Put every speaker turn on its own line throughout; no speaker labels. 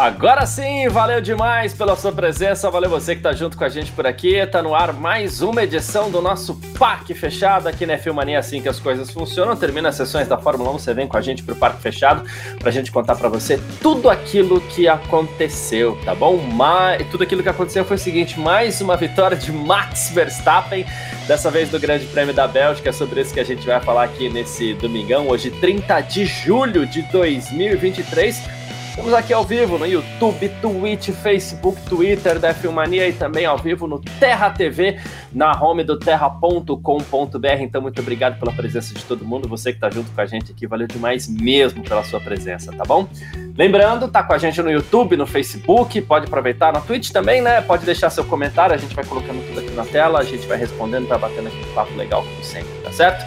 Agora sim, valeu demais pela sua presença, valeu você que está junto com a gente por aqui. Está no ar mais uma edição do nosso Parque Fechado aqui na Filmania, assim que as coisas funcionam. Termina as sessões da Fórmula 1, você vem com a gente para o Parque Fechado para a gente contar para você tudo aquilo que aconteceu, tá bom? Mas tudo aquilo que aconteceu foi o seguinte: mais uma vitória de Max Verstappen, dessa vez do Grande Prêmio da Bélgica. É sobre isso que a gente vai falar aqui nesse domingão, hoje, 30 de julho de 2023. Estamos aqui ao vivo no YouTube, Twitch, Facebook, Twitter da Filmania e também ao vivo no Terra TV, na home do terra.com.br. Então, muito obrigado pela presença de todo mundo. Você que está junto com a gente aqui, valeu demais mesmo pela sua presença, tá bom? Lembrando, tá com a gente no YouTube, no Facebook, pode aproveitar na Twitch também, né? Pode deixar seu comentário, a gente vai colocando tudo aqui na tela, a gente vai respondendo, tá batendo aqui um papo legal como sempre, tá certo?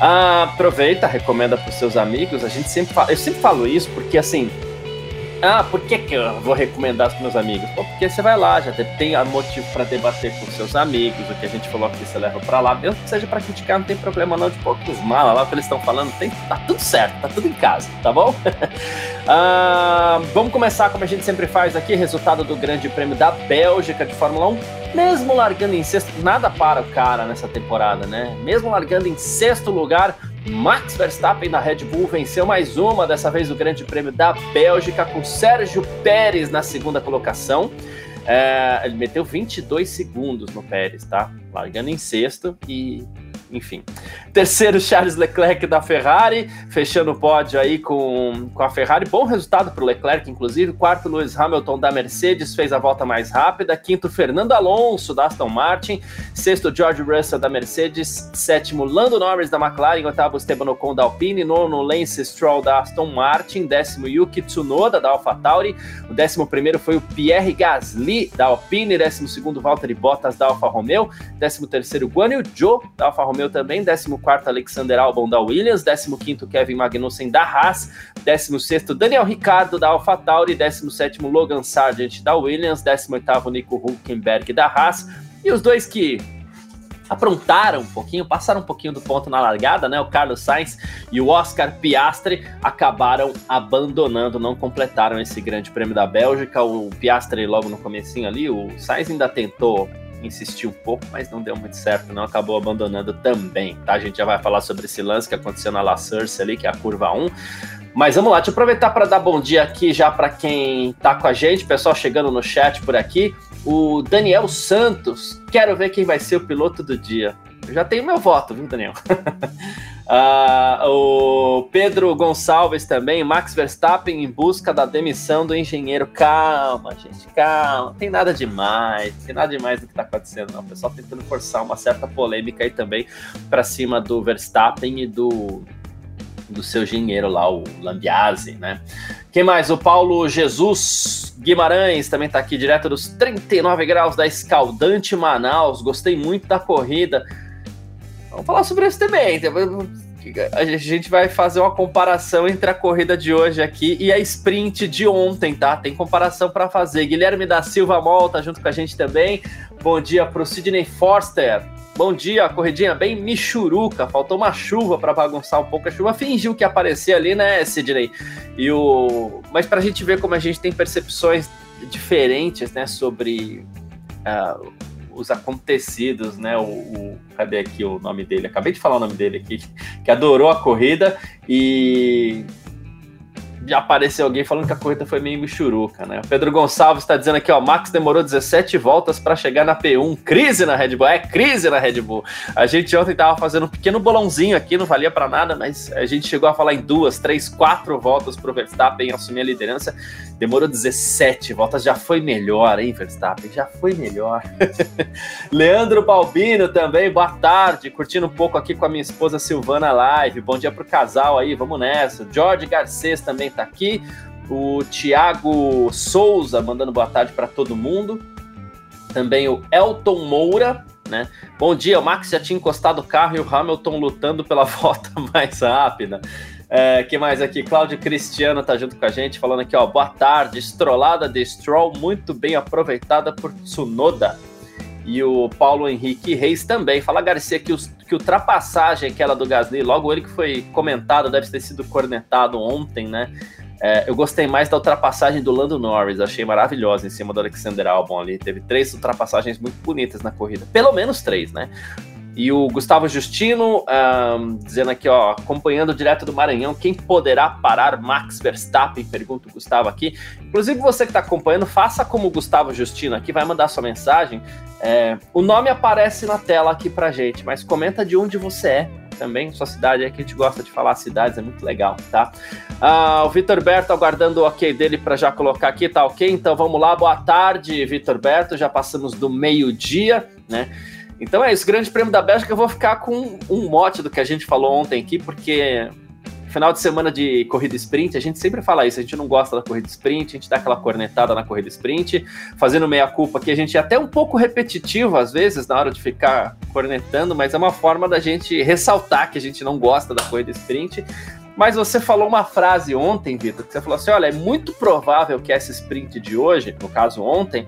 Ah, aproveita, recomenda para os seus amigos. A gente sempre fala, eu sempre falo isso porque assim, ah, por que, que eu vou recomendar para meus amigos? Pô, porque você vai lá, já tem motivo para debater com seus amigos, o que a gente falou aqui você leva para lá, mesmo que seja para criticar, não tem problema não, de poucos malas lá, o que eles estão falando, tem, tá tudo certo, tá tudo em casa, tá bom? ah, vamos começar como a gente sempre faz aqui, resultado do Grande Prêmio da Bélgica de Fórmula 1, mesmo largando em sexto, nada para o cara nessa temporada, né? Mesmo largando em sexto lugar, Max Verstappen da Red Bull venceu mais uma, dessa vez o Grande Prêmio da Bélgica, com Sérgio Pérez na segunda colocação. É, ele meteu 22 segundos no Pérez, tá? Largando em sexto e enfim. Terceiro, Charles Leclerc da Ferrari, fechando o pódio aí com, com a Ferrari. Bom resultado para o Leclerc, inclusive. Quarto, Lewis Hamilton da Mercedes, fez a volta mais rápida. Quinto, Fernando Alonso da Aston Martin. Sexto, George Russell da Mercedes. Sétimo, Lando Norris da McLaren. Oitavo, Esteban Ocon da Alpine. Nono, Lance Stroll da Aston Martin. Décimo, Yuki Tsunoda da AlphaTauri. O décimo primeiro foi o Pierre Gasly da Alpine. Décimo segundo, Valtteri Bottas da Alfa Romeo. Décimo terceiro, Guan Yu Zhou da Alfa Romeo Romeo também, 14 Alexander Albon da Williams, 15 Kevin Magnussen da Haas, 16 Daniel Ricciardo da AlphaTauri, 17 Logan Sargent da Williams, 18 Nico Hulkenberg da Haas, e os dois que aprontaram um pouquinho, passaram um pouquinho do ponto na largada, né? O Carlos Sainz e o Oscar Piastri acabaram abandonando, não completaram esse grande prêmio da Bélgica. O Piastri logo no comecinho ali, o Sainz ainda tentou insistiu um pouco, mas não deu muito certo, não acabou abandonando também, tá? A gente já vai falar sobre esse lance que aconteceu na La Source ali, que é a curva 1. Mas vamos lá, deixa eu aproveitar para dar bom dia aqui já para quem tá com a gente, pessoal chegando no chat por aqui. O Daniel Santos, quero ver quem vai ser o piloto do dia. Já tenho meu voto, viu, Daniel? uh, o Pedro Gonçalves também, Max Verstappen em busca da demissão do engenheiro. Calma, gente, calma. Tem nada demais, tem nada demais do que está acontecendo, não. O pessoal tentando forçar uma certa polêmica aí também para cima do Verstappen e do, do seu engenheiro lá, o Lambiase, né? Quem mais? O Paulo Jesus Guimarães também está aqui, direto dos 39 graus da escaldante Manaus. Gostei muito da corrida Vamos falar sobre isso também. A gente vai fazer uma comparação entre a corrida de hoje aqui e a sprint de ontem, tá? Tem comparação para fazer. Guilherme da Silva Mol tá junto com a gente também. Bom dia para o Sidney Forster. Bom dia, corridinha bem michuruca. Faltou uma chuva para bagunçar um pouco. A chuva fingiu que aparecia ali, né, Sidney? E o... Mas para a gente ver como a gente tem percepções diferentes, né, sobre uh, os acontecidos, né? O, o, cadê aqui o nome dele? Acabei de falar o nome dele aqui, que adorou a corrida e já apareceu alguém falando que a corrida foi meio michuruca, né? O Pedro Gonçalves está dizendo aqui, ó, Max demorou 17 voltas para chegar na P1. Crise na Red Bull, é crise na Red Bull. A gente ontem tava fazendo um pequeno bolãozinho aqui, não valia para nada, mas a gente chegou a falar em duas, três, quatro voltas pro Verstappen assumir a liderança. Demorou 17 voltas, já foi melhor, hein, Verstappen? Já foi melhor. Leandro Balbino também, boa tarde, curtindo um pouco aqui com a minha esposa Silvana Live. Bom dia pro casal aí, vamos nessa. George Garcês também tá aqui. O Thiago Souza mandando boa tarde para todo mundo. Também o Elton Moura, né? Bom dia, o Max já tinha encostado o carro e o Hamilton lutando pela volta mais rápida. É, que mais aqui? Cláudio Cristiano tá junto com a gente, falando aqui, ó. Boa tarde, estrolada de Stroll, muito bem aproveitada por Tsunoda. E o Paulo Henrique Reis também. Fala, Garcia, que, os, que ultrapassagem aquela do Gasly, logo ele que foi comentado, deve ter sido cornetado ontem, né? É, eu gostei mais da ultrapassagem do Lando Norris, achei maravilhosa em cima do Alexander Albon ali. Teve três ultrapassagens muito bonitas na corrida, pelo menos três, né? E o Gustavo Justino um, dizendo aqui, ó, acompanhando direto do Maranhão, quem poderá parar Max Verstappen? Pergunta o Gustavo aqui. Inclusive, você que está acompanhando, faça como o Gustavo Justino aqui, vai mandar sua mensagem. É, o nome aparece na tela aqui pra gente, mas comenta de onde você é também, sua cidade é que a gente gosta de falar cidades, é muito legal, tá? Ah, o Vitor Berto aguardando o ok dele para já colocar aqui, tá ok? Então vamos lá, boa tarde, Vitor Berto, já passamos do meio-dia, né? Então é isso, Grande Prêmio da Bélgica, eu vou ficar com um mote do que a gente falou ontem aqui, porque final de semana de corrida sprint, a gente sempre fala isso, a gente não gosta da corrida sprint, a gente dá aquela cornetada na corrida sprint, fazendo meia culpa que a gente é até um pouco repetitivo às vezes na hora de ficar cornetando, mas é uma forma da gente ressaltar que a gente não gosta da corrida sprint. Mas você falou uma frase ontem, Vitor, que você falou assim: olha, é muito provável que essa sprint de hoje, no caso ontem,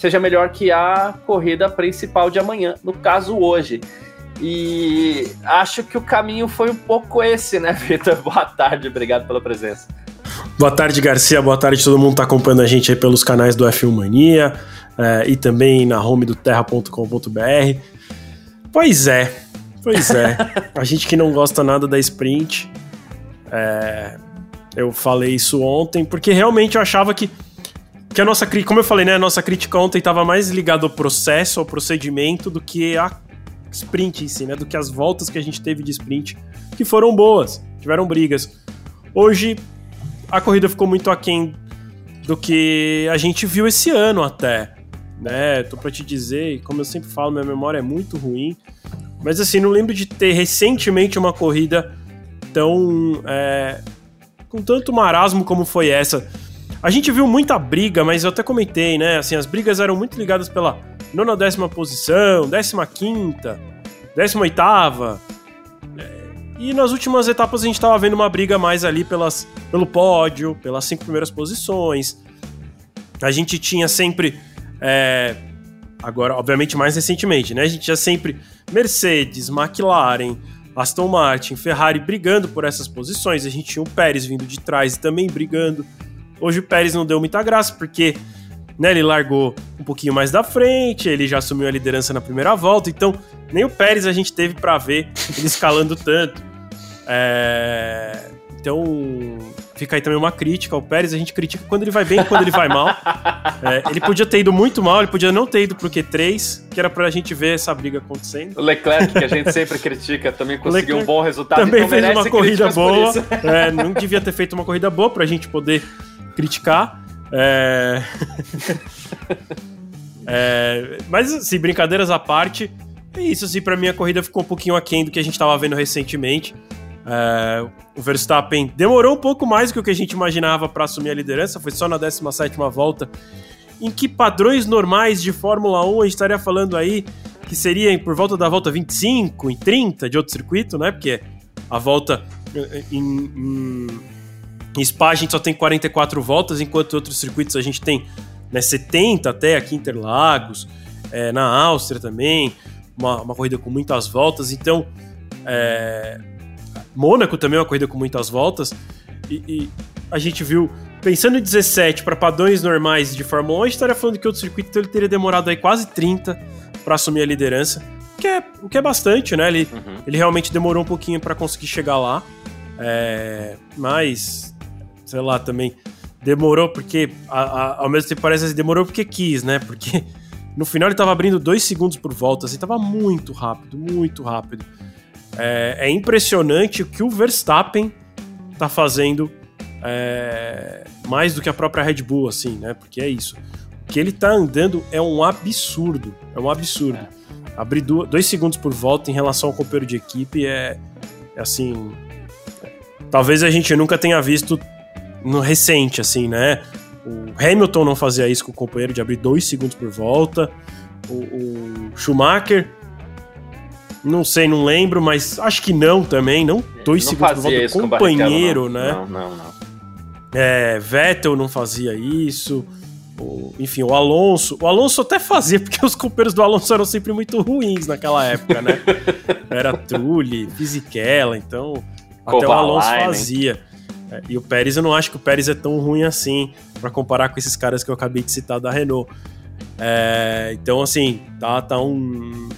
seja melhor que a corrida principal de amanhã, no caso hoje. E acho que o caminho foi um pouco esse, né, Vitor? Boa tarde, obrigado pela presença.
Boa tarde, Garcia. Boa tarde, todo mundo que está acompanhando a gente aí pelos canais do F1 Mania é, e também na home do terra.com.br. Pois é, pois é. a gente que não gosta nada da sprint, é, eu falei isso ontem, porque realmente eu achava que que a nossa como eu falei, né, a nossa crítica ontem estava mais ligada ao processo, ao procedimento, do que a sprint em si, né, do que as voltas que a gente teve de sprint, que foram boas, tiveram brigas. Hoje a corrida ficou muito aquém do que a gente viu esse ano até, né? Tô para te dizer, como eu sempre falo, minha memória é muito ruim, mas assim, não lembro de ter recentemente uma corrida tão é, com tanto marasmo como foi essa a gente viu muita briga, mas eu até comentei, né? Assim, as brigas eram muito ligadas pela nona décima posição, décima quinta, décima oitava. É, e nas últimas etapas a gente estava vendo uma briga mais ali pelas, pelo pódio, pelas cinco primeiras posições. A gente tinha sempre. É, agora, obviamente, mais recentemente, né? A gente tinha sempre Mercedes, McLaren, Aston Martin, Ferrari brigando por essas posições. A gente tinha o Pérez vindo de trás e também brigando. Hoje o Pérez não deu muita graça, porque né, ele largou um pouquinho mais da frente, ele já assumiu a liderança na primeira volta, então nem o Pérez a gente teve para ver ele escalando tanto. É... Então, fica aí também uma crítica ao Pérez. A gente critica quando ele vai bem e quando ele vai mal. É, ele podia ter ido muito mal, ele podia não ter ido pro Q3, que era pra gente ver essa briga acontecendo.
O Leclerc, que a gente sempre critica, também conseguiu um bom resultado.
Também então fez uma corrida boa. É, não devia ter feito uma corrida boa pra gente poder criticar. É... é... Mas, assim, brincadeiras à parte, é isso, assim, pra mim a corrida ficou um pouquinho aquém do que a gente tava vendo recentemente. É... O Verstappen demorou um pouco mais do que o que a gente imaginava para assumir a liderança, foi só na 17 volta. Em que padrões normais de Fórmula 1 a gente estaria falando aí que seria por volta da volta 25, em 30 de outro circuito, né? Porque a volta em em Spa a gente só tem 44 voltas, enquanto em outros circuitos a gente tem né, 70 até aqui em Interlagos, é, na Áustria também, uma, uma, corrida com muitas voltas. Então, é, Mônaco também é uma corrida com muitas voltas. E, e a gente viu, pensando em 17 para padrões normais de Fórmula 1, a gente estaria falando que outro circuito então, ele teria demorado aí quase 30 para assumir a liderança, que é, o que é bastante, né? Ele, uhum. ele realmente demorou um pouquinho para conseguir chegar lá. É, mas sei lá, também demorou porque, a, a, ao mesmo tempo parece que demorou porque quis, né? Porque no final ele tava abrindo dois segundos por volta, assim, tava muito rápido, muito rápido. É, é impressionante o que o Verstappen tá fazendo é, mais do que a própria Red Bull, assim, né? Porque é isso. O que ele tá andando é um absurdo, é um absurdo. Abrir dois segundos por volta em relação ao companheiro de equipe é, é assim. Talvez a gente nunca tenha visto no recente, assim, né? O Hamilton não fazia isso com o companheiro de abrir dois segundos por volta. O, o Schumacher Não sei, não lembro, mas acho que não também. Não dois
Não
segundos por volta
isso
do
com Barrichello,
companheiro,
não.
né?
Não, não, não.
É, Vettel não fazia isso. O- enfim, o Alonso. O Alonso até fazia, porque os companheiros do Alonso eram sempre muito ruins naquela época, né? Era Trulli, Fisichella, então até o Alonso fazia. É, e o Pérez, eu não acho que o Pérez é tão ruim assim, pra comparar com esses caras que eu acabei de citar da Renault. É, então, assim, tá, tá um.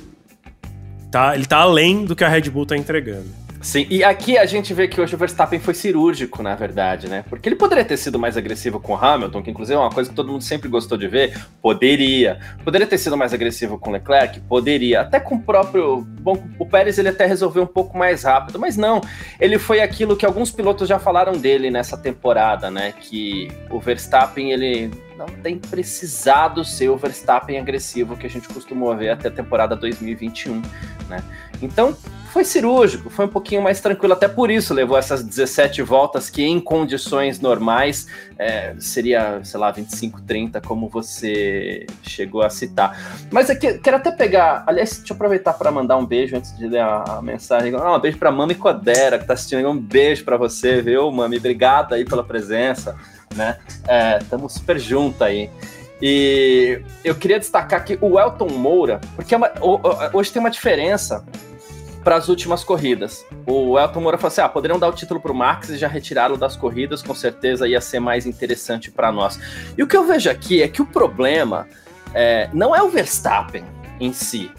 Tá, ele tá além do que a Red Bull tá entregando.
Sim, e aqui a gente vê que hoje o Verstappen foi cirúrgico, na verdade, né? Porque ele poderia ter sido mais agressivo com o Hamilton, que inclusive é uma coisa que todo mundo sempre gostou de ver. Poderia. Poderia ter sido mais agressivo com o Leclerc? Poderia. Até com o próprio. Bom, o Pérez ele até resolveu um pouco mais rápido, mas não. Ele foi aquilo que alguns pilotos já falaram dele nessa temporada, né? Que o Verstappen ele não tem precisado ser o Verstappen agressivo que a gente costumou ver até a temporada 2021, né? Então, foi cirúrgico, foi um pouquinho mais tranquilo, até por isso levou essas 17 voltas que em condições normais é, seria, sei lá, 25, 30, como você chegou a citar. Mas aqui, quero até pegar, aliás, deixa eu aproveitar para mandar um beijo antes de ler a, a mensagem. Ah, um beijo para Mami Codera, que tá assistindo um beijo para você, viu, Mami? Obrigado aí pela presença, né? É, tamo super junto aí. E eu queria destacar aqui o Elton Moura, porque é uma- hoje tem uma diferença para as últimas corridas. O Elton Moura falou assim: ah, poderiam dar o título para o Max e já retirá-lo das corridas, com certeza ia ser mais interessante para nós. E o que eu vejo aqui é que o problema é, não é o Verstappen em si,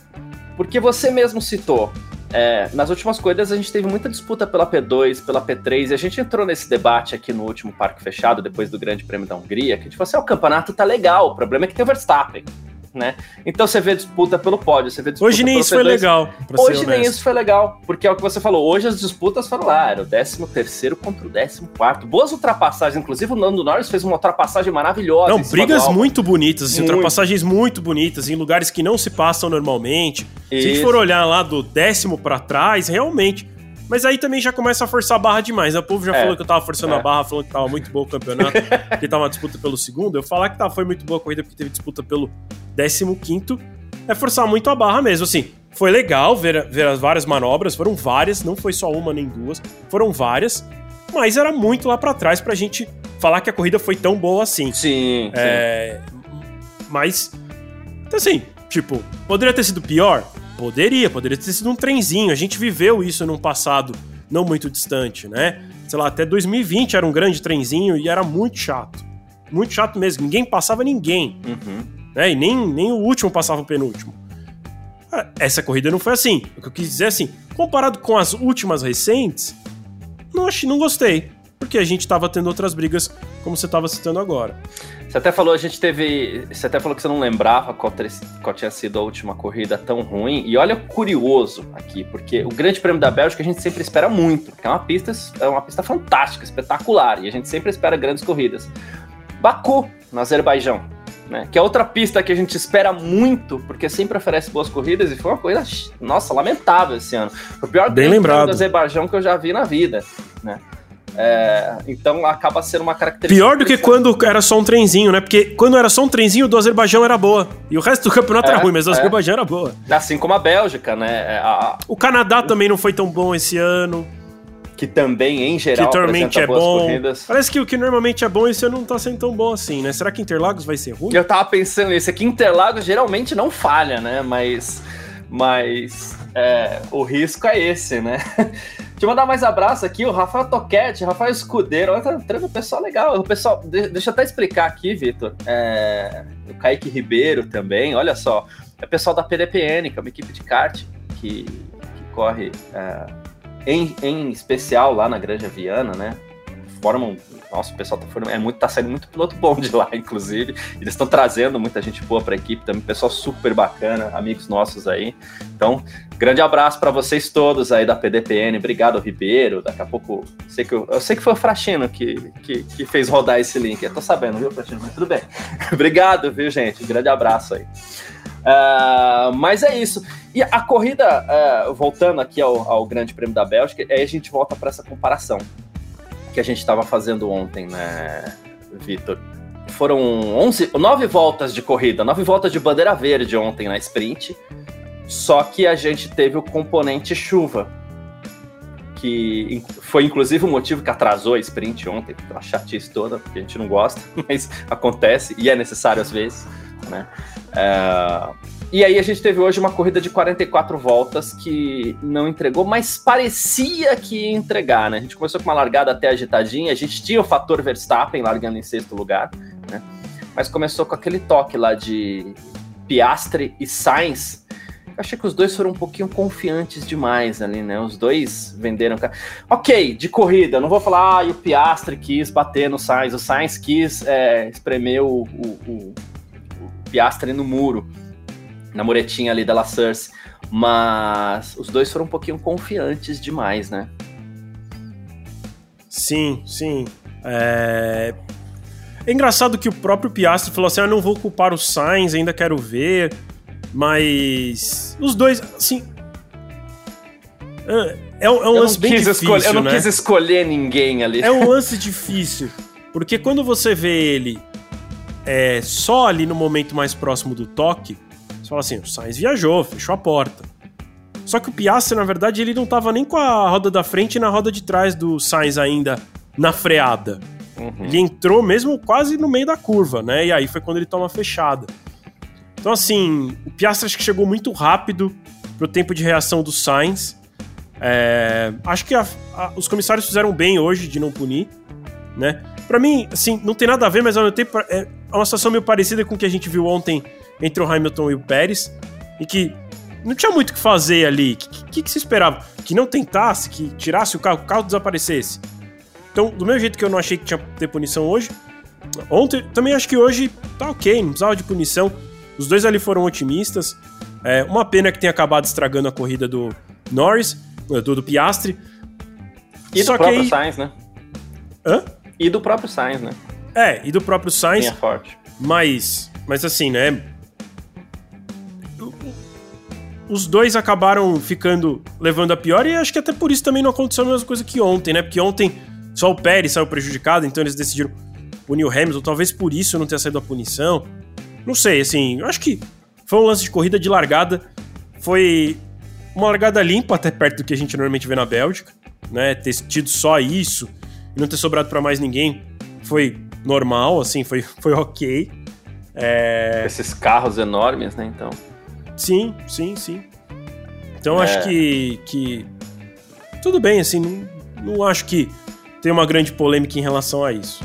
porque você mesmo citou. é, nas últimas corridas a gente teve muita disputa pela P2, pela P3, e a gente entrou nesse debate aqui no último Parque Fechado, depois do Grande Prêmio da Hungria, que a gente falou assim: ah, o campeonato tá legal, o problema é que tem o Verstappen. Né? Então você vê disputa pelo pódio, você vê disputa
Hoje nem isso foi
P2.
legal. pra ser
Hoje nem isso foi legal, porque é o que você falou. Hoje as disputas foram lá, era o 13 terceiro contra o 14 Boas ultrapassagens, inclusive o Nando Norris fez uma ultrapassagem maravilhosa.
Não, brigas muito bonitas, assim,
Muito.
ultrapassagens muito bonitas, em lugares que não se passam normalmente. Se a gente
Isso.
for olhar lá do décimo pra trás, realmente. Mas aí também já começa a forçar a barra demais. né? O povo já
É.
falou que eu tava forçando
É.
a barra, falando que tava muito bom o campeonato, que tava uma disputa pelo segundo. Eu falar que tava, foi muito boa a corrida porque teve disputa pelo décimo quinto é forçar muito a barra mesmo. Assim, foi legal ver, ver as várias manobras, foram várias, não foi só uma nem duas, foram várias. Mas era muito lá pra trás pra gente falar que a corrida foi tão boa assim.
Sim, sim.
É, mas, então, assim, tipo, poderia ter sido pior? Poderia, poderia ter sido um trenzinho. A gente viveu isso num passado não muito distante, né? Sei lá, até 2020 era um grande trenzinho e era muito chato. Muito chato mesmo. Ninguém passava ninguém,
Uhum.
né? E nem, nem o último passava o penúltimo. Ah, Essa corrida não foi assim. O que eu quis dizer é assim, comparado com as últimas recentes, não, achei, não gostei. Porque a gente tava tendo outras brigas, como você tava citando agora.
Você até falou, a gente teve. Você até falou que você não lembrava qual, qual tinha sido a última corrida tão ruim. E olha o curioso aqui, porque o Grande Prêmio da Bélgica a gente sempre espera muito, porque é uma pista, é uma pista fantástica, espetacular, e a gente sempre espera grandes corridas. Baku, no Azerbaijão, né? Que é outra pista que a gente espera muito, porque sempre oferece boas corridas, e foi uma coisa, nossa, lamentável esse ano. Foi o pior
Bem lembrado.
do Azerbaijão que eu já vi na vida, né? É, então acaba sendo uma característica.
Pior do que quando era só um trenzinho, né? Porque quando era só um trenzinho, o do Azerbaijão era boa. E o resto do campeonato
É,
era ruim, mas o
é.
Azerbaijão era boa.
Assim como a Bélgica, né? A- a-
O Canadá também não foi tão bom esse ano.
que também, em geral,
que normalmente é
boas
bom.
corridas.
Parece que o que normalmente é bom esse ano não tá sendo tão bom assim, né? Será que Interlagos vai ser ruim?
Eu tava pensando nisso, aqui Interlagos geralmente não falha, né? Mas, mas é, o risco é esse, né? Deixa eu mandar mais abraço aqui, o Rafael Toquete, Rafael Escudeiro, olha, tá entrando um pessoal legal. O pessoal, de- deixa eu até explicar aqui, Vitor. É, o Kaique Ribeiro também, olha só. É o pessoal da PDPN, que é uma equipe de kart que, que corre é, em, em especial lá na Granja Viana, né? Formam. Nossa, o pessoal tá, formando, é muito, tá saindo muito piloto bom de lá, inclusive. Eles estão trazendo muita gente boa para a equipe também, pessoal super bacana, amigos nossos aí. Então, grande abraço para vocês todos aí da PDPN. Obrigado, Ribeiro. Daqui a pouco, sei que eu, eu sei que foi o Fraxino que, que, que fez rodar esse link. Eu tô sabendo, viu, Fraxino? Mas tudo bem. Obrigado, viu, gente? grande abraço aí. Ah, mas é isso. E a corrida, ah, voltando aqui ao, ao Grande Prêmio da Bélgica, aí a gente volta para essa comparação que a gente estava fazendo ontem, né, Vitor? Foram 11, 9 voltas de corrida, 9 voltas de bandeira verde ontem na sprint. Só que a gente teve o componente chuva, que foi inclusive o motivo que atrasou a sprint ontem, aquela chatice toda, porque a gente não gosta, mas acontece e é necessário às vezes. Né? É... E aí a gente teve hoje uma corrida de 44 voltas que não entregou, mas parecia que ia entregar, né? A gente começou com uma largada até agitadinha, a gente tinha o fator Verstappen largando em sexto lugar, né? Mas começou com aquele toque lá de Piastre e Sainz. Eu achei que os dois foram um pouquinho confiantes demais ali, né? Os dois venderam. Ok, de corrida, não vou falar, ah, o Piastre quis bater no Sainz, o Sainz quis é, espremer o, o, o, o Piastre no muro na muretinha ali da La Source. Mas os dois foram um pouquinho confiantes demais, né?
Sim, sim. É... é engraçado que o próprio Piastri falou assim: ah, não vou culpar o Sainz, ainda quero ver. Mas os dois, assim. É, é um, é um lance bem difícil.
Escolher, eu não
né?
quis escolher ninguém ali.
É um lance difícil. Porque quando você vê ele é, só ali no momento mais próximo do toque, você fala assim, o Sainz viajou, fechou a porta. Só que o Piastri, na verdade, ele não tava nem com a roda da frente e na roda de trás do Sainz ainda na freada. Uhum. Ele entrou mesmo quase no meio da curva, né? E aí foi quando ele toma a fechada. Então, assim, o Piastri acho que chegou muito rápido pro tempo de reação do Sainz. É, acho que a, a, os comissários fizeram bem hoje de não punir, né? Para mim, assim, não tem nada a ver, mas ao mesmo tempo é uma situação meio parecida com o que a gente viu ontem entre o Hamilton e o Pérez, e que não tinha muito o que fazer ali. O que, que, que, se esperava? Que não tentasse, que tirasse o carro, o carro desaparecesse. Então, do mesmo jeito que eu não achei que tinha ter punição hoje, ontem também acho que hoje tá ok, não precisava de punição. Os dois ali foram otimistas. É, uma pena que tenha acabado estragando a corrida do Norris, do, do Piastri.
E Só do próprio aí... Sainz, né?
Hã?
E do próprio Sainz, né?
É, e do próprio Sainz.
Linha forte.
Mas, mas assim, né? Os dois acabaram ficando levando a pior, e acho que até por isso também não aconteceu a mesma coisa que ontem, né? Porque ontem só o Pérez saiu prejudicado, então eles decidiram punir o Hamilton, talvez por isso não tenha saído a punição. Não sei, assim, eu acho que foi um lance de corrida de largada, foi uma largada limpa, até perto do que a gente normalmente vê na Bélgica, né? Ter tido só isso e não ter sobrado para mais ninguém foi normal, assim, foi, foi ok.
É... Esses carros enormes, né, então.
Sim, sim, sim. Então é. acho que, que. Tudo bem, assim, não, não acho que tem uma grande polêmica em relação a isso.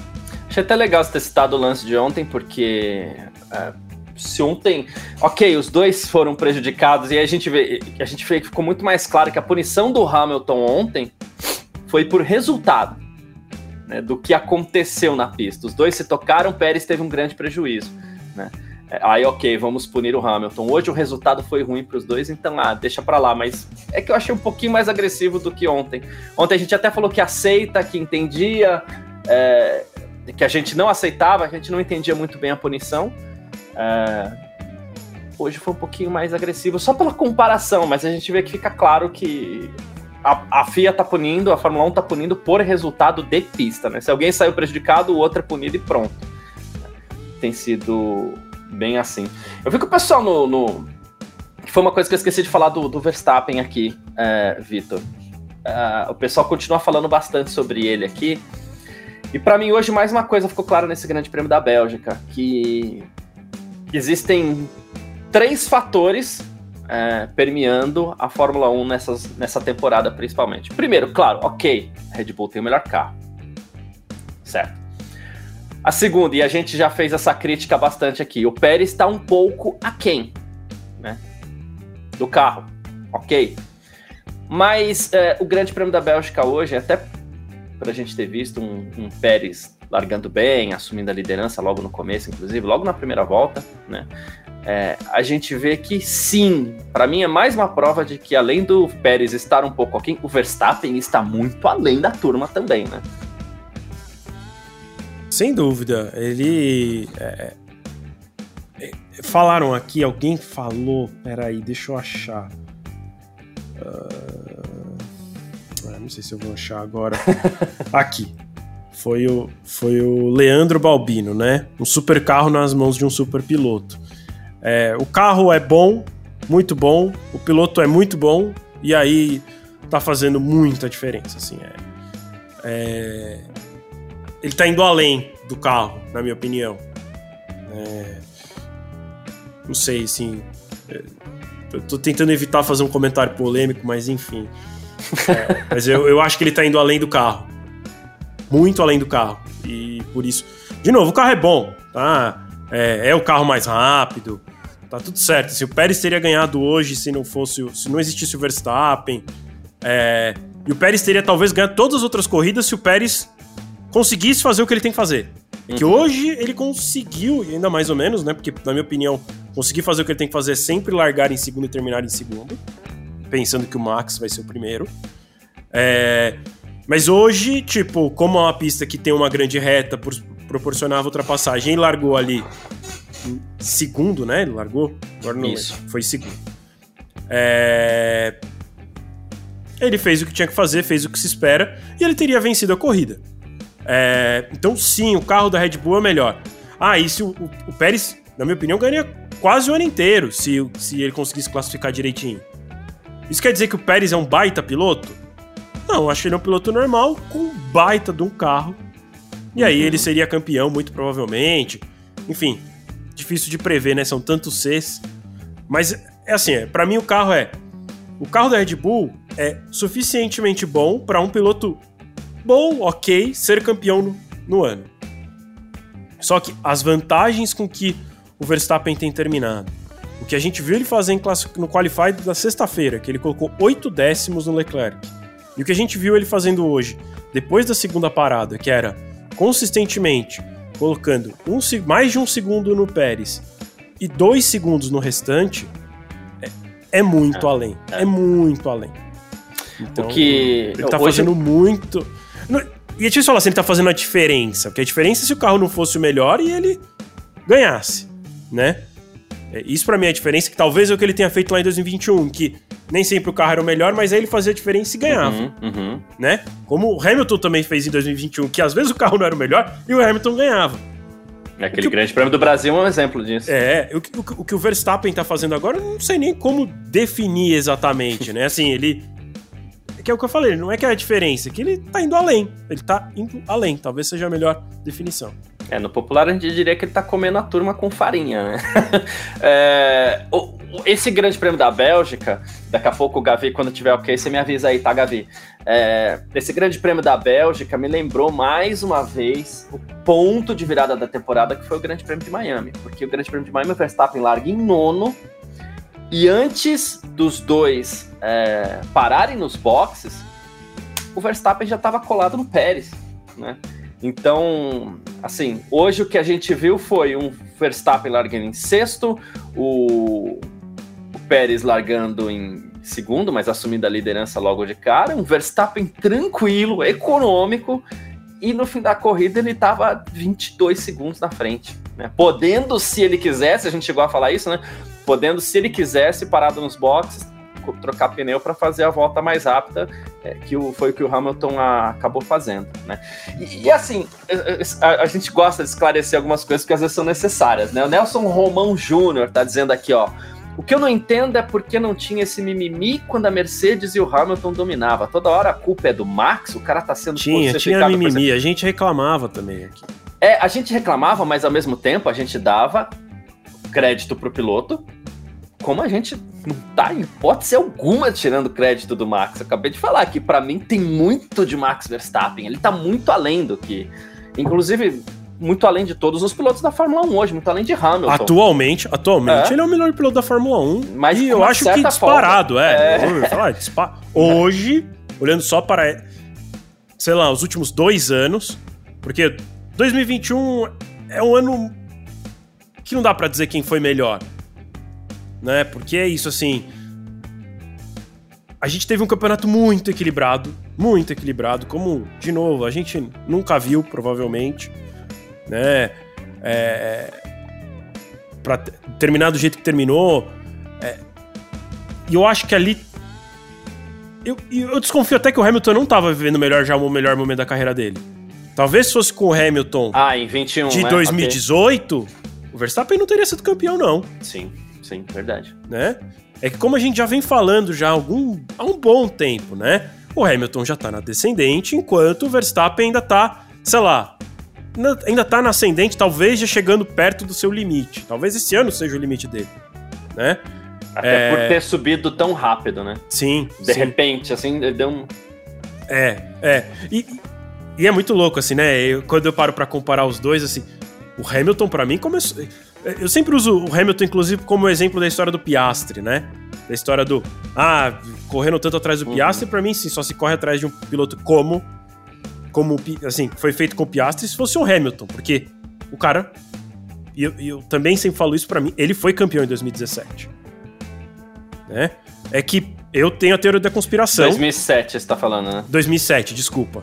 Achei até legal você ter citado o lance de ontem, porque. É, se ontem. Ok, os dois foram prejudicados, e a gente vê. A gente vê que ficou muito mais claro que a punição do Hamilton ontem foi por resultado. Né, do que aconteceu na pista. Os dois se tocaram, Pérez teve um grande prejuízo. Né? É, aí, ok, vamos punir o Hamilton. Hoje o resultado foi ruim para os dois, então, ah, deixa para lá. Mas é que eu achei um pouquinho mais agressivo do que ontem. Ontem a gente até falou que aceita, que entendia, é, que a gente não aceitava, a gente não entendia muito bem a punição. É, hoje foi um pouquinho mais agressivo, só pela comparação, mas a gente vê que fica claro que a, a, FIA tá punindo, a Fórmula 1 tá punindo por resultado de pista, né? Se alguém saiu prejudicado, o outro é punido e pronto. Tem sido bem assim. Eu vi que o pessoal no, no. Foi uma coisa que eu esqueci de falar do, do Verstappen aqui, é, Vitor. É, o pessoal continua falando bastante sobre ele aqui. E para mim, hoje, mais uma coisa ficou clara nesse Grande Prêmio da Bélgica: que existem três fatores é, permeando a Fórmula 1 nessas, nessa temporada, principalmente. Primeiro, claro, ok, Red Bull tem o melhor carro. Certo. A segunda, e a gente já fez essa crítica bastante aqui, o Pérez está um pouco aquém né, do carro, ok. Mas é, o Grande Prêmio da Bélgica hoje, até para a gente ter visto um, um, Pérez largando bem, assumindo a liderança logo no começo, inclusive, logo na primeira volta, né? É, a gente vê que sim, para mim é mais uma prova de que além do Pérez estar um pouco aquém, o Verstappen está muito além da turma também, né?
Sem dúvida. Ele. É, é, falaram aqui, alguém falou. Peraí, deixa eu achar. Uh, não sei se eu vou achar agora. aqui. Foi o, foi o Leandro Balbino, né? Um super carro nas mãos de um super piloto. É, o carro é bom, muito bom, o piloto é muito bom, e aí tá fazendo muita diferença, assim, é, é ele tá indo além do carro, na minha opinião. É, não sei, assim, é, eu tô tentando evitar fazer um comentário polêmico, mas enfim. É, mas eu, eu acho que ele tá indo além do carro. Muito além do carro. E por isso. De novo, o carro é bom, tá? É, é o carro mais rápido. Tá tudo certo. Se o Pérez teria ganhado hoje se não fosse. Se não existisse o Verstappen. É, e o Pérez teria talvez ganhado todas as outras corridas se o Pérez conseguisse fazer o que ele tem que fazer. Uhum. Que hoje ele conseguiu, ainda mais ou menos, né? Porque, na minha opinião, conseguir fazer o que ele tem que fazer é sempre largar em segundo e terminar em segundo. Pensando que o Max vai ser o primeiro. É, mas hoje, tipo, como é uma pista que tem uma grande reta, por, proporcionava ultrapassagem, ele largou ali segundo, né? Ele largou? Agora não Isso. Foi segundo. É... Ele fez o que tinha que fazer, fez o que se espera, e ele teria vencido a corrida. É... Então, sim, o carro da Red Bull é melhor. Ah, e se o, o, o Pérez, na minha opinião, ganharia quase o ano inteiro se, se ele conseguisse classificar direitinho. Isso quer dizer que o Pérez é um baita piloto? Não, acho que ele é um piloto normal com um baita de um carro. E aí ele seria campeão, muito provavelmente. Enfim, difícil de prever, né? São tantos Cs. Mas é assim, é, para mim o carro é. O carro da Red Bull é suficientemente bom para um piloto bom, ok, ser campeão no, no ano. Só que as vantagens com que o Verstappen tem terminado, o que a gente viu ele fazer no Qualify da sexta-feira, que ele colocou oito décimos no Leclerc, e o que a gente viu ele fazendo hoje, depois da segunda parada, que era consistentemente colocando um, mais de um segundo no Pérez e dois segundos no restante, é, é muito é, além. É. é. muito além. Então, o que ele tá hoje... fazendo muito. E eu te falar assim, ele tá fazendo a diferença. Porque a diferença é se o carro não fosse o melhor e ele ganhasse, né? É, isso para mim é a diferença, que talvez é o que ele tenha feito lá em 2021, que nem sempre o carro era o melhor, mas aí ele fazia a diferença e ganhava. Uhum, uhum. Né? Como o Hamilton também fez em 2021, que às vezes o carro não era o melhor e o Hamilton ganhava.
Aquele grande prêmio do Brasil é um exemplo disso.
É, o, o, o, que o Verstappen tá fazendo agora, eu não sei nem como definir exatamente, né? Assim, ele. Que é o que eu falei, não é que é a diferença, é que ele tá indo além. Ele tá indo além, talvez seja a melhor definição.
É, no popular a gente diria que ele tá comendo a turma com farinha, né? é, o, esse grande prêmio da Bélgica, daqui a pouco o Gavi, quando tiver ok, você me avisa aí, tá, Gavi? É, esse grande prêmio da Bélgica me lembrou mais uma vez o ponto de virada da temporada que foi o grande prêmio de Miami. Porque o grande prêmio de Miami, o Verstappen larga em nono, e antes dos dois é, pararem nos boxes, o Verstappen já estava colado no Pérez, né? Então, assim, hoje o que a gente viu foi um Verstappen largando em sexto, o, o Pérez largando em segundo, mas assumindo a liderança logo de cara, um Verstappen tranquilo, econômico, e no fim da corrida ele estava 22 segundos na frente. Né? Podendo, se ele quisesse, a gente chegou a falar isso, né? Podendo, se ele quisesse, parado nos boxes, trocar pneu para fazer a volta mais rápida, é, que o, foi o que o Hamilton a, acabou fazendo, né? E, e assim, a, a, gente gosta de esclarecer algumas coisas que às vezes são necessárias, né? O Nelson Romão Júnior tá dizendo aqui, ó. O que eu não entendo é porque não tinha esse mimimi quando a Mercedes e o Hamilton dominava. Toda hora a culpa é do Max, o cara tá sendo
Tinha, tinha mimimi, a gente reclamava também aqui.
É, a gente reclamava, mas ao mesmo tempo a gente dava crédito pro piloto, como a gente não tá em hipótese alguma tirando crédito do Max. Eu acabei de falar que para mim tem muito de Max Verstappen. Ele tá muito além do que. Inclusive, muito além de todos os pilotos da Fórmula 1 hoje, muito além de Hamilton.
Atualmente, atualmente é. ele é o melhor piloto da Fórmula 1. Mas e eu acho que disparado, forma. é. é. Falar, dispa... Hoje, olhando só para, sei lá, os últimos dois anos, porque 2021 é um ano que não dá para dizer quem foi melhor né? Porque é isso, assim. A gente teve um campeonato muito equilibrado, muito equilibrado, como, de novo, a gente nunca viu, provavelmente, né? É, para terminar do jeito que terminou. É, e eu acho que ali. Eu, eu desconfio até que o Hamilton não estava vivendo melhor já o melhor momento da carreira dele. Talvez fosse com o Hamilton
ah, em 21,
de
né?
2018, okay. o Verstappen não teria sido campeão, não.
Sim. Sim, verdade.
Né? é que como a gente já vem falando já há, algum, há um bom tempo, né? O Hamilton já tá na descendente, enquanto o Verstappen ainda tá, sei lá, ainda tá na ascendente, talvez já chegando perto do seu limite. Talvez esse ano seja o limite dele, né?
Até é... por ter subido tão rápido, né?
Sim.
De
sim.
repente, assim, deu um.
É, é. E, e é muito louco, assim, né? Eu, quando eu paro para comparar os dois, assim, o Hamilton, para mim, começou. Eu sempre uso o Hamilton, inclusive, como exemplo da história do Piastre, né? Da história do. Ah, correndo tanto atrás do uhum. Piastre, para mim, sim, só se corre atrás de um piloto como. Como, assim, foi feito com o Piastre se fosse o Hamilton, porque o cara. E eu, eu também sempre falo isso para mim, ele foi campeão em 2017 né? É que eu tenho a teoria da conspiração.
2007 você tá falando, né?
2007, desculpa.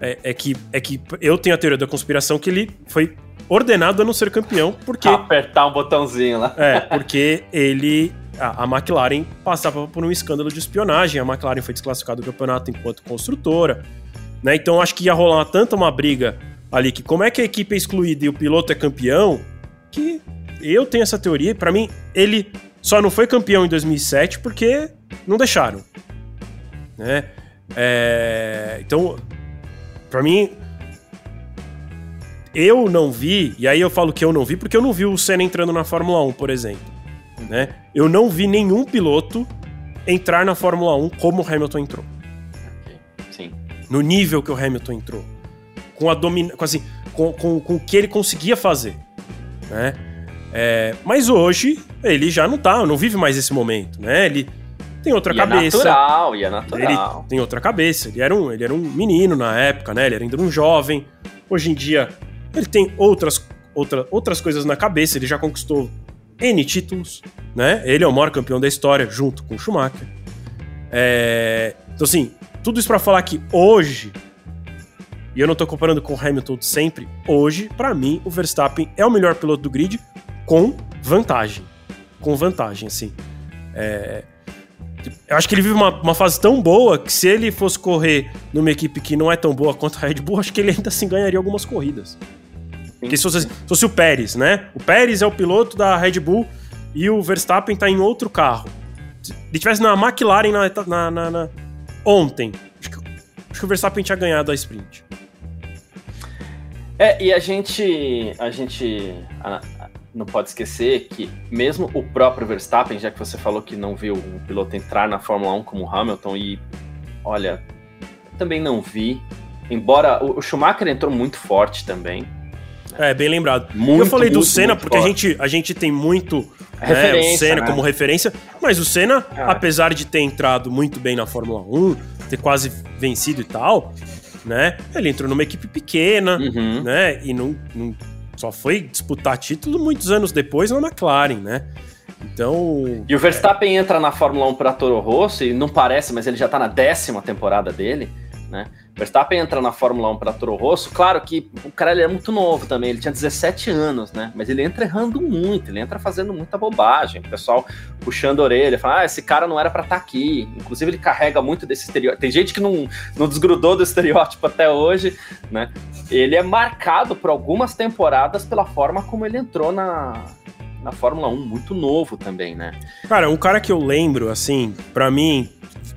É, é, que, é que eu tenho a teoria da conspiração que ele foi ordenado a não ser campeão porque...
Apertar um botãozinho lá.
É, porque ele... A, a McLaren passava por um escândalo de espionagem, a McLaren foi desclassificada do campeonato enquanto construtora, né? Então acho que ia rolar tanta uma briga ali que como é que a equipe é excluída e o piloto é campeão, que eu tenho essa teoria, para mim ele só não foi campeão em 2007 porque não deixaram. Né? É, então, para mim, eu não vi, e aí eu falo que eu não vi porque eu não vi o Senna entrando na Fórmula 1, por exemplo. Né? Eu não vi nenhum piloto entrar na Fórmula 1 como o Hamilton entrou.
Sim.
No nível que o Hamilton entrou. Com a domina, com, assim, com, com, com o que ele conseguia fazer. Né? É, mas hoje ele já não tá, não vive mais esse momento, né? Ele tem outra
e
cabeça.
É natural, e é natural.
Ele tem outra cabeça. Ele era um, ele era um menino na época, né? Ele era ainda um jovem. Hoje em dia ele tem outras, outra, outras coisas na cabeça. Ele já conquistou N títulos, né? Ele é o maior campeão da história, junto com o Schumacher. É, então, assim, tudo isso para falar que hoje, e eu não tô comparando com o Hamilton sempre, hoje, para mim, o Verstappen é o melhor piloto do grid com vantagem. Com vantagem, assim. É... Eu acho que ele vive uma, uma, fase tão boa que se ele fosse correr numa equipe que não é tão boa quanto a Red Bull, acho que ele ainda assim ganharia algumas corridas. Porque se fosse, se fosse o Pérez, né? O Pérez é o piloto da Red Bull e o Verstappen tá em outro carro. Se ele tivesse na McLaren na, na, na, ontem, acho que, acho que o Verstappen tinha ganhado a sprint.
É, e a gente. A gente não pode esquecer que mesmo o próprio Verstappen, já que você falou que não viu um piloto entrar na Fórmula 1 como Hamilton, e olha, também não vi. Embora o Schumacher entrou muito forte também.
É, bem lembrado. Muito, eu falei do Senna porque a gente, a gente tem muito né, o Senna né? como referência, mas o Senna, ah. apesar de ter entrado muito bem na Fórmula 1, ter quase vencido e tal, né? Ele entrou numa equipe pequena, uhum. né? E não, não só foi disputar título muitos anos depois na McLaren, né? Então.
E o Verstappen é... entra na Fórmula 1 para Toro Rosso, e não parece, mas ele já tá na décima temporada dele, né? Verstappen entra na Fórmula 1 para Toro Rosso, claro que o cara ele é muito novo também, ele tinha 17 anos, né? Mas ele entra errando muito, ele entra fazendo muita bobagem. O pessoal puxando a orelha, fala: ah, esse cara não era para estar tá aqui. Inclusive, ele carrega muito desse estereótipo. Tem gente que não, não desgrudou do estereótipo até hoje, né? Ele é marcado por algumas temporadas pela forma como ele entrou na, na Fórmula 1, muito novo também, né?
Cara, um cara que eu lembro, assim, para mim,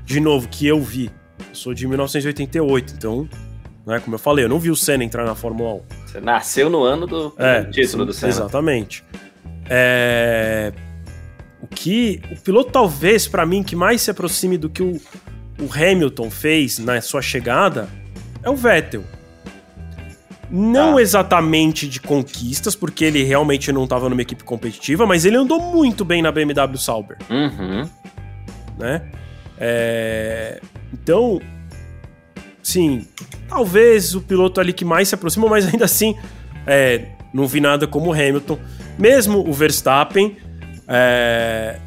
de novo, que eu vi eu sou de 1988, então, né, como eu falei, eu não vi o Senna entrar na Fórmula 1.
Você nasceu no ano do, é, título do Senna.
Exatamente. É... O que o piloto talvez para mim que mais se aproxime do que o, o Hamilton fez na sua chegada é o Vettel. Não ah. exatamente de conquistas, porque ele realmente não estava numa equipe competitiva, mas ele andou muito bem na BMW Sauber.
Uhum.
Né? É... Então, sim, talvez o piloto ali que mais se aproxima, mas ainda assim, é, não vi nada como o Hamilton. Mesmo o Verstappen, é,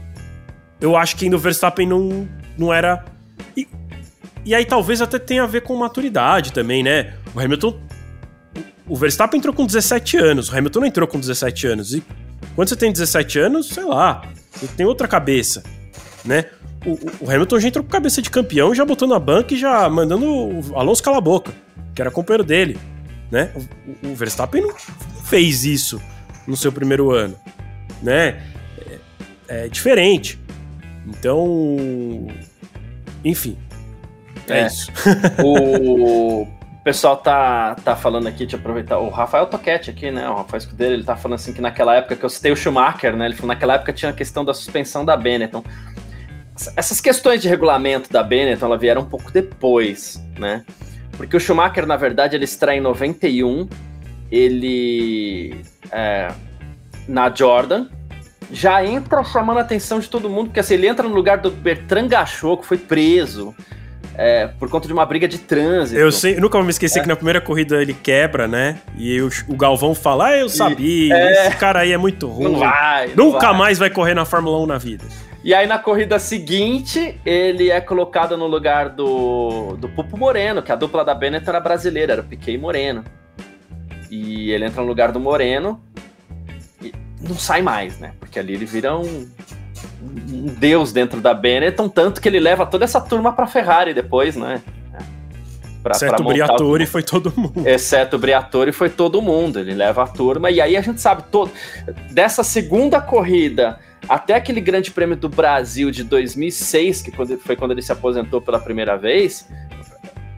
eu acho que ainda o Verstappen não, não era. E, e aí talvez até tenha a ver com maturidade também, né? O Hamilton. O Verstappen entrou com 17 anos, o Hamilton não entrou com 17 anos. E quando você tem 17 anos, sei lá, você tem outra cabeça, né? O, o, Hamilton já entrou com cabeça de campeão, já botou na banca e já mandando o Alonso calar a boca, que era companheiro dele, né? O, o Verstappen não fez isso no seu primeiro ano, né? É, é diferente. Então, enfim, é, é. isso.
o pessoal tá, tá falando aqui, deixa eu aproveitar, o Rafael Toquete aqui, né, o Rafael Escudeiro, ele tá falando assim que naquela época, que eu citei o Schumacher, né, ele falou naquela época tinha a questão da suspensão da Benetton. Essas questões de regulamento da Benetton, ela vieram um pouco depois, né, porque o Schumacher, na verdade, ele estreia em 91, ele... É, na Jordan, já entra chamando a atenção de todo mundo, porque assim, ele entra no lugar do Bertrand Gachot, que foi preso é, por conta de uma briga de trânsito.
Eu, sei, eu nunca vou me esquecer é. que na primeira corrida ele quebra, né? E o, o Galvão fala: Ah, eu sabia, é. esse cara aí é muito ruim. Não vai, não Nunca vai. mais vai correr na Fórmula 1 na vida.
E aí na corrida seguinte, ele é colocado no lugar do, do Pupo Moreno, que a dupla da Bennett era brasileira, era o Piquet Moreno. E ele entra no lugar do Moreno e não sai mais, né? Porque ali ele vira um, um deus dentro da Benetton, tanto que ele leva toda essa turma para Ferrari depois, né?
Pra, Exceto pra o Briatore o... foi todo mundo.
Exceto o Briatore foi todo mundo. Ele leva a turma e aí a gente sabe todo dessa segunda corrida até aquele Grande Prêmio do Brasil de 2006, que foi quando ele se aposentou pela primeira vez,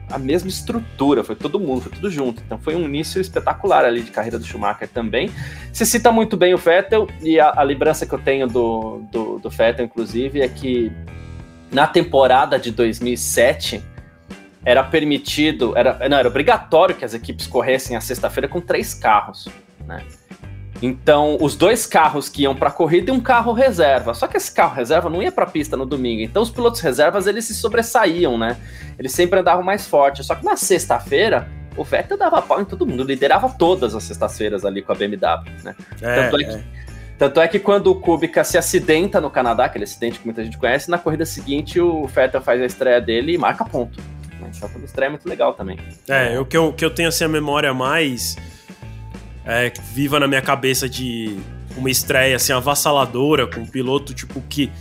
a mesma estrutura, foi todo mundo, foi tudo junto. Então foi um início espetacular ali de carreira do Schumacher também. Se cita muito bem o Vettel, e a, a lembrança que eu tenho do, do, do Vettel, inclusive, é que na temporada de 2007 era permitido, era, não, era obrigatório que as equipes corressem a sexta-feira com três carros, né? Então, os dois carros que iam para a corrida e um carro reserva. Só que esse carro reserva não ia para a pista no domingo. Então, os pilotos reservas eles se sobressaíam, né? Eles sempre andavam mais forte. Só que na sexta-feira, o Vettel dava pau em todo mundo, liderava todas as sextas-feiras ali com a BMW, né? É, tanto, é que, é. tanto é que quando o Kubica se acidenta no Canadá, aquele acidente que muita gente conhece, na corrida seguinte o Vettel faz a estreia dele e marca ponto. Né? Então, uma estreia muito legal também.
É, o que eu, que eu tenho assim a memória mais é, viva na minha cabeça de uma estreia assim avassaladora com um piloto tipo que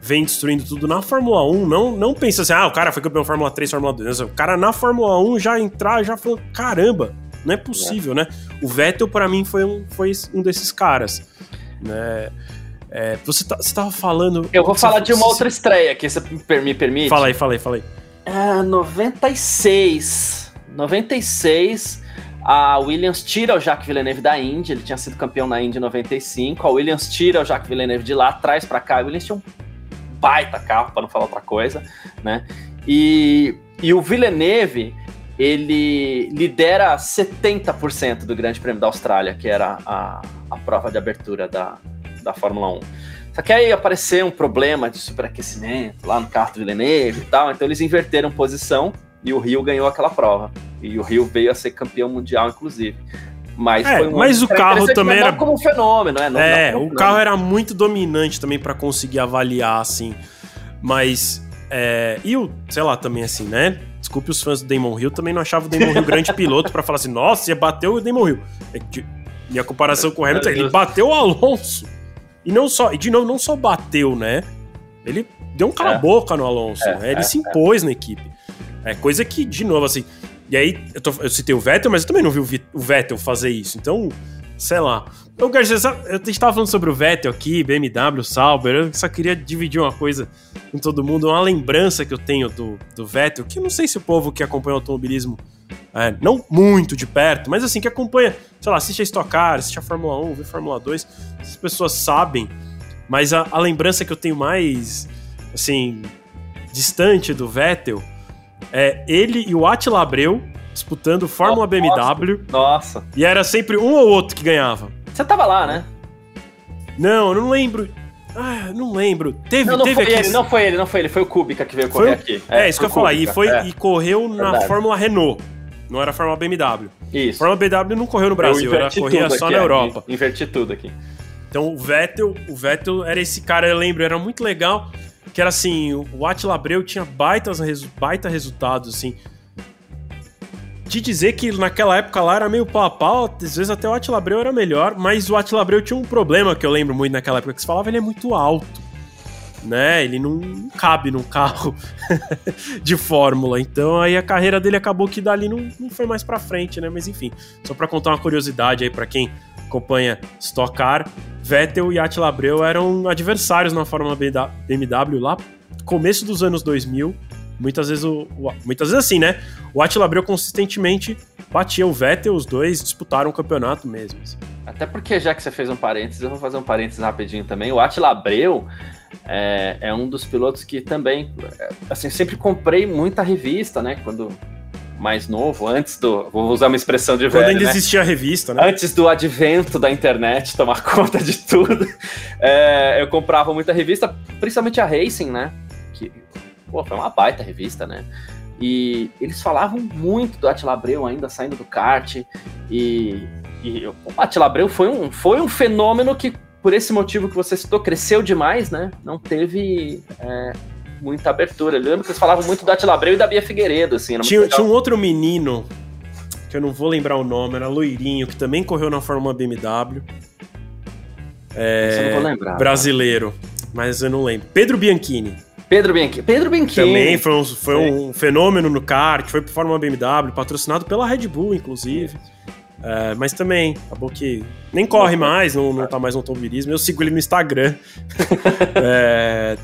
vem destruindo tudo na Fórmula 1. Não, não pensa assim, ah, o cara foi campeão Fórmula 3, Fórmula 2. O cara na Fórmula 1 já entrar, já falou, caramba, não é possível, é. né? O Vettel para mim foi um, foi um desses caras, né? É, você, tá, você tava falando.
Eu vou falar de uma outra estreia que você me permite.
Fala aí, fala aí, fala aí.
É, 96. 96 a Williams tira o Jacques Villeneuve da Indy, ele tinha sido campeão na Indy 95. A Williams tira o Jacques Villeneuve de lá, traz para cá. A Williams tinha um baita carro, para não falar outra coisa, né? E, e o Villeneuve, ele lidera 70% do Grande Prêmio da Austrália, que era a, a prova de abertura da, da Fórmula 1. Só que aí apareceu um problema de superaquecimento lá no carro do Villeneuve e tal, então eles inverteram posição e o Rio ganhou aquela prova. E o Rio veio a ser campeão mundial, inclusive. Mas,
é, um mas o carro também era
como um fenômeno, né?
Não, é, não o carro era muito dominante também para conseguir avaliar assim. Mas é, e o, sei lá, também assim, né? Desculpe os fãs do Damon Hill, também não achava o Damon Hill grande piloto para falar assim, nossa, ia bateu o Damon Hill. E a comparação com o Hamilton, ele bateu o Alonso. E não só, e de novo, não só bateu, né? Ele deu um cala-boca é. no Alonso, é, né? Ele é, se impôs na equipe. É coisa que, de novo, assim. E aí, eu, tô, eu citei o Vettel, mas eu também não vi o, Vettel fazer isso. Então, sei lá. Eu, Garcia, eu estava falando sobre o Vettel aqui, BMW, Sauber. Eu só queria dividir uma coisa com todo mundo, uma lembrança que eu tenho do, do Vettel, que eu não sei se o povo que acompanha o automobilismo, é, não muito de perto, mas assim, que acompanha, sei lá, assiste a Stock Car, assiste a Fórmula 1, vê Fórmula 2, as pessoas sabem, mas a, a lembrança que eu tenho mais, assim, distante do Vettel é ele e o Attila Abreu disputando Fórmula nossa, BMW.
Nossa.
E era sempre um ou outro que ganhava.
Você tava lá, né?
Não, eu não lembro. Ah, não lembro. Teve,
não, não
teve
foi aqui... ele, não foi ele, não foi ele, foi o Kubica que veio correr aqui.
É, é isso que eu ia falar. E, foi, é. e correu Verdade. na Fórmula Renault. Não era a Fórmula BMW.
Isso.
Fórmula BMW não correu no Brasil, era corria só aqui, na Europa.
Inverti tudo aqui.
Então o Vettel, o Vettel era esse cara, eu lembro, era muito legal que era assim, o Attila Abreu tinha baitas, baita resultados, assim. De dizer que naquela época lá era meio pau a pau, às vezes até o Attila Abreu era melhor, mas o Attila Abreu tinha um problema que eu lembro muito naquela época, que se falava ele é muito alto. Né? Ele não cabe num carro de Fórmula. Então aí a carreira dele acabou que dali não, não foi mais para frente, né? Mas enfim, só para contar uma curiosidade aí para quem acompanha Stock Car, Vettel e Attila Abreu eram adversários na Fórmula BMW lá começo dos anos 2000. Muitas vezes o, o muitas vezes assim, né? O Attila Abreu consistentemente batia o Vettel, os dois disputaram o campeonato mesmo. Assim.
Até porque já que você fez um parênteses, eu vou fazer um parênteses rapidinho também. O Attila Abreu é, é um dos pilotos que também, assim, sempre comprei muita revista, né? Quando mais novo, antes do. Vou usar uma expressão de
Quando
velho.
Quando ainda
né?
existia a revista, né?
Antes do advento da internet tomar conta de tudo, é, eu comprava muita revista, principalmente a Racing, né? Que, pô, foi uma baita revista, né? E eles falavam muito do Attila Abreu ainda saindo do kart. E, e o Attila Abreu foi um, foi um fenômeno que, por esse motivo que você citou, cresceu demais, né? Não teve é, muita abertura. Eu lembro que eles falavam muito do Attila Abreu e da Bia Figueiredo, assim.
Tinha, tinha, um outro menino, que eu não vou lembrar o nome, era loirinho, que também correu na Fórmula BMW. É,
eu não vou lembrar.
Brasileiro, mas eu não lembro. Pedro Bianchini.
Pedro Bianchini. Pedro Bianchini.
Também foi um, foi um fenômeno no kart, foi pro Fórmula BMW, patrocinado pela Red Bull, inclusive. É, mas também, acabou que nem corre mais, não, não tá mais no automobilismo. Eu sigo ele no Instagram. é,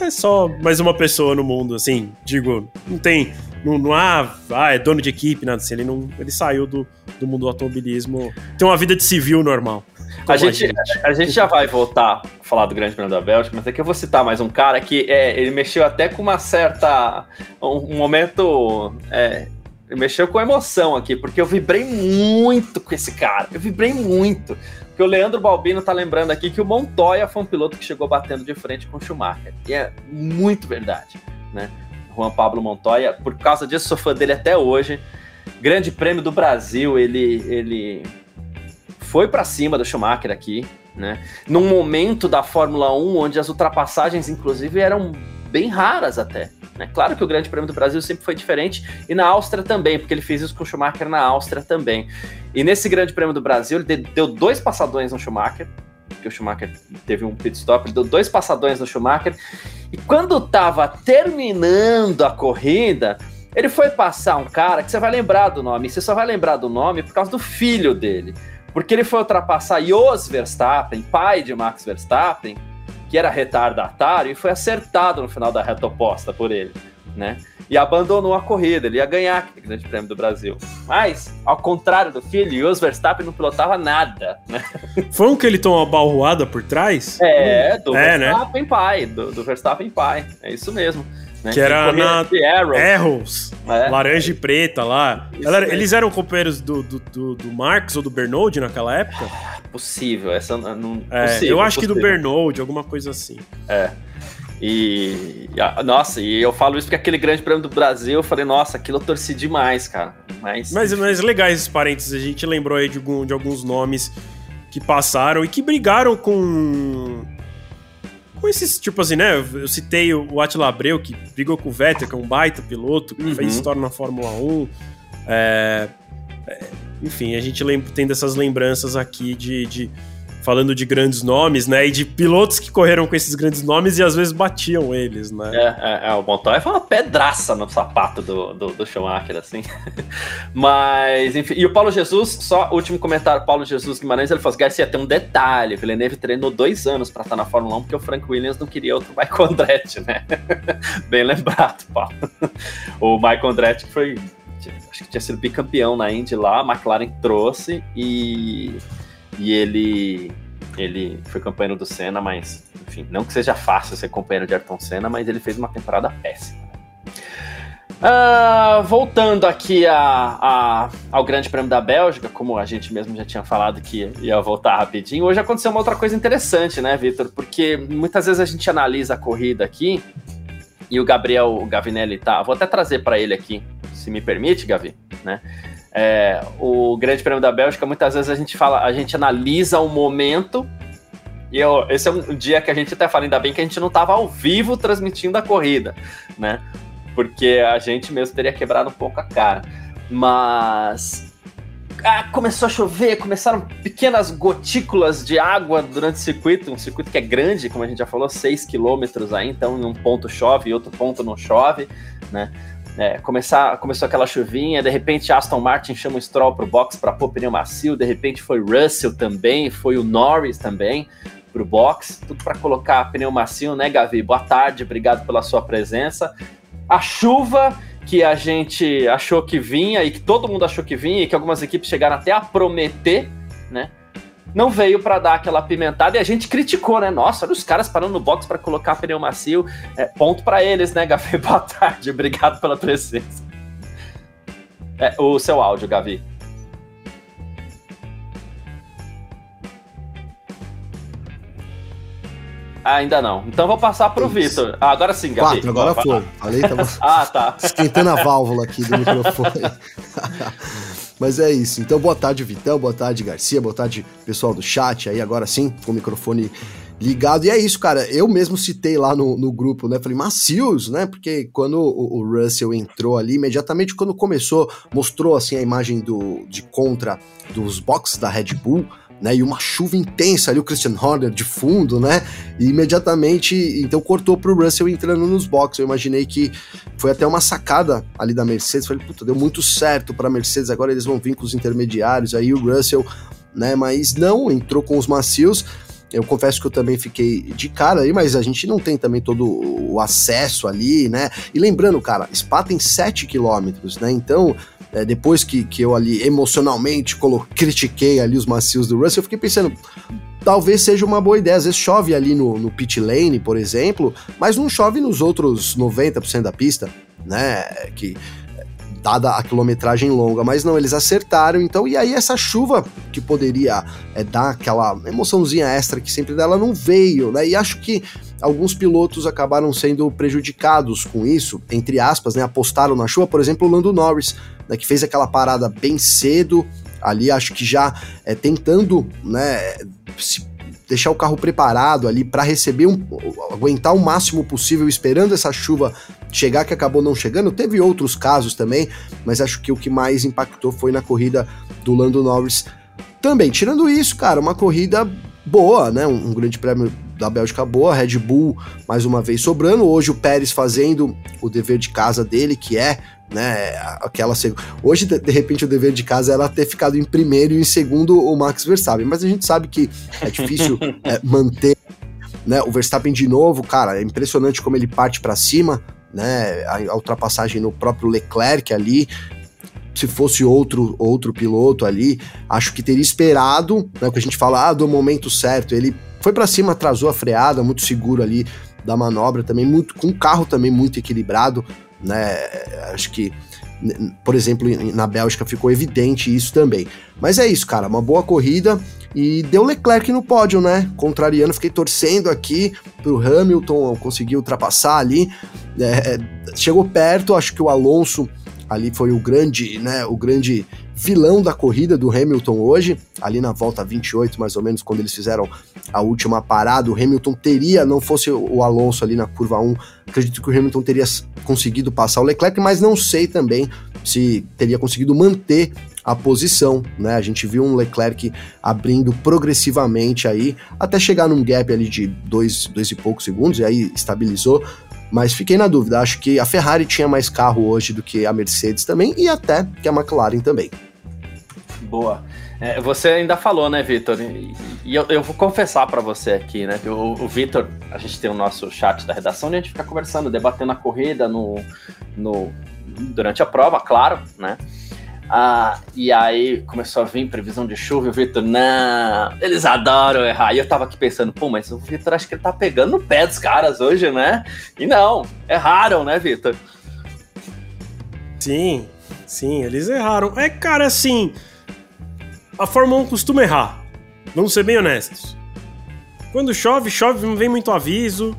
é só mais uma pessoa no mundo, assim, digo, não tem. Não, não há. Ah, é dono de equipe, nada assim. Ele, não, ele saiu do, do mundo do automobilismo. Tem uma vida de civil normal.
A gente, a gente. a, gente. já vai voltar a falar do Grande Prêmio da Bélgica, mas aqui eu vou citar mais um cara que é, ele mexeu até com uma certa. Um, um momento. É, mexeu com emoção aqui, porque eu vibrei muito com esse cara. Eu vibrei muito. Porque o Leandro Balbino tá lembrando aqui que o Montoya foi um piloto que chegou batendo de frente com o Schumacher. E é muito verdade, né? Juan Pablo Montoya, por causa disso, sou fã dele até hoje. Grande Prêmio do Brasil, ele, ele foi para cima do Schumacher aqui, né? Num momento da Fórmula 1 onde as ultrapassagens, inclusive, eram bem raras até. Né? Claro que o Grande Prêmio do Brasil sempre foi diferente, e na Áustria também, porque ele fez isso com o Schumacher na Áustria também. E nesse Grande Prêmio do Brasil, ele deu dois passadões no Schumacher, que o Schumacher teve um pit stop, ele deu dois passadões no Schumacher, e quando estava terminando a corrida, ele foi passar um cara que você vai lembrar do nome, você só vai lembrar do nome por causa do filho dele, porque ele foi ultrapassar Jos Verstappen, pai de Max Verstappen, que era retardatário, e foi acertado no final da reta oposta por ele, né? E abandonou a corrida, ele ia ganhar aquele grande prêmio do Brasil. Mas, ao contrário do filho, Jos Verstappen não pilotava nada, né?
Foi um que ele tomou uma balroada por trás?
É, do é, Verstappen né? pai, do, do Verstappen pai, é isso mesmo.
Né? Que era na Arrows, Arrows é. laranja e preta lá. eles eram companheiros do, do, do, do Marx ou do Bernold naquela época?
Possível, essa não.
É,
possível,
eu acho
possível.
que do Bernold, alguma coisa assim.
É. E, nossa, e eu falo isso porque aquele grande prêmio do Brasil, eu falei, nossa, aquilo eu torci demais, cara. Mas,
mas, mas legais esses parênteses, a gente lembrou aí de, algum, de alguns nomes que passaram e que brigaram com com esses, tipo assim, né? Eu citei o Attila Abreu, que brigou com o Vettel, que é um baita piloto, que uhum. fez história na Fórmula 1. É, é, enfim, a gente lembra, tem dessas lembranças aqui de, de falando de grandes nomes, né? E de pilotos que correram com esses grandes nomes e às vezes batiam eles, né?
É, é, é o Montoya foi uma pedraça no sapato do, do, do Schumacher, assim. Mas, enfim. E o Paulo Jesus, só último comentário: Paulo Jesus Guimarães, ele falou: assim, Garcia, tem um detalhe. Villeneuve treinou dois anos para estar na Fórmula 1 porque o Frank Williams não queria outro Michael Andretti, né? Bem lembrado, Paulo. O Michael Andretti foi. Acho que tinha sido bicampeão na Indy lá, a McLaren trouxe e e ele ele foi companheiro do Senna, mas enfim, não que seja fácil ser companheiro de Ayrton Senna, mas ele fez uma temporada péssima. Uh, voltando aqui a, a, ao Grande Prêmio da Bélgica, como a gente mesmo já tinha falado que ia voltar rapidinho, hoje aconteceu uma outra coisa interessante, né, Vitor? Porque muitas vezes a gente analisa a corrida aqui e o Gabriel Gavinelli tá. Vou até trazer para ele aqui, se me permite, Gavi, né? É, o Grande Prêmio da Bélgica, muitas vezes a gente fala, a gente analisa o momento. E eu, esse é um dia que a gente até fala, ainda bem que a gente não estava ao vivo transmitindo a corrida, né? Porque a gente mesmo teria quebrado um pouco a cara. Mas ah, começou a chover, começaram pequenas gotículas de água durante o circuito, um circuito que é grande, como a gente já falou, 6 quilômetros aí, então em um ponto chove e outro ponto não chove, né? É, começar, começou aquela chuvinha, de repente Aston Martin chama o Stroll pro box para pôr pneu macio, de repente foi Russell também, foi o Norris também pro box, tudo para colocar pneu macio, né, Gavi? Boa tarde, obrigado pela sua presença. A chuva que a gente achou que vinha e que todo mundo achou que vinha e que algumas equipes chegaram até a prometer, né? Não veio para dar aquela pimentada e a gente criticou, né? Nossa, olha os caras parando no box para colocar pneu macio. É, ponto para eles, né, Gavi? Boa tarde, obrigado pela presença. É, o seu áudio, Gavi. Ainda não. Então vou passar pro Vitor. Ah, agora sim, Gabi.
Quatro, agora foi. Falei, tava
ah, tá.
esquentando a válvula aqui do microfone. Mas é isso. Então, boa tarde, Vitão. Boa tarde, Garcia. Boa tarde, pessoal do chat. Aí, agora sim, com o microfone ligado. E é isso, cara. Eu mesmo citei lá no, no grupo, né? Falei, macios, né? Porque quando o, o, Russell entrou ali, imediatamente quando começou, mostrou assim a imagem do, de contra dos boxes da Red Bull né? E uma chuva intensa ali, o Christian Horner de fundo, né? E imediatamente, então cortou pro Russell entrando nos boxes. Eu imaginei que foi até uma sacada ali da Mercedes. Falei, puta, deu muito certo pra Mercedes, agora eles vão vir com os intermediários. Aí o Russell, né? Mas não, entrou com os macios. Eu confesso que eu também fiquei de cara aí, mas a gente não tem também todo o acesso ali, né? E lembrando, cara, Spa tem 7 quilômetros, né? Então, é, depois que, que eu ali emocionalmente colo critiquei ali os macios do Russell, eu fiquei pensando, talvez seja uma boa ideia. Às vezes chove ali no, no pit lane, por exemplo, mas não chove nos outros 90% da pista, né? Que dada a quilometragem longa, mas não, eles acertaram, então, e aí essa chuva que poderia é, dar aquela emoçãozinha extra que sempre dela não veio, né? E acho que alguns pilotos acabaram sendo prejudicados com isso, entre aspas, né? Apostaram na chuva, por exemplo, o Lando Norris, né, que fez aquela parada bem cedo, ali acho que já é, tentando, né, se deixar o carro preparado ali para receber um, aguentar o máximo possível esperando essa chuva chegar que acabou não chegando. Teve outros casos também, mas acho que o que mais impactou foi na corrida do Lando Norris. Também, tirando isso, cara, uma corrida boa, né? Um, um grande prêmio da Bélgica boa, Red Bull mais uma vez sobrando. Hoje o Pérez fazendo o dever de casa dele, que é né? Aquela hoje de, repente o dever de casa era ter ficado em primeiro e em segundo o Max Verstappen, mas a gente sabe que é difícil é, manter, né? O Verstappen de novo, cara, é impressionante como ele parte para cima, né? A, ultrapassagem no próprio Leclerc ali. Se fosse outro outro piloto ali, acho que teria esperado, né? Que a gente fala, ah, do momento certo. Ele foi para cima, atrasou a freada, muito seguro ali da manobra também, muito com o carro também muito equilibrado né? Acho que, por exemplo, na Bélgica ficou evidente isso também. Mas é isso, cara, uma boa corrida e deu Leclerc no pódio, né? Contrariando, fiquei torcendo aqui pro Hamilton conseguir ultrapassar ali. É, chegou perto, acho que o Alonso ali foi o grande, né, o grande vilão da corrida do Hamilton hoje, ali na volta 28, mais ou menos, quando eles fizeram a última parada, o Hamilton teria, não fosse o Alonso ali na curva 1, acredito que o Hamilton teria conseguido passar o Leclerc, mas não sei também se teria conseguido manter a posição, né? A gente viu um Leclerc abrindo progressivamente aí, até chegar num gap ali de dois, dois e poucos segundos, e aí estabilizou, mas fiquei na dúvida, acho que a Ferrari tinha mais carro hoje do que a Mercedes também e até que a McLaren também.
Boa. É, você ainda falou, né, Vitor? E, e eu, eu, vou confessar para você aqui, né? O, o Vitor, a gente tem o nosso chat da redação e a gente fica conversando, debatendo a corrida no, no, durante a prova, claro, né? Ah, e aí começou a vir previsão de chuva e o Vitor, não, eles adoram errar. E eu tava aqui pensando, pô, mas o Vitor acho que ele tá pegando no pé dos caras hoje, né? E não, erraram, né, Vitor?
Sim, sim, eles erraram. É, cara, assim, a Fórmula 1 costuma errar. Vamos ser bem honestos. Quando chove, chove, não vem muito aviso.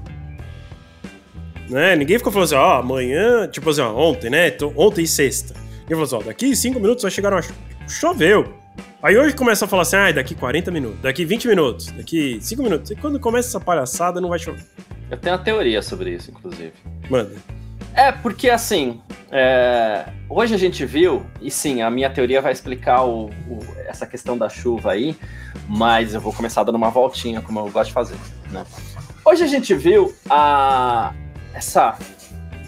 Né? Ninguém ficou falando assim, ó, oh, amanhã, tipo assim, ó, ontem, né? Ontem e sexta ele falou assim: ó, daqui 5 minutos vai chegar uma. Choveu. Aí hoje começa a falar assim: ah, daqui 40 minutos, daqui 20 minutos, daqui 5 minutos. E quando começa essa palhaçada, não vai chover.
Eu tenho uma teoria sobre isso, inclusive.
Manda.
É, porque assim, é, hoje a gente viu, e sim, a minha teoria vai explicar o, o, essa questão da chuva aí, mas eu vou começar dando uma voltinha, como eu gosto de fazer. Né? Hoje a gente viu a, essa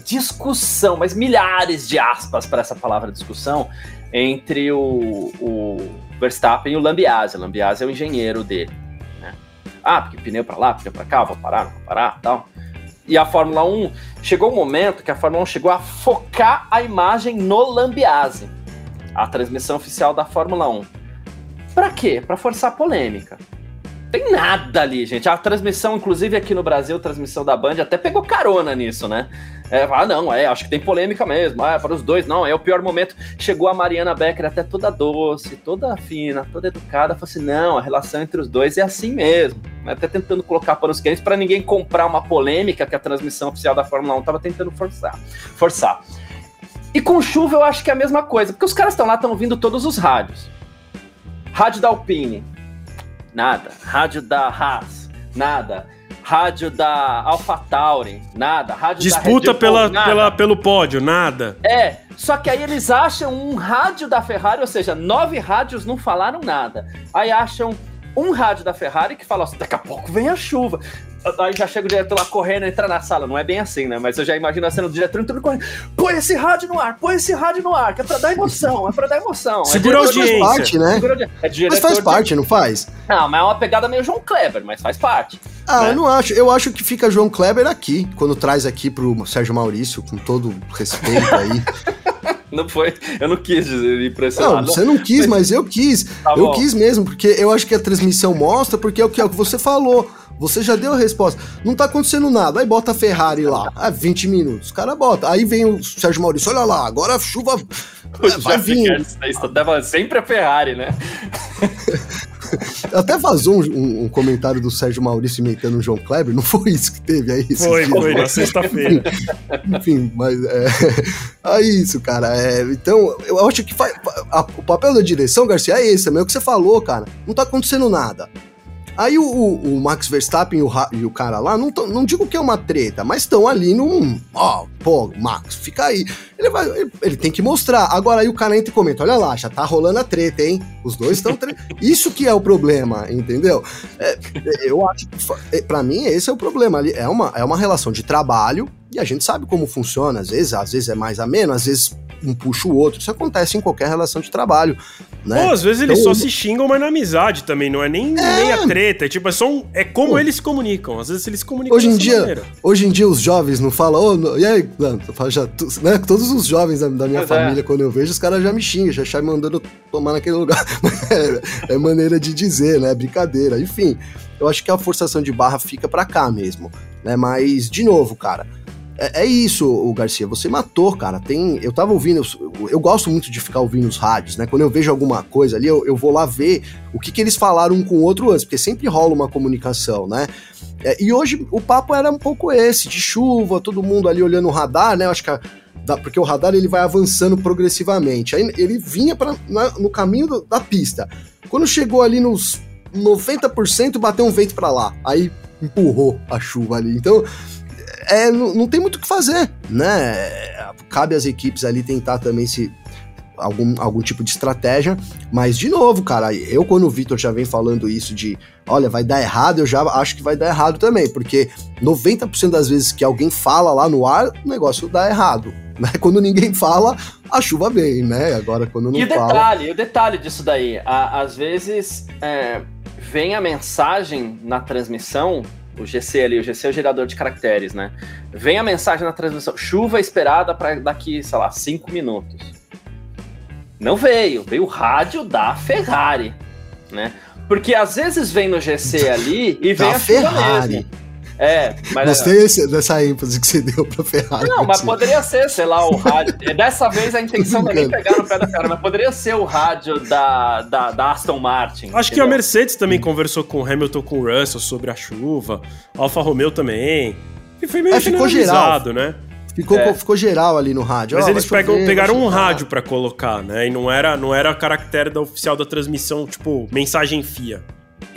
discussão, mas milhares de aspas para essa palavra discussão, entre o, o Verstappen e o Lambiase. O Lambiase é o engenheiro dele. Né? Ah, porque pneu para lá, pneu para cá, vou parar, não vou parar, tal. E a Fórmula 1 chegou um momento que a Fórmula 1 chegou a focar a imagem no Lambiase, a transmissão oficial da Fórmula 1. Para quê? Para forçar polêmica. Tem nada ali, gente. A transmissão, inclusive aqui no Brasil, a transmissão da Band até pegou carona nisso, né? É, ah, não, é, acho que tem polêmica mesmo. Ah, para os dois, não, é o pior momento. Chegou a Mariana Becker até toda doce, toda fina, toda educada, falou assim: não, a relação entre os dois é assim mesmo. Até tentando colocar panos quentes para ninguém comprar uma polêmica que a transmissão oficial da Fórmula 1 estava tentando forçar. forçar. E com chuva eu acho que é a mesma coisa, porque os caras estão lá, estão ouvindo todos os rádios. Rádio da Alpine, nada. Rádio da Haas, nada. Rádio da AlphaTauri, nada. Rádio
Disputa da pela, nada. pela, pelo pódio, nada.
É, só que aí eles acham um rádio da Ferrari, ou seja, nove rádios não falaram nada. Aí acham um rádio da Ferrari que fala assim, daqui a pouco vem a chuva. Aí já chega o diretor lá correndo, entra na sala. Não é bem assim, né? Mas eu já imagino a cena do diretor entrando correndo. Põe esse rádio no ar, põe esse rádio no ar, que é pra dar emoção, é pra dar emoção.
Segura
é
audiência.
Faz parte, né?
É
mas faz parte, não faz?
Não, mas é uma pegada meio João Kleber, mas faz parte.
Ah, né? eu não acho. Eu acho que fica João Kleber aqui, quando traz aqui pro Sérgio Maurício, com todo respeito aí.
Não foi, eu não quis dizer
impressionar. Não, você não quis, mas eu quis. Tá eu quis mesmo, porque eu acho que a transmissão mostra, porque é o que, é o que você falou. Você já deu a resposta. Não tá acontecendo nada. Aí bota a Ferrari lá. Ah, 20 minutos. O cara bota. Aí vem o Sérgio Maurício. Olha lá, agora a chuva vai vir.
Sempre a Ferrari, né?
Até vazou um, um, comentário do Sérgio Maurício imitando o João Kleber, não foi isso que teve aí?
Foi, foi, na sexta-feira.
Enfim, mas é, é isso, cara. É, então, eu acho que faz, a, o papel da direção, Garcia, é esse, é o que você falou, cara. Não tá acontecendo nada. Aí o, o, o Max Verstappen e o, e o, cara lá, não, tão, não digo que é uma treta, mas estão ali num. Ó, oh, pô, Max, fica aí. Ele, vai, ele, ele, tem que mostrar. Agora aí o cara entra e comenta: olha lá, já tá rolando a treta, hein? Os dois estão. Tre... Isso que é o problema, entendeu? É, é eu acho que, é, pra mim, esse é o problema. É uma, é uma relação de trabalho e a gente sabe como funciona. Às vezes, às vezes é mais ameno, às vezes um puxa o outro. Isso acontece em qualquer relação de trabalho, né?
Pô, às vezes eles então, só se xingam, mas na amizade também, não é nem, é... nem a treta, é tipo, é só um, é como Pô. eles se comunicam. Às vezes eles se comunicam
hoje em dia, maneira. Hoje em dia os jovens não falam, oh, e aí, já, né? Todos os jovens da, da minha é. família, é. quando eu vejo, os caras já me xingam, já me mandando tomar naquele lugar. é, é maneira de dizer, né? Brincadeira. Enfim, eu acho que a forçação de barra fica para cá mesmo, né? Mas, de novo, cara, é, é, isso, o Garcia, você matou, cara. Tem, eu tava ouvindo, eu, eu, gosto muito de ficar ouvindo os rádios, né? Quando eu vejo alguma coisa ali, eu, eu vou lá ver o que, que eles falaram um com o outro antes, porque sempre rola uma comunicação, né? É, e hoje o papo era um pouco esse, de chuva, todo mundo ali olhando o radar, né? Eu acho que a, porque o radar ele vai avançando progressivamente. Aí ele vinha pra, na, no caminho do, da pista. Quando chegou ali nos 90%, bateu um vento para lá. Aí empurrou a chuva ali. Então, é, não, não tem muito o que fazer, né? Cabe às equipes ali tentar também se algum, algum tipo de estratégia. Mas, de novo, cara, eu quando o Vitor já vem falando isso de olha, vai dar errado, eu já acho que vai dar errado também, porque 90% das vezes que alguém fala lá no ar, o negócio dá errado. Né? Quando ninguém fala, a chuva vem, né? Agora, quando não
e o
fala...
detalhe, o detalhe disso daí, a, às vezes é, vem a mensagem na transmissão o GC ali, o GC é o gerador de caracteres, né? Vem a mensagem na transmissão: chuva esperada para daqui, sei lá, cinco minutos. Não veio, veio o rádio da Ferrari, né? Porque às vezes vem no GC ali e vem da a Ferrari. É,
mas. Gostei esse, dessa ênfase que você deu pra Ferrari.
Não, mas poderia ser, sei lá, o rádio. Dessa vez a intenção não é nem pegar no pé da Ferrari, mas poderia ser o rádio da, da, da Aston Martin.
Acho entendeu? que a Mercedes também conversou com o Hamilton com o Russell sobre a chuva, a Alfa Romeo também. E foi meio é,
ficou geral, né? Ficou, é. ficou geral ali no rádio.
Mas oh, eles pegam, ver, pegaram um rádio para colocar, né? E não era, não era a caractere da oficial da transmissão, tipo, mensagem FIA.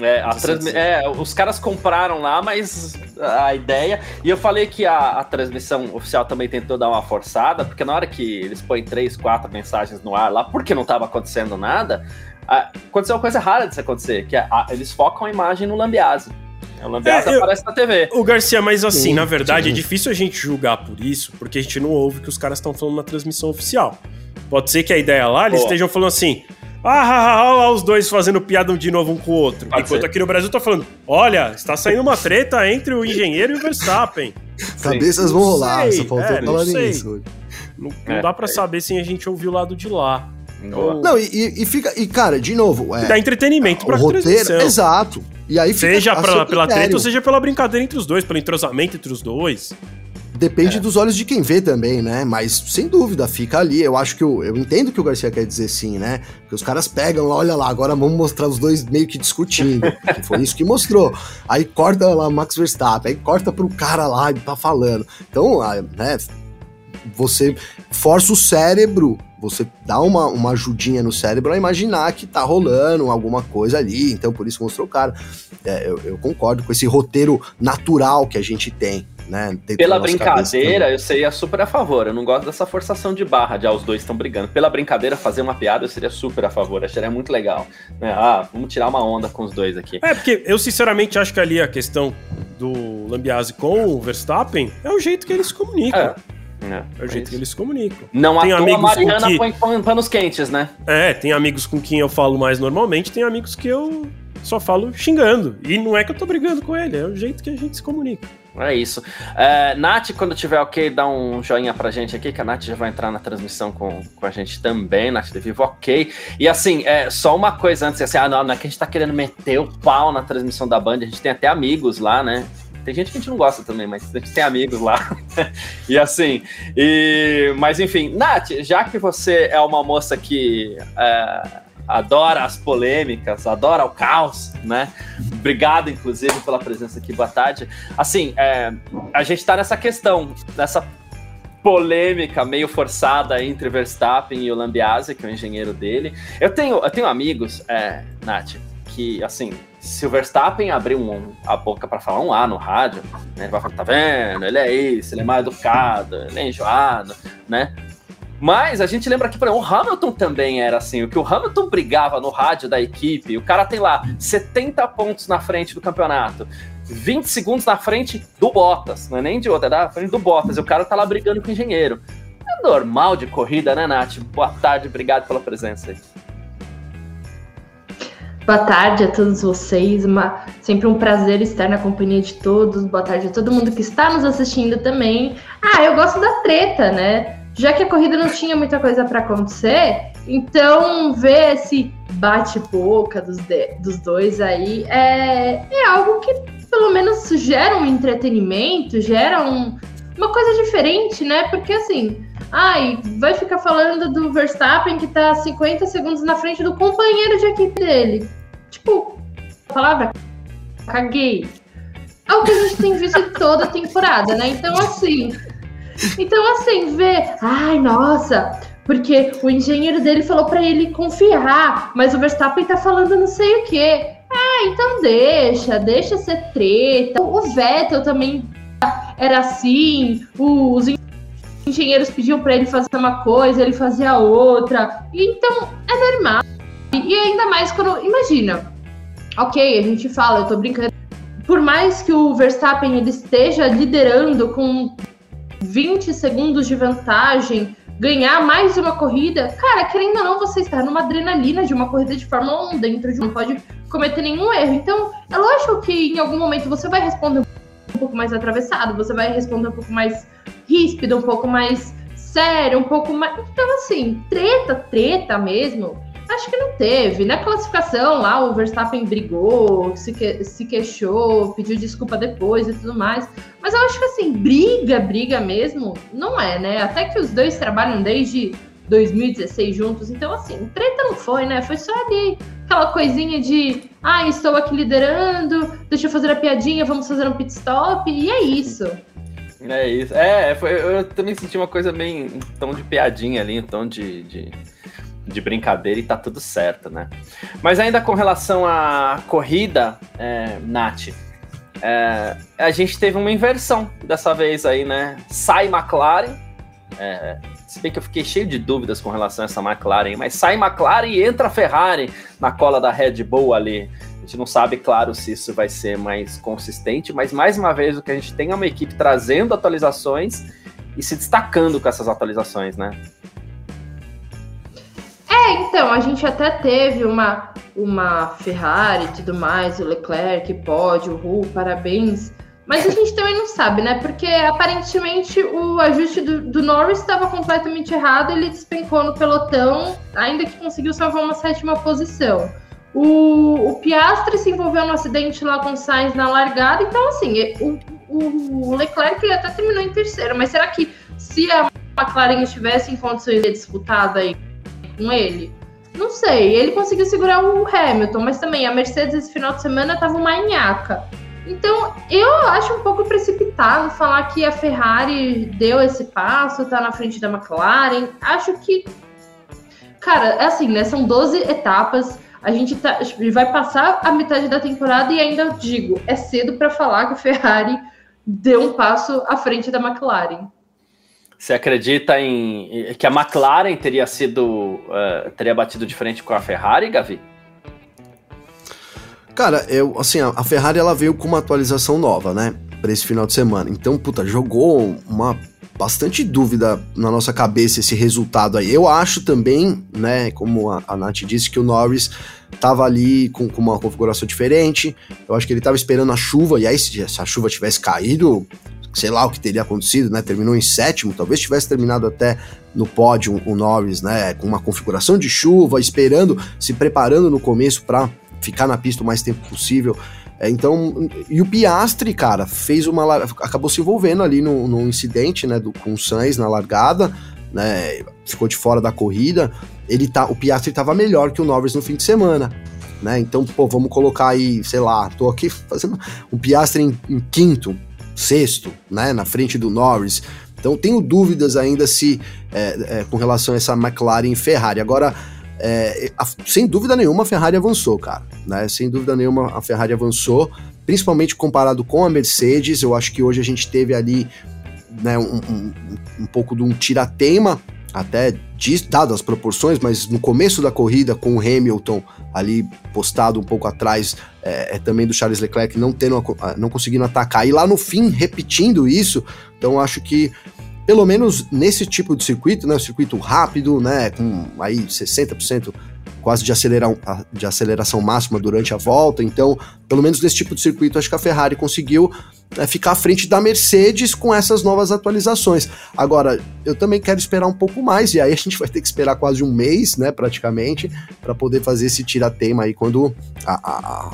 É, transmi... é, os caras compraram lá, mas a ideia. E eu falei que a, a, transmissão oficial também tentou dar uma forçada, porque na hora que eles põem três, quatro mensagens no ar lá, porque não estava acontecendo nada, a, aconteceu uma coisa rara disso acontecer, que a, eles focam a imagem no Lambiase. O Lambiase é, aparece na TV.
O Garcia, mas assim, sim, na verdade, sim. é difícil a gente julgar por isso, porque a gente não ouve o que os caras estão falando na transmissão oficial. Pode ser que a ideia lá, eles Pô. estejam falando assim, ah, olha lá os dois fazendo piada de novo um com o outro. Pode Enquanto ser. aqui no Brasil tá falando: olha, está saindo uma treta entre o engenheiro e o Verstappen.
Cabeças vão rolar, só faltou é, falar nisso.
Não, não é, dá para é. saber se a gente ouviu o lado de lá.
Não, e, e, fica. E, cara, de novo.
É, dá entretenimento pra roteiro, transmissão.
Exato. E aí
seja pra, pela treta ou seja pela brincadeira entre os dois, pelo entrosamento entre os dois.
Depende é. dos olhos de quem vê também, né? Mas sem dúvida, fica ali. Eu acho que eu, eu entendo que o Garcia quer dizer sim, né? Que os caras pegam lá, olha lá, agora vamos mostrar os dois meio que discutindo. que foi isso que mostrou. Aí corta lá Max Verstappen, aí corta pro cara lá que tá falando. Então, ah, né? Você força o cérebro você dá uma, uma ajudinha no cérebro a imaginar que tá rolando alguma coisa ali, então por isso mostrou o cara. É, eu, eu, concordo com esse roteiro natural que a gente tem. Né,
Pela brincadeira, eu seria super a favor. Eu não gosto dessa forçação de barra de ah, os dois estão brigando. Pela brincadeira, fazer uma piada, eu seria super a favor. Acharia muito legal. Né? Ah, vamos tirar uma onda com os dois aqui.
É, porque eu sinceramente acho que ali a questão do Lambiase com o Verstappen é o jeito que eles se comunicam. É. É, é o jeito isso. que eles se comunicam.
Não tem amigos a Mariana que... põe panos quentes, né?
É, tem amigos com quem eu falo mais normalmente, tem amigos que eu só falo xingando. E não é que eu tô brigando com ele, é o jeito que a gente se comunica.
É isso. É, Nath, quando tiver ok, dá um joinha pra gente aqui, que a Nath já vai entrar na transmissão com, com a gente também, Nath de Vivo, ok. E assim, é, só uma coisa antes, assim, ah, não, não é que a gente tá querendo meter o pau na transmissão da Band, a gente tem até amigos lá, né? Tem gente que a gente não gosta também, mas a gente tem amigos lá. e assim, e, mas enfim, Nath, já que você é uma moça que é, adora as polêmicas, adora o caos, né? Obrigado, inclusive, pela presença aqui. Boa tarde. Assim, é, a gente tá nessa questão, nessa polêmica meio forçada entre Verstappen e o Lambiase, que é o engenheiro dele. Eu tenho, eu tenho amigos, é, Nath, que, assim, se o Verstappen abrir um, a boca para falar um A no rádio, né, ele vai falar, tá vendo? Ele é isso, ele é mais educado, ele é enjoado, né? Mas a gente lembra que, por exemplo, o Hamilton também era assim. O que o Hamilton brigava no rádio da equipe, o cara tem lá 70 pontos na frente do campeonato, 20 segundos na frente do Bottas, não é nem de outra, é da frente do Bottas, e o cara tá lá brigando com o engenheiro. É normal de corrida, né, Nath? Boa tarde, obrigado pela presença aí.
Boa tarde a todos vocês, uma, sempre um prazer estar na companhia de todos. Boa tarde a todo mundo que está nos assistindo também. Ah, eu gosto da treta, né? Já que a corrida não tinha muita coisa para acontecer, então ver esse bate-boca dos, dos dois aí é, é algo que pelo menos gera um entretenimento, gera um, uma coisa diferente, né? Porque assim, ai, vai ficar falando do Verstappen que tá 50 segundos na frente do companheiro de equipe dele tipo, a palavra caguei. É o que a gente tem visto toda a temporada, né? Então, assim. Então, assim, ver. Ai, nossa, porque o engenheiro dele falou para ele confiar, mas o Verstappen tá falando não sei o quê. Ah, então deixa, deixa ser treta. O Vettel também era assim, os engenheiros pediam para ele fazer uma coisa, ele fazia outra. Então, é normal. E ainda mais quando. Imagina, ok, a gente fala, eu tô brincando. Por mais que o Verstappen ele esteja liderando com 20 segundos de vantagem, ganhar mais uma corrida, cara, querendo ou não, você está numa adrenalina de uma corrida de Fórmula 1 dentro de um, não pode cometer nenhum erro. Então, é lógico que em algum momento você vai responder um pouco mais atravessado, você vai responder um pouco mais ríspido, um pouco mais sério, um pouco mais. Então, assim, treta, treta mesmo Acho que não teve. Na classificação lá, o Verstappen brigou, se, que, se queixou, pediu desculpa depois e tudo mais. Mas eu acho que assim, briga, briga mesmo, não é, né? Até que os dois trabalham desde 2016 juntos. Então, assim, treta não foi, né? Foi só ali aquela coisinha de ah, estou aqui liderando, deixa eu fazer a piadinha, vamos fazer um pit stop, e é isso.
É isso. É, foi, eu também senti uma coisa meio um tom de piadinha ali, um tom de, de de brincadeira e tá tudo certo, né? Mas ainda com relação à corrida, é, Nath, é, a gente teve uma inversão dessa vez aí, né? Sai McLaren, é, se bem que eu fiquei cheio de dúvidas com relação a essa McLaren, mas sai McLaren e entra Ferrari na cola da Red Bull ali. A gente não sabe, claro, se isso vai ser mais consistente, mas mais uma vez o que a gente tem é uma equipe trazendo atualizações e se destacando com essas atualizações, né?
É, então, a gente até teve uma, uma Ferrari e tudo mais, o Leclerc, pode, o Ru, parabéns. Mas a gente também não sabe, né? Porque aparentemente o ajuste do, do Norris estava completamente errado, ele despencou no pelotão, ainda que conseguiu salvar uma sétima posição. O, o Piastri se envolveu no acidente lá com o Sainz na largada, então assim, o, o Leclerc até terminou em terceiro, mas será que se a McLaren estivesse em condições de disputada aí com ele? Não sei, ele conseguiu segurar o Hamilton, mas também a Mercedes esse final de semana estava uma nhaca. Então, eu acho um pouco precipitado falar que a Ferrari deu esse passo, tá na frente da McLaren. Acho que, cara, é assim, né? São 12 etapas. A gente tá, vai passar a metade da temporada e ainda digo, é cedo para falar que a Ferrari deu um passo à frente da McLaren.
Você acredita em que a McLaren teria sido uh, teria batido de frente com a Ferrari, Gavi?
Cara, eu, assim, a Ferrari ela veio com uma atualização nova, né? Pra esse final de semana. Então, puta, jogou uma bastante dúvida na nossa cabeça esse resultado aí. Eu acho também, né, como a, a Nath disse, que o Norris tava ali com, com, uma configuração diferente. Eu acho que ele tava esperando a chuva, e aí, se, se a chuva tivesse caído, sei lá o que teria acontecido, né? Terminou em sétimo, talvez tivesse terminado até no pódio o Norris, né? Com uma configuração de chuva, esperando, se preparando no começo para ficar na pista o mais tempo possível. É, então, e o Piastri, cara, fez uma. acabou se envolvendo ali num, num incidente, né, do, com o Sainz na largada, né, ficou de fora da corrida. Ele tá, o Piastri estava melhor que o Norris no fim de semana. Né? Então, pô, vamos colocar aí, sei lá, tô aqui fazendo um Piastri em, em quinto, sexto, né, na frente do Norris. Então, tenho dúvidas ainda se é, é, com relação a essa McLaren e Ferrari. Agora, é, a, sem dúvida nenhuma a Ferrari avançou, cara. Né? Sem dúvida nenhuma a Ferrari avançou, principalmente comparado com a Mercedes. Eu acho que hoje a gente teve ali né, um, um, um pouco de um tira-teima, até dado as proporções, mas no começo da corrida, com o Hamilton ali postado um pouco atrás, é, é também do Charles Leclerc não, tendo, não conseguindo atacar, e lá no fim repetindo isso. Então acho que pelo menos nesse tipo de circuito, né, circuito rápido, né, com aí 60% quase de, acelerar, de aceleração máxima durante a volta, então, pelo menos nesse tipo de circuito, acho que a Ferrari conseguiu é, ficar à frente da Mercedes com essas novas atualizações. Agora, eu também quero esperar um pouco mais, e aí a gente vai ter que esperar quase um mês, né, praticamente, para poder fazer esse tira-tema aí quando a, a, a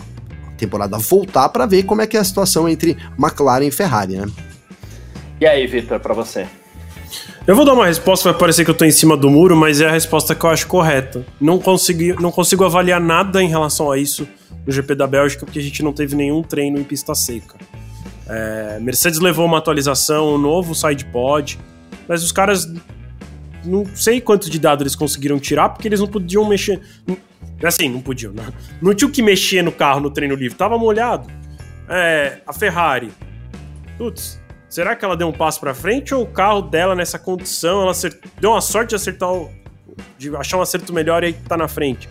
temporada voltar, para ver como é que é a situação entre McLaren e Ferrari, né?
E aí, Victor, para você?
Eu vou dar uma resposta, vai parecer que eu tô em cima do muro, mas é a resposta que eu acho correta. Não, consegui, não consigo avaliar nada em relação a isso no GP da Bélgica, porque a gente não teve nenhum treino em pista seca. É, Mercedes levou uma atualização, um novo sidepod, mas os caras. Não sei quanto de dado eles conseguiram tirar, porque eles não podiam mexer. Assim, não podiam, não. Não tinha o que mexer no carro no treino livre, tava molhado. É, a Ferrari. Putz, Será que ela deu um passo para frente ou o carro dela nessa condição, ela acert... deu uma sorte de acertar o... de achar um acerto melhor e aí tá na frente?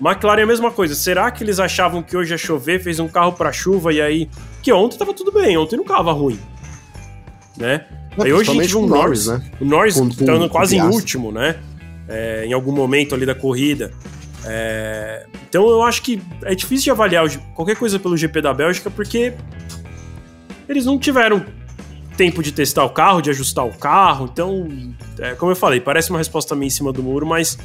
McLaren é a mesma coisa. Será que eles achavam que hoje ia chover, fez um carro para chuva e aí que ontem tava tudo bem, ontem não tava ruim, né?
aí hoje a gente viu um Norris, né?
O Norris estando quase em último, né? É, em algum momento ali da corrida. É, então eu acho que é difícil de avaliar qualquer coisa pelo GP da Bélgica porque eles não tiveram tempo de testar o carro, de ajustar o carro. Então, é, como eu falei, parece uma resposta meio em cima do muro, mas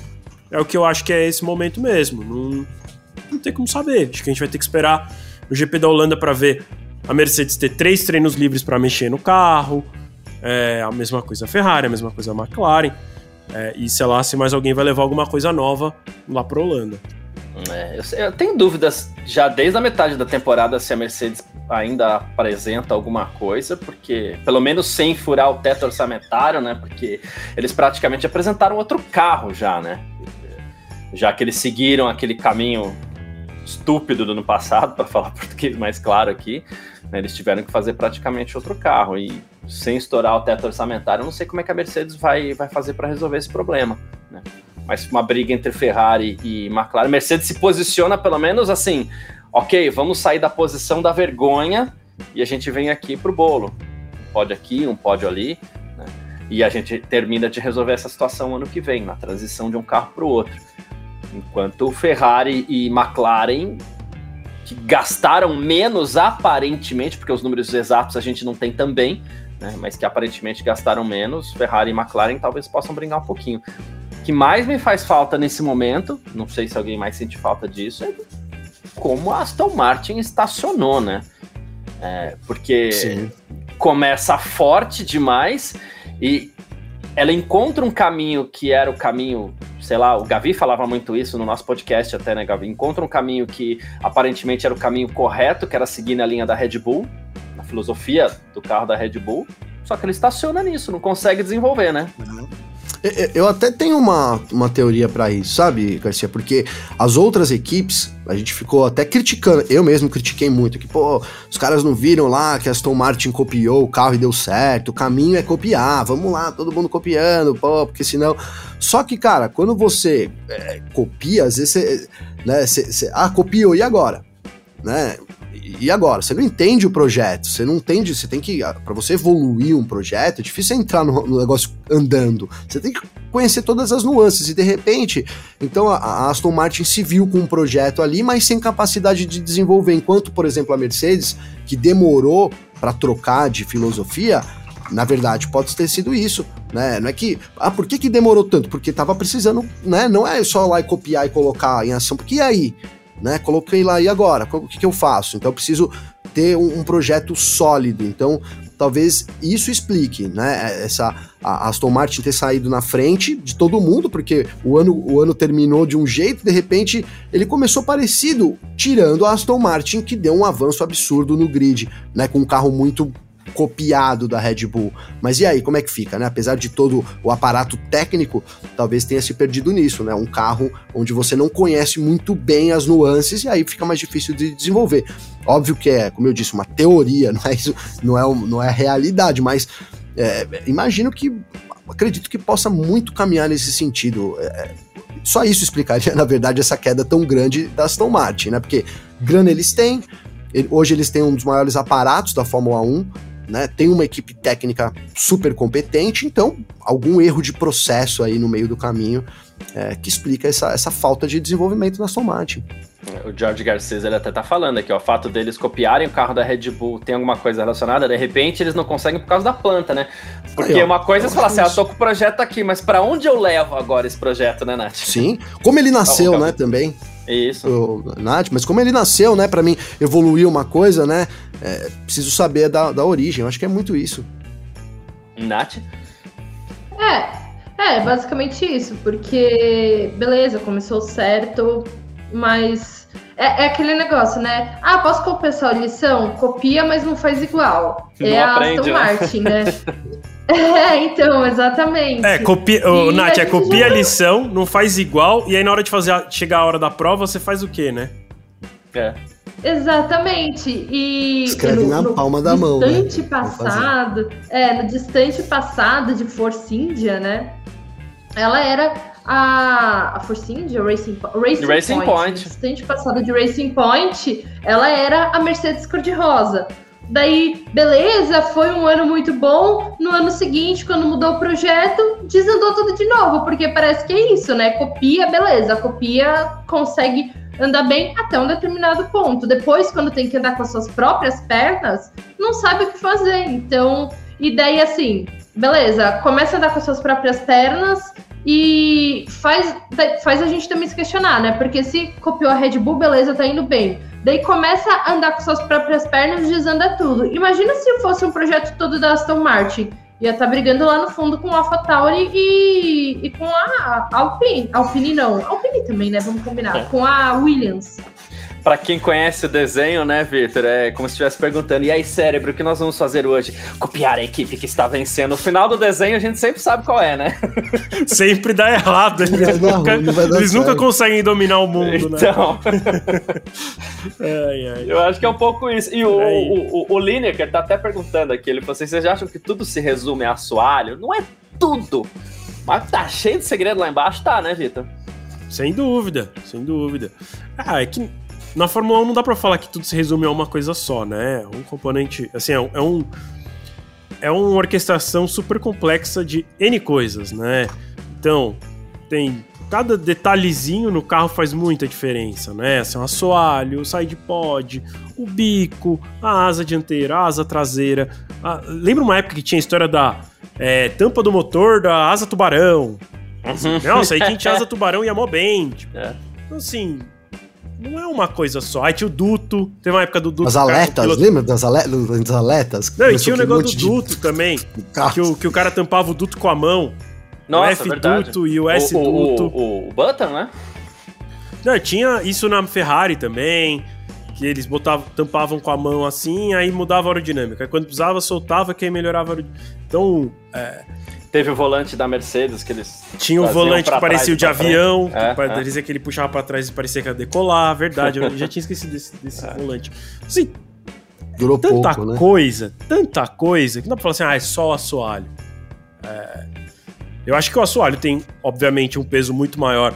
é o que eu acho que é esse momento mesmo. Não, não tem como saber. Acho que a gente vai ter que esperar o GP da Holanda para ver a Mercedes ter três treinos livres para mexer no carro. É, a mesma coisa a Ferrari, a mesma coisa a McLaren. É, e sei lá se mais alguém vai levar alguma coisa nova lá para Holanda.
É, eu, eu, tenho dúvidas já desde a metade da temporada se a Mercedes ainda apresenta alguma coisa, porque pelo menos sem furar o teto orçamentário, né? Porque eles praticamente apresentaram outro carro já, né? Já que eles seguiram aquele caminho estúpido do ano passado, para falar português mais claro aqui, né, eles tiveram que fazer praticamente outro carro e sem estourar o teto orçamentário, eu não sei como é que a Mercedes vai, vai fazer para resolver esse problema. Né? Mas uma briga entre Ferrari e McLaren, Mercedes se posiciona pelo menos assim, ok, vamos sair da posição da vergonha e a gente vem aqui pro bolo. Um pódio aqui, um pódio ali, né? e a gente termina de resolver essa situação ano que vem, na transição de um carro para o outro. Enquanto Ferrari e McLaren, que gastaram menos aparentemente, porque os números exatos a gente não tem também, né? mas que aparentemente gastaram menos, Ferrari e McLaren talvez possam brincar um pouquinho. O que mais me faz falta nesse momento, não sei se alguém mais sente falta disso, é como a Aston Martin estacionou, né? É, porque Sim. começa forte demais e ela encontra um caminho que era o caminho, sei lá, o Gavi falava muito isso no nosso podcast até, né, Gavi? Encontra um caminho que aparentemente era o caminho correto, que era seguir na linha da Red Bull, na filosofia do carro da Red Bull, só que ele estaciona nisso, não consegue desenvolver, né? Uhum.
Eu até tenho uma, uma teoria para isso, sabe, Garcia? Porque as outras equipes, a gente ficou até criticando, eu mesmo critiquei muito, que, pô, os caras não viram lá que a Aston Martin copiou o carro e deu certo, o caminho é copiar, vamos lá, todo mundo copiando, pô, porque senão. Só que, cara, quando você é, copia, às vezes você. Né, você, ah, copiou, e agora? Né? E agora? Você não entende o projeto, você não entende, você tem que, ah, para você evoluir um projeto, é difícil entrar no, no, negócio andando, você tem que conhecer todas as nuances, e de repente, então a, a, Aston Martin se viu com um projeto ali, mas sem capacidade de desenvolver, enquanto, por exemplo, a Mercedes, que demorou para trocar de filosofia, na verdade, pode ter sido isso, né? Não é que. Ah, por que, que demorou tanto? Porque tava precisando, né? Não é só lá e copiar e colocar em ação, porque e aí? Né? Coloquei lá, e agora? O que, que eu faço? Então eu preciso ter um, um, projeto sólido. Então, talvez isso explique, né? Essa a Aston Martin ter saído na frente de todo mundo, porque o ano, o ano terminou de um jeito, de repente ele começou parecido, tirando a Aston Martin, que deu um avanço absurdo no grid, né? Com um carro muito copiado da Red Bull. Mas e aí, como é que fica, né? Apesar de todo o aparato técnico, talvez tenha se perdido nisso, né? Um carro onde você não conhece muito bem as nuances e aí fica mais difícil de desenvolver. Óbvio que é, como eu disse, uma teoria, não é isso, não é, não é a realidade, mas é, imagino que acredito que possa muito caminhar nesse sentido. É, só isso explicaria, na verdade, essa queda tão grande da Aston Martin, né? Porque grana eles têm, hoje eles têm um dos maiores aparatos da Fórmula 1, né? Tem uma equipe técnica super competente, então algum erro de processo aí no meio do caminho é, que explica essa, essa falta de desenvolvimento na Aston Martin.
O George Garcia ele até tá falando aqui, ó, o fato deles copiarem o carro da Red Bull tem alguma coisa relacionada, de repente eles não conseguem por causa da planta, né? Porque aí, ó, uma coisa é você falar assim, ah, tô com o projeto aqui, mas para onde eu levo agora esse projeto, né, Nath?
Sim, como ele nasceu, né, também.
Isso.
O Nath, mas como ele nasceu, né, para mim evoluir uma coisa, né, é, preciso saber da, da origem. Eu acho que é muito isso.
Nath?
É, é basicamente isso, porque beleza, começou certo, mas é, é, aquele negócio, né? Ah, posso copiar a lição? Copia, mas não faz igual.
Não é aprende,
Aston
né?
Martin, né? É, então, exatamente.
É, copia, oh, Nath, é copia a lição, não faz igual, e aí na hora de fazer a, chegar a hora da prova, você faz o quê, né?
É.
Exatamente. E
escreve no, na no palma da mão.
No né? distante passado, é, no distante passado de Force India, né? Ela era a, a Force India, Racing, Racing,
Racing Point. Point.
No distante passado de Racing Point, ela era a Mercedes cor-de-rosa. Daí, beleza, foi um ano muito bom. No ano seguinte, quando mudou o projeto, desandou tudo de novo, porque parece que é isso, né? Copia, beleza, copia consegue andar bem até um determinado ponto. Depois, quando tem que andar com as suas próprias pernas, não sabe o que fazer. Então, e daí assim, beleza, começa a andar com as suas próprias pernas e faz, faz a gente também se questionar, né? Porque se copiou a Red Bull, beleza, tá indo bem. Daí começa a andar com suas próprias pernas e desanda tudo. Imagina se fosse um projeto todo da Aston Martin. Ia estar tá brigando lá no fundo com a AlphaTauri e, e com a Alpine. Alpine não. Alpine também, né? Vamos combinar. É. Com a Williams.
Pra quem conhece o desenho, né, Victor? É como se estivesse perguntando: e aí, cérebro, o que nós vamos fazer hoje? Copiar a equipe que está vencendo. No final do desenho, a gente sempre sabe qual é, né?
Sempre dá errado. Eles,
Não,
nunca,
não
eles nunca conseguem dominar o mundo, né?
Então,
Ai, ai.
eu acho que é um pouco isso. E o,
Aí.
o, o, o Lineker tá até perguntando aqui: ele falou assim, vocês acham que tudo se resume a assoalho? Não é tudo. Mas tá cheio de segredo lá embaixo, tá, né, Vitor?
Sem dúvida, sem dúvida. Ah, é que na Fórmula 1 não dá pra falar que tudo se resume a uma coisa só, né? Um componente, assim, é um, é um é uma orquestração super complexa de N coisas, né? Então, tem cada detalhezinho no carro faz muita diferença, né? Assim, um assoalho, o side pod, o bico, a asa dianteira, a asa traseira. A- Lembra uma época que tinha a história da é, tampa do motor da asa tubarão? Nossa, aí quem tinha asa tubarão ia mó bem. Tipo,
É.
Então, assim, não é uma coisa só. Aí tinha o duto, teve uma época do duto.
As
o o piloto-
lembra das, ale, das aletas?
Não, e tinha o
um
negócio do
de
duto também, que o, que o cara tampava o duto com a mão.
Nossa,
o F
verdade.
duto e o S
o, o,
duto.
o, o Button, né?
Não, tinha isso na Ferrari também, que eles botavam, tampavam com a mão assim, aí mudava a aerodinâmica. Aí quando precisava, soltava, que aí melhorava a aerodinâmica. Então, é,
Teve o volante da Mercedes que eles.
tinha o
Traziam
volante que parecia o de avião,
frente. É,
que parecia que ele puxava pra trás e parecia que ia decolar. Verdade, eu já tinha esquecido desse, desse volante. Assim,
Durou
tanta
pouco, né?
coisa, tanta coisa, que não dá pra falar assim, ah, é só o assoalho. É, eu acho que o assoalho tem, obviamente, um peso muito maior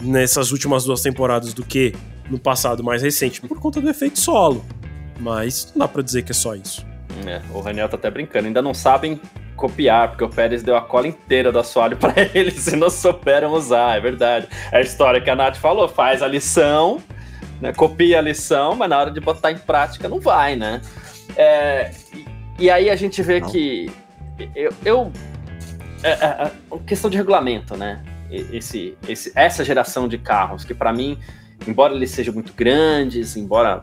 nessas últimas duas temporadas do que no passado mais recente, por conta do efeito solo. Mas não dá pra dizer que é só isso.
É, o Raniel tá até brincando. Ainda não sabem copiar, porque o Pérez deu a cola inteira do assoalho pra eles e não souberam usar, é verdade. É a história que a Nath falou: faz a lição, né, copia a lição, mas na hora de botar em prática não vai, né? É, e, e aí a gente vê
Não.
que. Eu. eu é, é, é, questão de regulamento, né? Esse, esse, essa geração de carros, que pra mim, embora eles sejam muito grandes, embora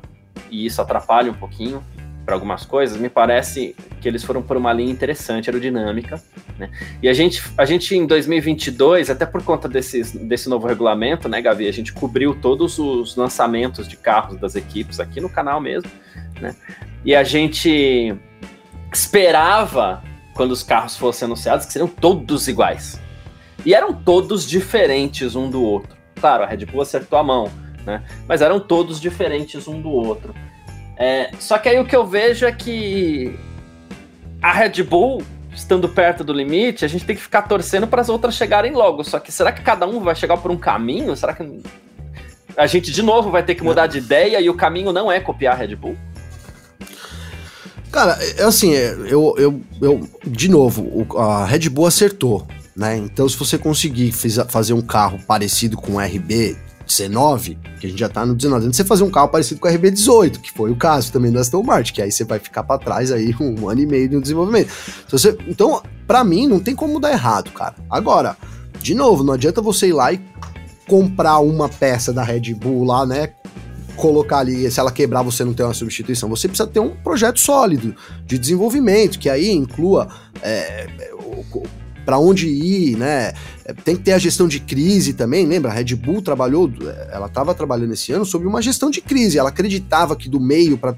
e isso atrapalhe um pouquinho para algumas coisas, me parece que eles foram por uma linha interessante, aerodinâmica, né? E a gente, a gente em 2022, até por conta desses, desse novo regulamento, né, Gavi, a gente cobriu todos os lançamentos de carros das equipes aqui no canal mesmo, né? E a gente esperava, quando os carros fossem anunciados, que seriam todos iguais. E eram todos diferentes um do outro. Claro, a Red Bull acertou a mão, né? Mas eram todos diferentes um do outro. É, só que aí o que eu vejo é que a Red Bull, estando perto do limite, a gente tem que ficar torcendo para as outras chegarem logo. Só que será que cada um vai chegar por um caminho? Será que a gente de novo vai ter que mudar de ideia e o caminho não é copiar a Red Bull?
Cara, é assim, é, eu, eu, eu de novo, a Red Bull acertou, né? Então, se você conseguir fazer um carro parecido com o RB 19, que a gente já tá no 19, antes de você fazer um carro parecido com o RB 18, que foi o caso também do Aston Martin, que aí você vai ficar pra trás aí um ano e meio no desenvolvimento. Se você- então, pra mim, não tem como dar errado, cara. Agora, de novo, não adianta você ir lá e comprar uma peça da Red Bull lá, né? Colocar ali, se ela quebrar, você não tem uma substituição. Você precisa ter um projeto sólido de desenvolvimento, que aí inclua é, para onde ir, né? É, Tem que ter a gestão de crise também. Lembra? A Red Bull trabalhou, ela estava trabalhando esse ano sobre uma gestão de crise. Ela acreditava que do meio para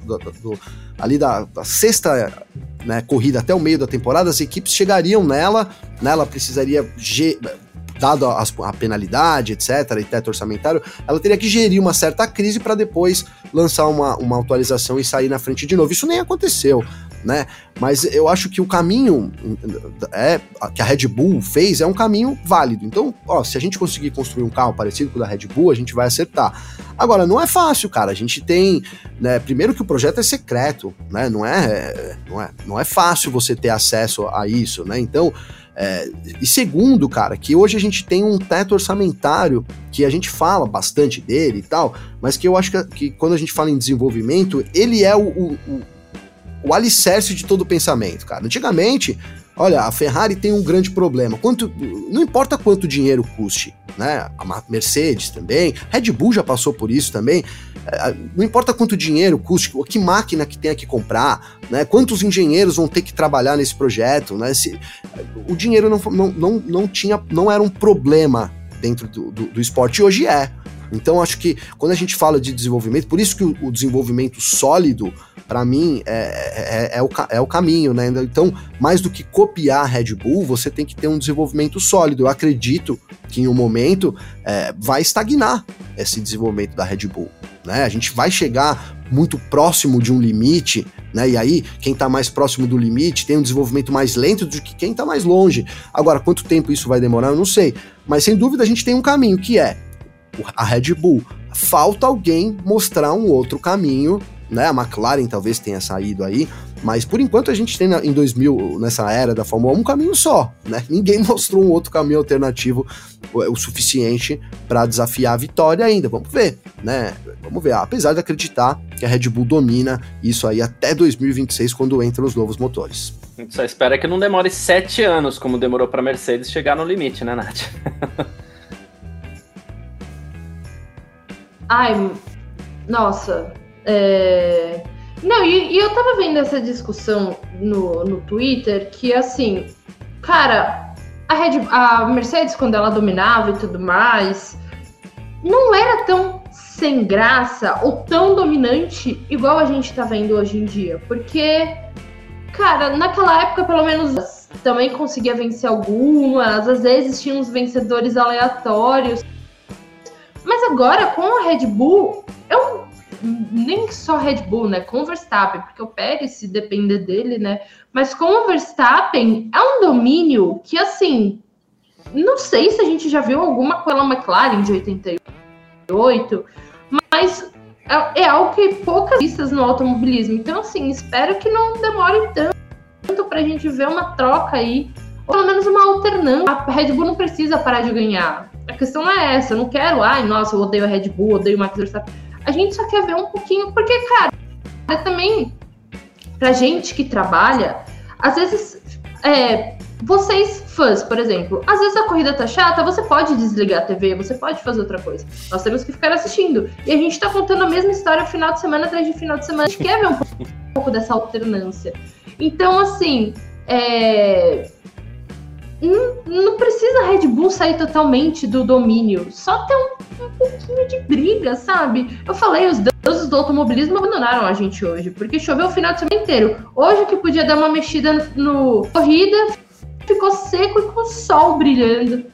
ali da, da sexta né, corrida até o meio da temporada, as equipes chegariam nela, né, ela precisaria dado a, a penalidade, etc., e teto orçamentário, ela teria que gerir uma certa crise para depois lançar uma, uma atualização e sair na frente de novo. Isso nem aconteceu, né? Mas eu acho que o caminho é, que a Red Bull fez é um caminho válido. Então, ó, se a gente conseguir construir um carro parecido com o da Red Bull, a gente vai acertar. Agora, não é fácil, cara. A gente tem, né, primeiro que o projeto é secreto, né? Não é, não é, não é fácil você ter acesso a isso, né? Então, é, e segundo, cara, que hoje a gente tem um teto orçamentário que a gente fala bastante dele e tal, mas que eu acho que, que quando a gente fala em desenvolvimento, ele é o, o, o, alicerce de todo pensamento, cara. Antigamente, olha, a Ferrari tem um grande problema. Quanto, não importa quanto dinheiro custe, né? A Mercedes também, Red Bull já passou por isso também. É, Não importa quanto dinheiro custe, que máquina que tenha que comprar, né? Quantos engenheiros vão ter que trabalhar nesse projeto, né? Se, o dinheiro não, não, não, não tinha, não era um problema dentro do, do, do esporte, e hoje é. Então acho que quando a gente fala de desenvolvimento, por isso que o, desenvolvimento sólido, para mim, é, é, é, o, é o caminho, né? Então, mais do que copiar a Red Bull, você tem que ter um desenvolvimento sólido. Eu acredito que em um momento é, vai estagnar esse desenvolvimento da Red Bull. Né? A gente vai chegar muito próximo de um limite, né? E aí, quem está mais próximo do limite tem um desenvolvimento mais lento do que quem está mais longe. Agora, quanto tempo isso vai demorar, eu não sei. Mas sem dúvida a gente tem um caminho que é a Red Bull. Falta alguém mostrar um outro caminho, né? A McLaren talvez tenha saído aí, mas por enquanto a gente tem na, em 2000, nessa era da Fórmula 1, um caminho só, né? Ninguém mostrou um outro caminho alternativo o, suficiente para desafiar a vitória ainda. Vamos ver, né? Vamos ver. Apesar de acreditar que a Red Bull domina isso aí até 2026, quando entram os novos motores.
A gente só espera que não demore sete anos, como demorou para a Mercedes chegar no limite, né, Nath?
Ai, nossa. É... Não, e, e, eu tava vendo essa discussão no, no Twitter que, assim, cara, a, Red, a Mercedes, quando ela dominava e tudo mais, não era tão sem graça ou tão dominante igual a gente tá vendo hoje em dia. Porque, cara, naquela época, pelo menos, também conseguia vencer algumas, às vezes tinha uns vencedores aleatórios. Mas agora, com a Red Bull, eu nem só Red Bull, né? Com o Verstappen, porque o Pérez, se depender dele, né? Mas com o Verstappen, é um domínio que, assim, não sei se a gente já viu alguma com a McLaren de 88, mas é, é algo que poucas vistas no automobilismo. Então, assim, espero que não demore tanto para a gente ver uma troca aí, ou pelo menos uma alternância. A Red Bull não precisa parar de ganhar. A questão não é essa. Eu não quero, ai, nossa, eu odeio a Red Bull, odeio o Max Verstappen. A gente só quer ver um pouquinho, porque, cara, é também pra gente que trabalha, às vezes, é, vocês fãs, por exemplo, às vezes a corrida tá chata, você pode desligar a TV, você pode fazer outra coisa. Nós temos que ficar assistindo. E a gente tá contando a mesma história final de semana atrás de final de semana. A gente quer ver um pouco, um pouco dessa alternância. Então, assim, é, não, não, precisa a Red Bull sair totalmente do domínio, só ter um, um, pouquinho de briga, sabe? Eu falei, os deuses do automobilismo abandonaram a gente hoje, porque choveu o final de semana inteiro. Hoje que podia dar uma mexida no, no corrida, ficou seco e com o sol brilhando.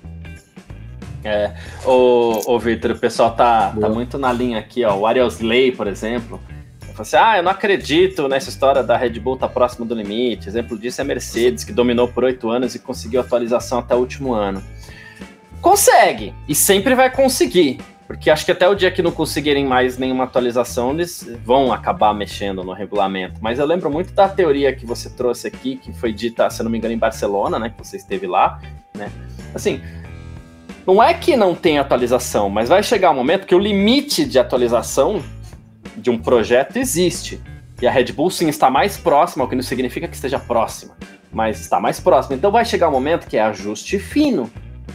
É, o, o Victor, o pessoal tá, tá muito na linha aqui, ó. O Ariel Slay, por exemplo, assim, ah, eu não acredito nessa história da Red Bull tá próximo do limite. Exemplo disso é a Mercedes, que dominou por oito anos e conseguiu atualização até o último ano. Consegue, e sempre vai conseguir, porque acho que até o dia que não conseguirem mais nenhuma atualização, eles vão acabar mexendo no regulamento. Mas eu lembro muito da teoria que você trouxe aqui, que foi dita, se não me engano, em Barcelona, né, que você esteve lá, né? Assim, não é que não tem atualização, mas vai chegar um momento que o limite de atualização de um projeto existe. E a Red Bull sim está mais próxima, o que não significa que esteja próxima, mas está mais próxima. Então vai chegar um momento que é ajuste fino.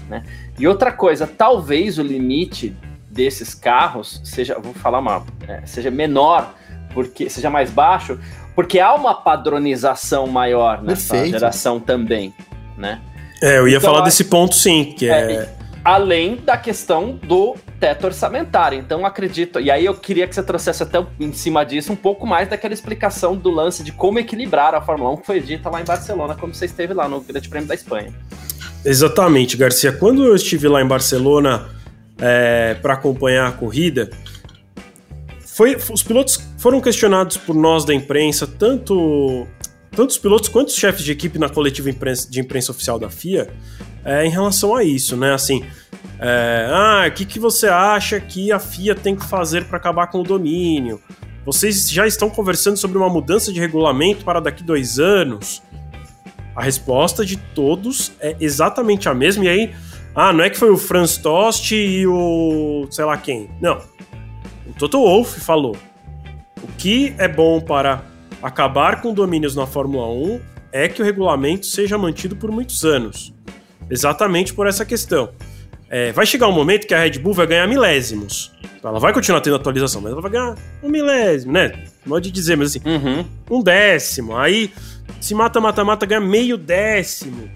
Né? E outra coisa, talvez o limite desses carros seja, vou falar uma, é, seja menor, porque seja mais baixo, porque há uma padronização maior nessa Perfeito. geração também, né?
É, eu ia então, falar desse ponto sim, que é, é
além da questão do teto orçamentário. Então, acredito. E aí, eu queria que você trouxesse até em cima disso um pouco mais daquela explicação do lance de como equilibrar a Fórmula 1 que foi dita lá em Barcelona, como você esteve lá no Grande Prêmio da Espanha.
Exatamente, Garcia. Quando eu estive lá em Barcelona é, para acompanhar a corrida, foi, os pilotos foram questionados por nós da imprensa, tanto, tanto os pilotos quanto os chefes de equipe na coletiva imprensa, de imprensa oficial da FIA, é, em relação a isso, né? Assim, é, ah, o que, que você acha que a FIA tem que fazer para acabar com o domínio? Vocês já estão conversando sobre uma mudança de regulamento para daqui dois anos? A resposta de todos é exatamente a mesma. E aí, ah, não é que foi o Franz Tost e o sei lá quem. Não. O Toto Wolff falou. O que é bom para acabar com domínios na Fórmula 1 é que o regulamento seja mantido por muitos anos. Exatamente por essa questão. É, vai chegar um momento que a Red Bull vai ganhar milésimos. Ela vai continuar tendo atualização, mas ela vai ganhar um milésimo, né? Pode dizer, mas assim,
uhum.
um décimo. Aí, se mata, mata, mata, ganha meio décimo.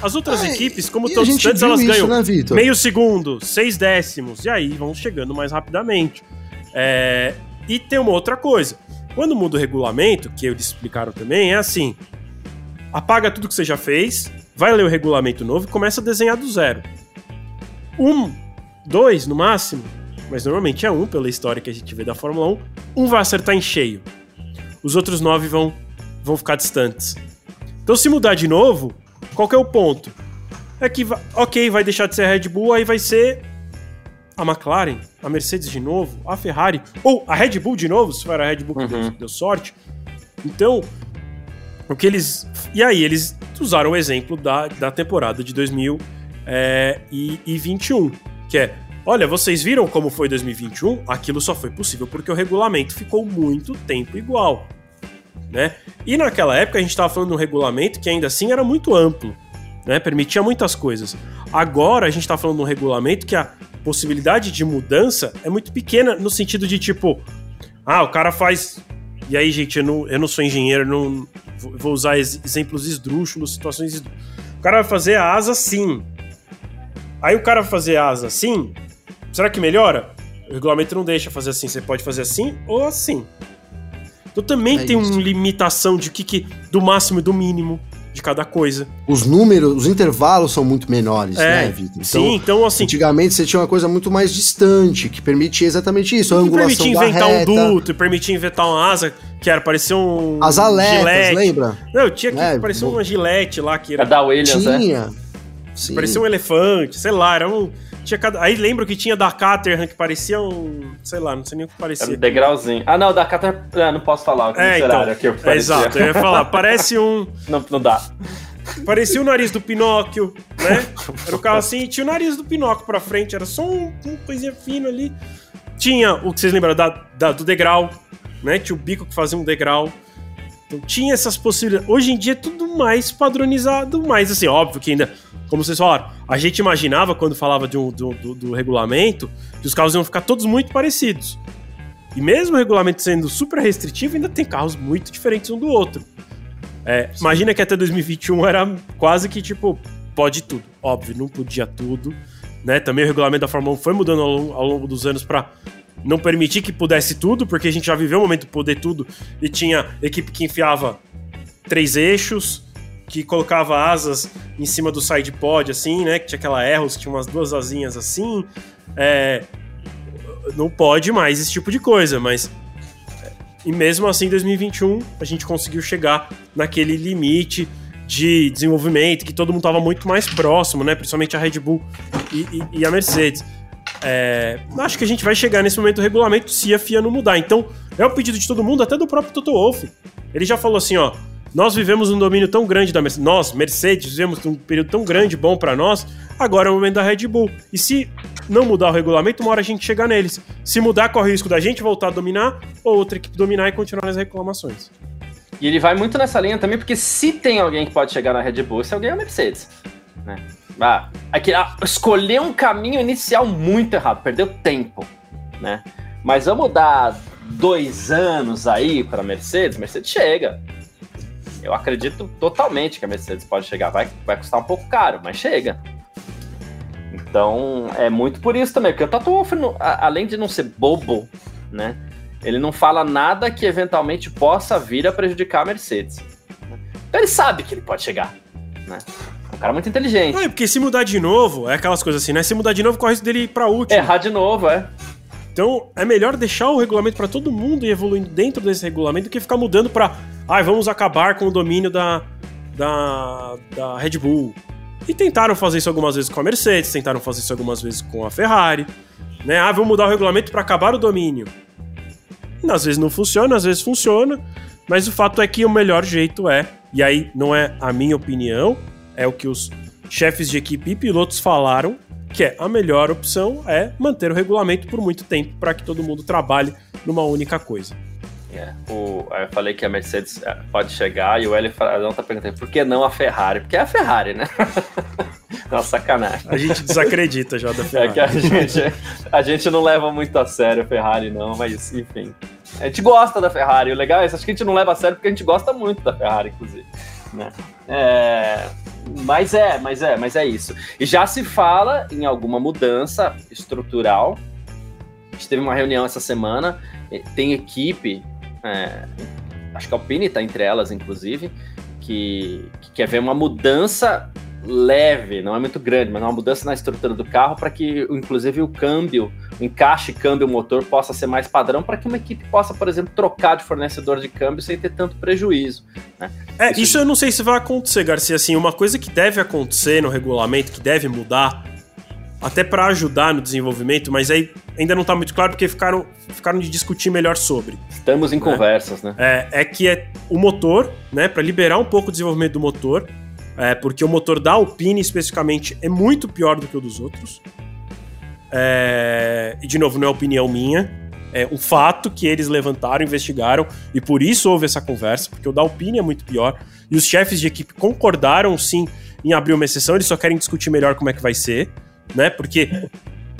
As outras
Ah,
equipes, como
e a
todos
gente
antes,
viu
elas
isso,
ganham
né,
meio segundo, seis décimos, e aí vão chegando mais rapidamente. É, e tem uma outra coisa. Quando muda o regulamento, que eles explicaram também, é assim: apaga tudo que você já fez, vai ler o regulamento novo e começa a desenhar do zero. Um, dois no máximo, mas normalmente é um, pela história que a gente vê da Fórmula 1, um vai acertar em cheio. Os outros nove vão, vão ficar distantes. Então, se mudar de novo, qual é o ponto? É que, ok, vai deixar de ser Red Bull, aí vai ser a McLaren, a Mercedes de novo, a Ferrari, ou a Red Bull de novo, se for a Red Bull que
Uhum.
deu, deu sorte. Então, o que eles. E aí, eles usaram o exemplo da, da temporada de 2021, que é. Olha, vocês viram como foi 2021? Aquilo só foi possível porque o regulamento ficou muito tempo igual. Né? E naquela época a gente estava falando de um regulamento que ainda assim era muito amplo, né? permitia muitas coisas. Agora a gente está falando de um regulamento que a possibilidade de mudança é muito pequena no sentido de tipo, ah, o cara faz. E aí, gente, eu não, eu não sou engenheiro, não vou usar ex- exemplos esdrúxulos, situações. O cara vai fazer a asa assim. Aí o cara vai fazer a asa assim. Será que melhora? O regulamento não deixa fazer assim. Você pode fazer assim ou assim. Então também
É
tem
isso.
uma limitação de que, que do máximo e do mínimo de cada coisa.
Os números, os intervalos são muito menores,
É,
né, Vitor?
Sim, então assim,
Antigamente você tinha uma coisa muito mais distante, que permitia exatamente isso, a
que
angulação
permitia
da
inventar
reta,
um duto, permitia inventar uma asa que era parecia um
as aletas,
gilete.
lembra?
Não, tinha que
É,
parecia
bom.
uma gilete lá que
É
era
da Williams, né?
Tinha. Sim.
parecia um elefante, sei lá, era um tinha cada... aí lembro que tinha da Caterham que parecia um, sei lá, não sei nem o que
Era
parecia.
um degrauzinho. Ah, não, da Catar. Ah, não posso falar o que
É, então,
que eu
é,
parecia.
exato, eu ia falar, parece um
Não, não dá.
Parecia o nariz do Pinóquio, né? Era o carro assim, tinha o nariz do Pinóquio pra frente, era só um, uma coisinha fina ali. Tinha o que vocês lembram da, da- do degrau, né? Tinha o bico que fazia um degrau. Então tinha essas possibilidades. Hoje em dia é tudo mais padronizado, mais assim, óbvio que ainda, como vocês falaram, a gente imaginava quando falava de um- do, do- do regulamento que os carros iam ficar todos muito parecidos. E mesmo o regulamento sendo super restritivo, ainda tem carros muito diferentes um do outro. É, imagina que até 2021 era quase que tipo, pode tudo. Óbvio, não podia tudo. Né? Também o regulamento da Fórmula 1 foi mudando ao longo, ao longo dos anos para não permitir que pudesse tudo, porque a gente já viveu o momento de poder tudo e tinha equipe que enfiava três eixos, que colocava asas em cima do side pod, assim, né? Que tinha aquela Erros, que tinha umas duas asinhas assim. É, não pode mais esse tipo de coisa, mas e mesmo assim, em 2021, a gente conseguiu chegar naquele limite de desenvolvimento que todo mundo estava muito mais próximo, né? Principalmente a Red Bull e, e- e a Mercedes. É, acho que a gente vai chegar nesse momento do regulamento se a FIA não mudar. Então, é o pedido de todo mundo, até do próprio Toto Wolff. Ele já falou assim, ó. Nós vivemos um domínio tão grande da Mercedes. Nós, Mercedes, vivemos um período tão grande, bom para nós. Agora é o momento da Red Bull. E se não mudar o regulamento, uma hora a gente chega neles. Se mudar, corre o risco da gente voltar a dominar ou outra equipe dominar e continuar nas reclamações.
E ele vai muito nessa linha também, porque se tem alguém que pode chegar na Red Bull, esse alguém é a Mercedes. Né? Ah, aqui, ah, escolher um caminho inicial muito errado, perdeu tempo. Né? Mas vamos dar dois anos aí para Mercedes, Mercedes chega. Eu acredito totalmente que a Mercedes pode chegar. Vai, vai custar um pouco caro, mas chega. Então, é muito por isso também, porque o Toto além de não ser bobo, né? Ele não fala nada que eventualmente possa vir a prejudicar a Mercedes. né? Então ele sabe que ele pode chegar, né? Um cara muito inteligente.
Não, é porque se mudar de novo, é aquelas coisas assim, né? Se mudar de novo, corre o risco dele ir pra último.
Errar de novo, é.
Então é melhor deixar o regulamento pra todo mundo e evoluindo dentro desse regulamento do que ficar mudando pra. Ai, vamos acabar com o domínio da, da, da Red Bull. E tentaram fazer isso algumas vezes com a Mercedes, tentaram fazer isso algumas vezes com a Ferrari. Né? Ah, vamos mudar o regulamento pra acabar o domínio. Às vezes não funciona, às vezes funciona, mas o fato é que o melhor jeito é, e aí não é a minha opinião, é o que os chefes de equipe e pilotos falaram, que é a melhor opção é manter o regulamento por muito tempo para que todo mundo trabalhe numa única coisa.
É, o, eu falei que a Mercedes é, pode chegar e o Hélio não tá perguntando por que não a Ferrari? Porque é a Ferrari, né? Nossa, sacanagem.
A gente desacredita já da
É
Ferrari.
que a gente, a gente não leva muito a sério a Ferrari, não, mas enfim. A gente gosta da Ferrari, o legal é isso, acho que a gente não leva a sério porque a gente gosta muito da Ferrari, inclusive. Né? É, mas é, mas é, mas é isso. E já se fala em alguma mudança estrutural. A gente teve uma reunião essa semana, tem equipe, é, acho que a Alpine está entre elas, inclusive, que, que quer ver uma mudança leve, não é muito grande, mas uma mudança na estrutura do carro para que, inclusive, o câmbio, o encaixe câmbio-motor possa ser mais padrão para que uma equipe possa, por exemplo, trocar de fornecedor de câmbio sem ter tanto prejuízo. Né?
É, isso... isso eu não sei se vai acontecer, Garcia. Assim, uma coisa que deve acontecer no regulamento, que deve mudar, até para ajudar no desenvolvimento, mas aí ainda não está muito claro porque ficaram, ficaram de discutir melhor sobre.
Estamos em né? conversas, né?
É, é que é o motor, né, para liberar um pouco o desenvolvimento do motor, é, porque o motor da Alpine especificamente é muito pior do que o dos outros. É, e de novo, não é opinião minha, é um fato que eles levantaram, investigaram e por isso houve essa conversa, porque o da Alpine é muito pior. E os chefes de equipe concordaram sim em abrir uma exceção, eles só querem discutir melhor como é que vai ser, né? Porque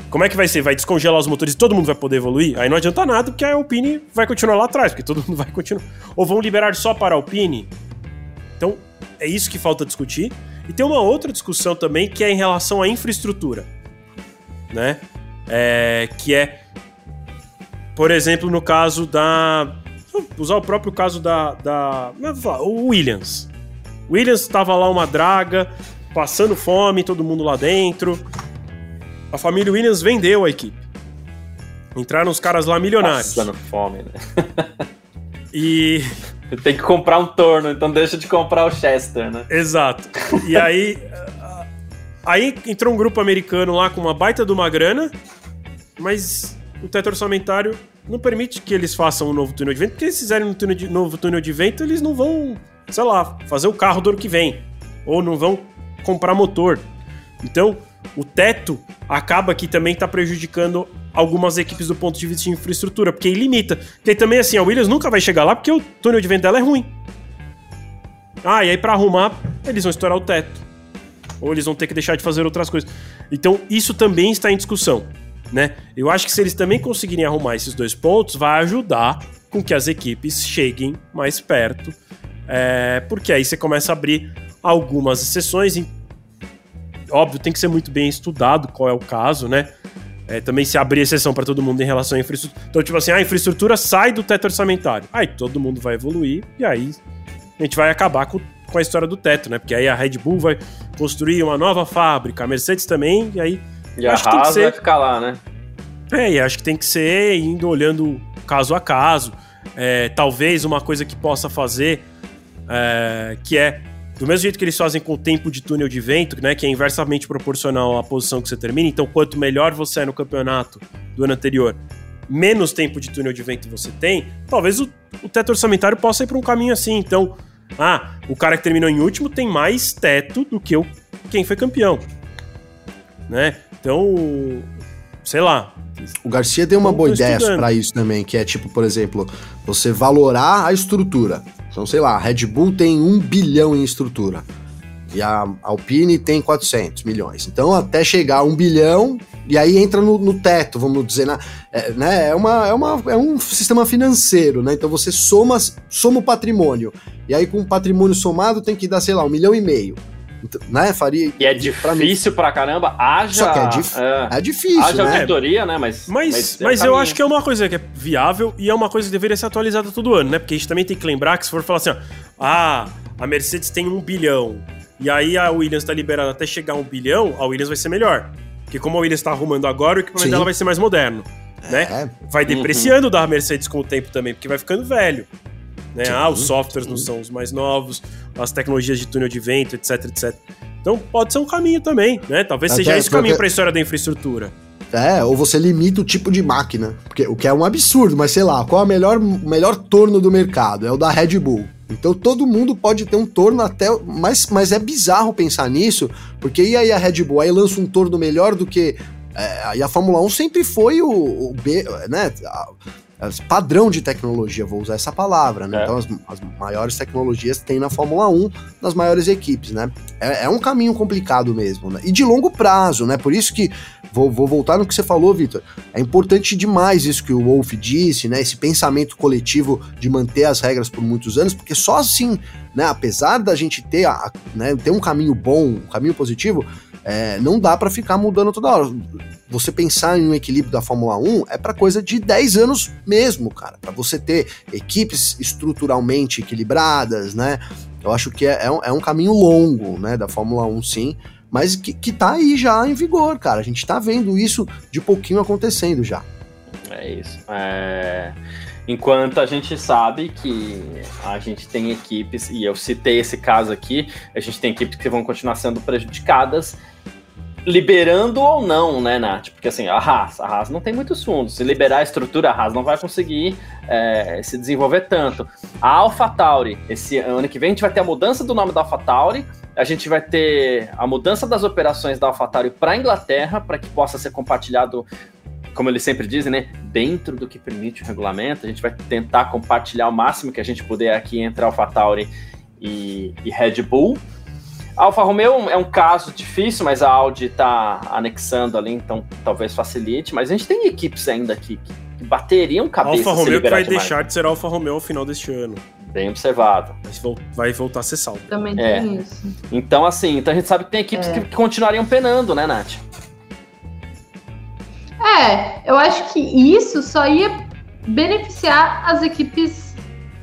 como é que vai ser? Vai descongelar os motores e todo mundo vai poder evoluir? Aí não adianta nada, porque a Alpine vai continuar lá atrás, porque todo mundo vai continuar. Ou vão liberar só para a Alpine? Então, é isso que falta discutir. E tem uma outra discussão também que é em relação à infraestrutura, né? É, que é, por exemplo, no caso da. Vou usar o próprio caso da. da o Williams. O Williams estava lá uma draga, passando fome, todo mundo lá dentro. A família Williams vendeu a equipe. Entraram os caras lá milionários.
Passando fome, né?
e
Tem que comprar um torno, então deixa de comprar o Chester, né?
Exato. E aí. Aí entrou um grupo americano lá com uma baita de uma grana, mas o teto orçamentário não permite que eles façam um novo túnel de vento, porque se fizerem um túnel de, novo túnel de vento, eles não vão, sei lá, fazer o carro do ano que vem. Ou não vão comprar motor. Então, o teto acaba que também está prejudicando algumas equipes do ponto de vista de infraestrutura, porque limita. Porque também, assim, a Williams nunca vai chegar lá porque o túnel de vento dela é ruim. Ah, e aí para arrumar, eles vão estourar o teto. Ou eles vão ter que deixar de fazer outras coisas. Então, isso também está em discussão, né? Eu acho que se eles também conseguirem arrumar esses dois pontos, vai ajudar com que as equipes cheguem mais perto. É, porque aí você começa a abrir algumas exceções. Em... Óbvio, tem que ser muito bem estudado qual é o caso, né? É, também se abrir exceção para todo mundo em relação à infraestrutura. Então, tipo assim, a infraestrutura sai do teto orçamentário. Aí todo mundo vai evoluir e aí a gente vai acabar com, com a história do teto, né? Porque aí a Red Bull vai construir uma nova fábrica, a Mercedes também, e aí.
E a Haas ser... vai ficar lá, né?
É, e acho que tem que ser indo olhando caso a caso. É, talvez uma coisa que possa fazer, é, que é do mesmo jeito que eles fazem com o tempo de túnel de vento, né, que é inversamente proporcional à posição que você termina, então quanto melhor você é no campeonato do ano anterior, menos tempo de túnel de vento você tem, talvez o, o teto orçamentário possa ir para um caminho assim. Então, ah, o cara que terminou em último tem mais teto do que o, quem foi campeão. Né? Então, sei lá.
O Garcia tem uma boa ideia para isso também, que é tipo, por exemplo, você valorar a estrutura. Então, sei lá, a Red Bull tem um bilhão em estrutura e a Alpine tem 400 milhões. Então, até chegar a um bilhão, e aí entra no, no teto, vamos dizer, na, é, né? É, uma, é, uma, é um sistema financeiro, né? Então você soma, soma o patrimônio. E aí, com o patrimônio somado, tem que dar, sei lá, um milhão e meio. Então, né? Faria.
E é difícil pra, pra caramba. Haja.
Só que é, dif é, é difícil.
Haja
né?
auditoria, né?
Mas, mas, mas, é mas eu acho que é uma coisa que é viável e é uma coisa que deveria ser atualizada todo ano, né? Porque a gente também tem que lembrar que se for falar assim, ó, ah, a Mercedes tem um bilhão. E aí a Williams tá liberada até chegar a um bilhão, a Williams vai ser melhor. Porque como a Williams tá arrumando agora, o equipamento Sim. dela vai ser mais moderno. Né? É. Vai depreciando uhum. da Mercedes com o tempo também, porque vai ficando velho. Né? ah, os softwares não são os mais novos, as tecnologias de túnel de vento, etc, etc. Então pode ser um caminho também, né? Talvez Até seja esse o caminho para a história da infraestrutura.
É, ou você limita o tipo de máquina, porque o que é um absurdo, mas sei lá, qual é o melhor, melhor torno do mercado? É o da Red Bull. Então todo mundo pode ter um torno até. Mas, mas é bizarro pensar nisso, porque e aí a Red Bull aí lança um torno melhor do que. É, e a Fórmula 1 sempre foi o, o B, né? Padrão de tecnologia, vou usar essa palavra, né?
É.
Então as, as maiores tecnologias tem na Fórmula 1 nas maiores equipes, né? É, é um caminho complicado mesmo, né? E de longo prazo, né? Por isso que vou, vou voltar no que você falou, Vitor. É importante demais isso que o Wolf disse, né? Esse pensamento coletivo de manter as regras por muitos anos, porque só assim, né? Apesar da gente ter, a, né, ter um caminho bom, um caminho positivo, é, não dá pra ficar mudando toda hora. Você pensar em um equilíbrio da Fórmula 1 é pra coisa de 10 anos mesmo, cara. Pra você ter equipes estruturalmente equilibradas, né? Eu acho que é, é um, é um caminho longo, né, da Fórmula 1, sim, mas que, que tá aí já em vigor, cara. A gente tá vendo isso de pouquinho acontecendo já.
É isso. É, Enquanto a gente sabe que a gente tem equipes, e eu citei esse caso aqui, a gente tem equipes que vão continuar sendo prejudicadas, liberando ou não, né, Nath? Porque assim, a Haas, a Haas não tem muitos fundos. Se liberar a estrutura, a Haas não vai conseguir é, se desenvolver tanto. A AlphaTauri, esse ano que vem, a gente vai ter a mudança do nome da AlphaTauri, a gente vai ter a mudança das operações da AlphaTauri para a Inglaterra, para que possa ser compartilhado como eles sempre dizem, né, dentro do que permite o regulamento, a gente vai tentar compartilhar o máximo que a gente puder aqui entre AlphaTauri e, e Red Bull. A Alfa Romeo é um caso difícil, mas a Audi está anexando ali, então talvez facilite. Mas a gente tem equipes ainda aqui que, que bateriam cabeça
Alfa Romeo que vai
demais.
deixar de ser Alfa Romeo ao final deste ano.
Bem observado.
Vol- Vai voltar a ser salvo.
Também
É.
tem isso.
Então, assim, então a gente sabe que tem equipes
É.
que, que continuariam penando, né, Nath?
É, eu acho que isso só ia beneficiar as equipes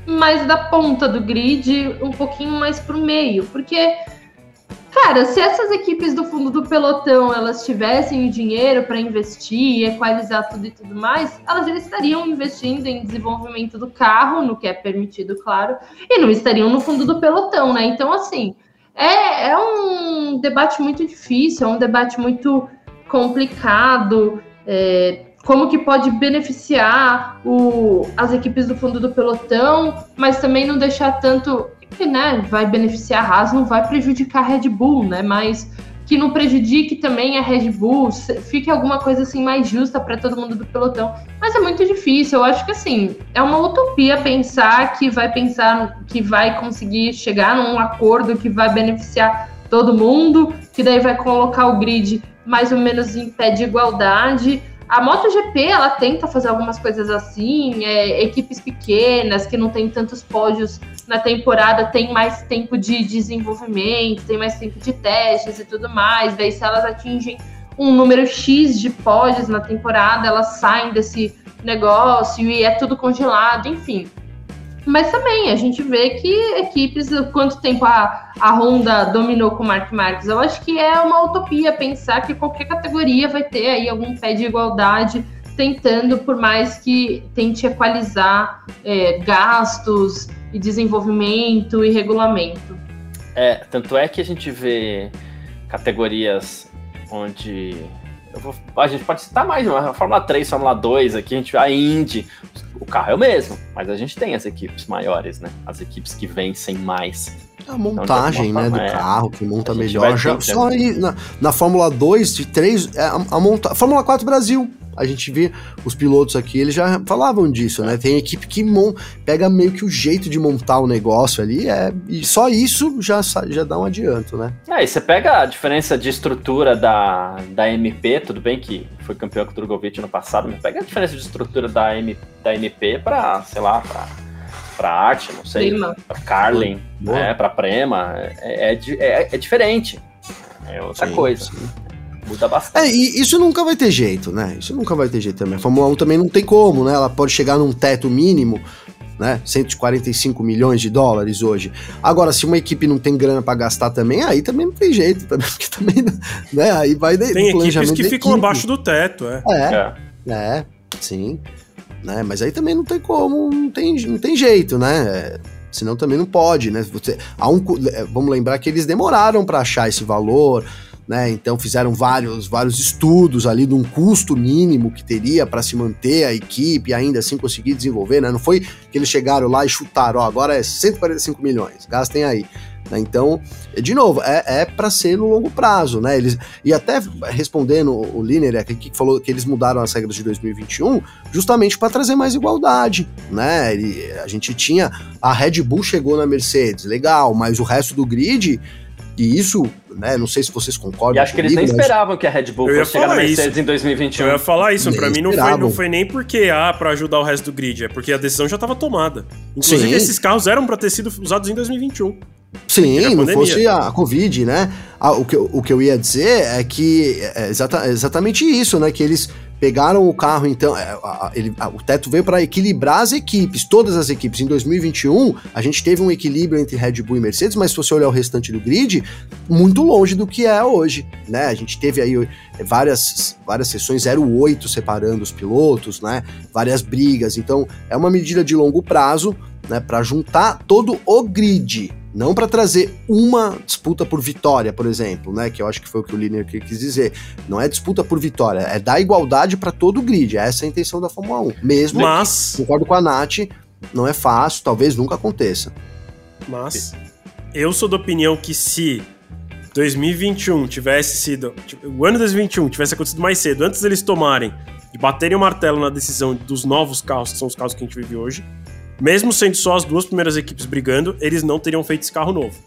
mais da ponta do grid, um pouquinho mais pro meio, porque cara, se essas equipes do fundo do pelotão elas tivessem o dinheiro para investir, equalizar tudo e tudo mais, elas estariam investindo em desenvolvimento do carro, no que é permitido, claro, e não estariam no fundo do pelotão, né? Então, assim, é, é um debate muito difícil, é um debate muito complicado. É, como que pode beneficiar o, as equipes do fundo do pelotão, mas também não deixar tanto que né, vai beneficiar a Haas, não vai prejudicar a Red Bull, né? Mas que não prejudique também a Red Bull, fique alguma coisa assim mais justa para todo mundo do pelotão. Mas é muito difícil. Eu acho que assim é uma utopia pensar que vai pensar que vai conseguir chegar num acordo que vai beneficiar todo mundo, que daí vai colocar o grid mais ou menos em pé de igualdade. A MotoGP, ela tenta fazer algumas coisas assim, é, equipes pequenas, que não tem tantos pódios na temporada, tem mais tempo de desenvolvimento, tem mais tempo de testes e tudo mais. Daí, se elas atingem um número X de pódios na temporada, elas saem desse negócio e é tudo congelado, enfim. Mas também a gente vê que equipes, quanto tempo a, a Honda dominou com o Mark Marques, eu acho que é uma utopia pensar que qualquer categoria vai ter aí algum pé de igualdade, tentando, por mais que tente equalizar é, gastos e desenvolvimento e regulamento.
É, tanto é que a gente vê categorias onde. Vou- a gente pode citar mais, uma Fórmula 3, Fórmula 2, aqui a gente a Indy. O carro é o mesmo, mas a gente tem as equipes maiores, né? As equipes que vencem mais.
A montagem,
Então,
né, do
é.
carro, que monta melhor. Já, só aí na, na Fórmula 2, de 3, é, a, a monta... Fórmula 4 Brasil. A gente vê os pilotos aqui, eles já falavam disso, né? Tem equipe que mon... pega meio que o jeito de montar o negócio ali, é... e só isso já, já dá um adianto, né?
É, e você pega a diferença de estrutura da, da MP, tudo bem que foi campeão com o Drogovic no passado, mas pega a diferença de estrutura da, M, da MP pra, sei lá, pra, pra arte, não sei,
Prima.
pra Carlin,
Boa.
né, pra Prema, é, é, é- é diferente. É outra
Sim,
coisa,
sim.
Muda bastante.
É, e isso nunca vai ter jeito, né? Isso nunca vai ter jeito também. A Fórmula 1 também não tem como, né? Ela pode chegar num teto mínimo, né? 145 milhões de dólares hoje. Agora, se uma equipe não tem grana pra gastar também, aí também não tem jeito, também, porque também, né? Aí vai de,
Tem equipes que ficam
equipe.
abaixo do teto, é.
É,
É.
é, sim. Né? Mas aí também não tem como, não tem, não tem jeito, né? É, senão também não pode, né? Você, há um, é, vamos lembrar que eles demoraram para achar esse valor, né? Então fizeram vários, vários estudos ali de um custo mínimo que teria para se manter a equipe e ainda assim conseguir desenvolver, né? Não foi que eles chegaram lá e chutaram, ó, agora é 145 milhões, gastem aí. Né? Então, de novo, é, é para ser no longo prazo, né? Eles, e até respondendo o Liner aqui que falou que eles mudaram as regras de 2021 justamente para trazer mais igualdade, né? A gente tinha a Red Bull chegou na Mercedes, legal, mas o resto do grid e isso, né, não sei se vocês concordam.
E acho que eles nem esperavam que a Red Bull fosse chegar na Mercedes isso. em 2021.
Eu ia falar isso, para mim não foi, não foi nem porque, ah, para ajudar o resto do grid, é porque a decisão já estava tomada. Inclusive, Sim. esses carros eram para ter sido usados em 2021.
Sim, não fosse a Covid, né? Ah, o, que, o que eu ia dizer é que é exata, exatamente isso, né? Que eles pegaram o carro, então, é, a, ele, a, o teto veio para equilibrar as equipes, todas as equipes. Em 2021, a gente teve um equilíbrio entre Red Bull e Mercedes, mas se você olhar o restante do grid, muito longe do que é hoje, né? A gente teve aí é, várias, várias sessões 08 separando os pilotos, né? Várias brigas. Então, é uma medida de longo prazo, né? Para juntar todo o grid não para trazer uma disputa por vitória, por exemplo, né? Que eu acho que foi o que o Linear quis dizer. Não é disputa por vitória, é dar igualdade para todo o grid. Essa é a intenção da Fórmula 1. Mesmo,
Mas...
concordo com a Nath, não é fácil, talvez nunca aconteça.
Mas eu sou da opinião que se 2021 tivesse sido. O ano 2021 tivesse acontecido mais cedo, antes deles tomarem e baterem o martelo na decisão dos novos carros, que são os carros que a gente vive hoje, mesmo sendo só as duas primeiras equipes brigando, eles não teriam feito esse carro novo.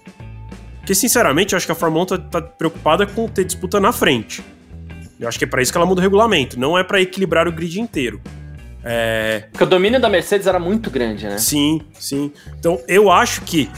Porque, sinceramente, eu acho que a Fórmula 1 tá, tá preocupada com ter disputa na frente. Eu acho que é para isso que ela muda o regulamento, não é para equilibrar o grid inteiro.
É... Porque o domínio da Mercedes era muito grande, né?
Sim, sim. Então, eu acho que.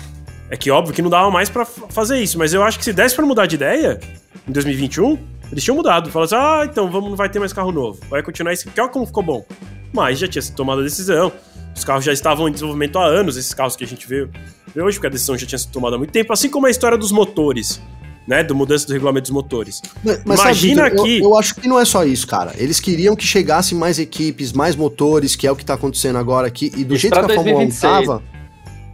É que óbvio que não dava mais para fazer isso, mas eu acho que se desse para mudar de ideia, em 2021, eles tinham mudado. Falaram assim: ah, então vamos, não vai ter mais carro novo. Vai continuar esse. Olha como ficou bom. Mas já tinha sido tomada a decisão. Os carros já estavam em desenvolvimento há anos, esses carros que a gente vê, vê hoje, porque a decisão já tinha sido tomada há muito tempo, assim como a história dos motores. Né, do mudança do regulamento dos motores.
Mas, mas Imagina sabe, que. Eu, eu, acho que não é só isso, cara. Eles queriam que chegassem mais equipes, mais motores, que é o que tá acontecendo agora aqui. E do jeito que a 2026. Fórmula 1 tava.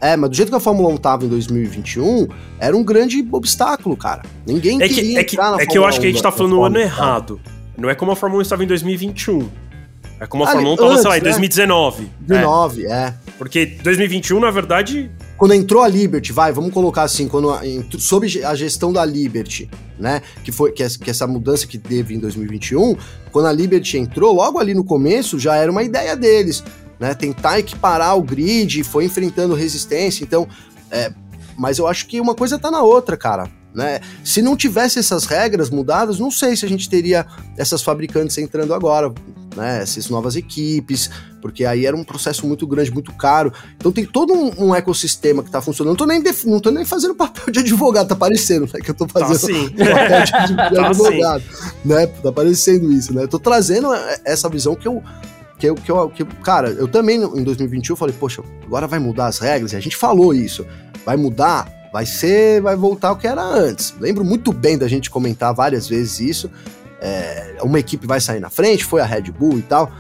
É, mas do jeito que a Fórmula 1 tava em 2021, era um grande obstáculo, cara. Ninguém
é que, queria é que, entrar na É que eu acho que a gente tá falando no ano errado. Não é como a Fórmula 1 estava em 2021. É como a Ali, Fórmula 1 tava, sei lá, em 2019.
2019, é. é.
Porque 2021, na verdade.
Quando entrou a Liberty, vai, vamos colocar assim, quando sob a gestão da Liberty, né? Que foi que essa, mudança que teve em 2021, quando a Liberty entrou, logo ali no começo já era uma ideia deles, né? Tentar equiparar o grid, foi enfrentando resistência, então. É, mas eu acho que uma coisa tá na outra, cara. Né? Se não tivesse essas regras mudadas, não sei se a gente teria essas fabricantes entrando agora, né? Essas novas equipes, porque aí era um processo muito grande, muito caro. Então tem todo um, um ecossistema que está funcionando. Não tô, nem não tô nem fazendo papel de advogado, tá parecendo, né? Que eu tô tá fazendo
tá papel de, de
tá advogado. Né? Tá aparecendo isso, né? Eu tô trazendo essa visão que eu que eu, que eu, que, cara, eu também em 2021 falei, poxa, agora vai mudar as regras, e a gente falou isso, vai mudar, vai ser, vai voltar ao que era antes. Lembro muito bem da gente comentar várias vezes isso. É, uma equipe vai sair na frente, foi a Red Bull e tal.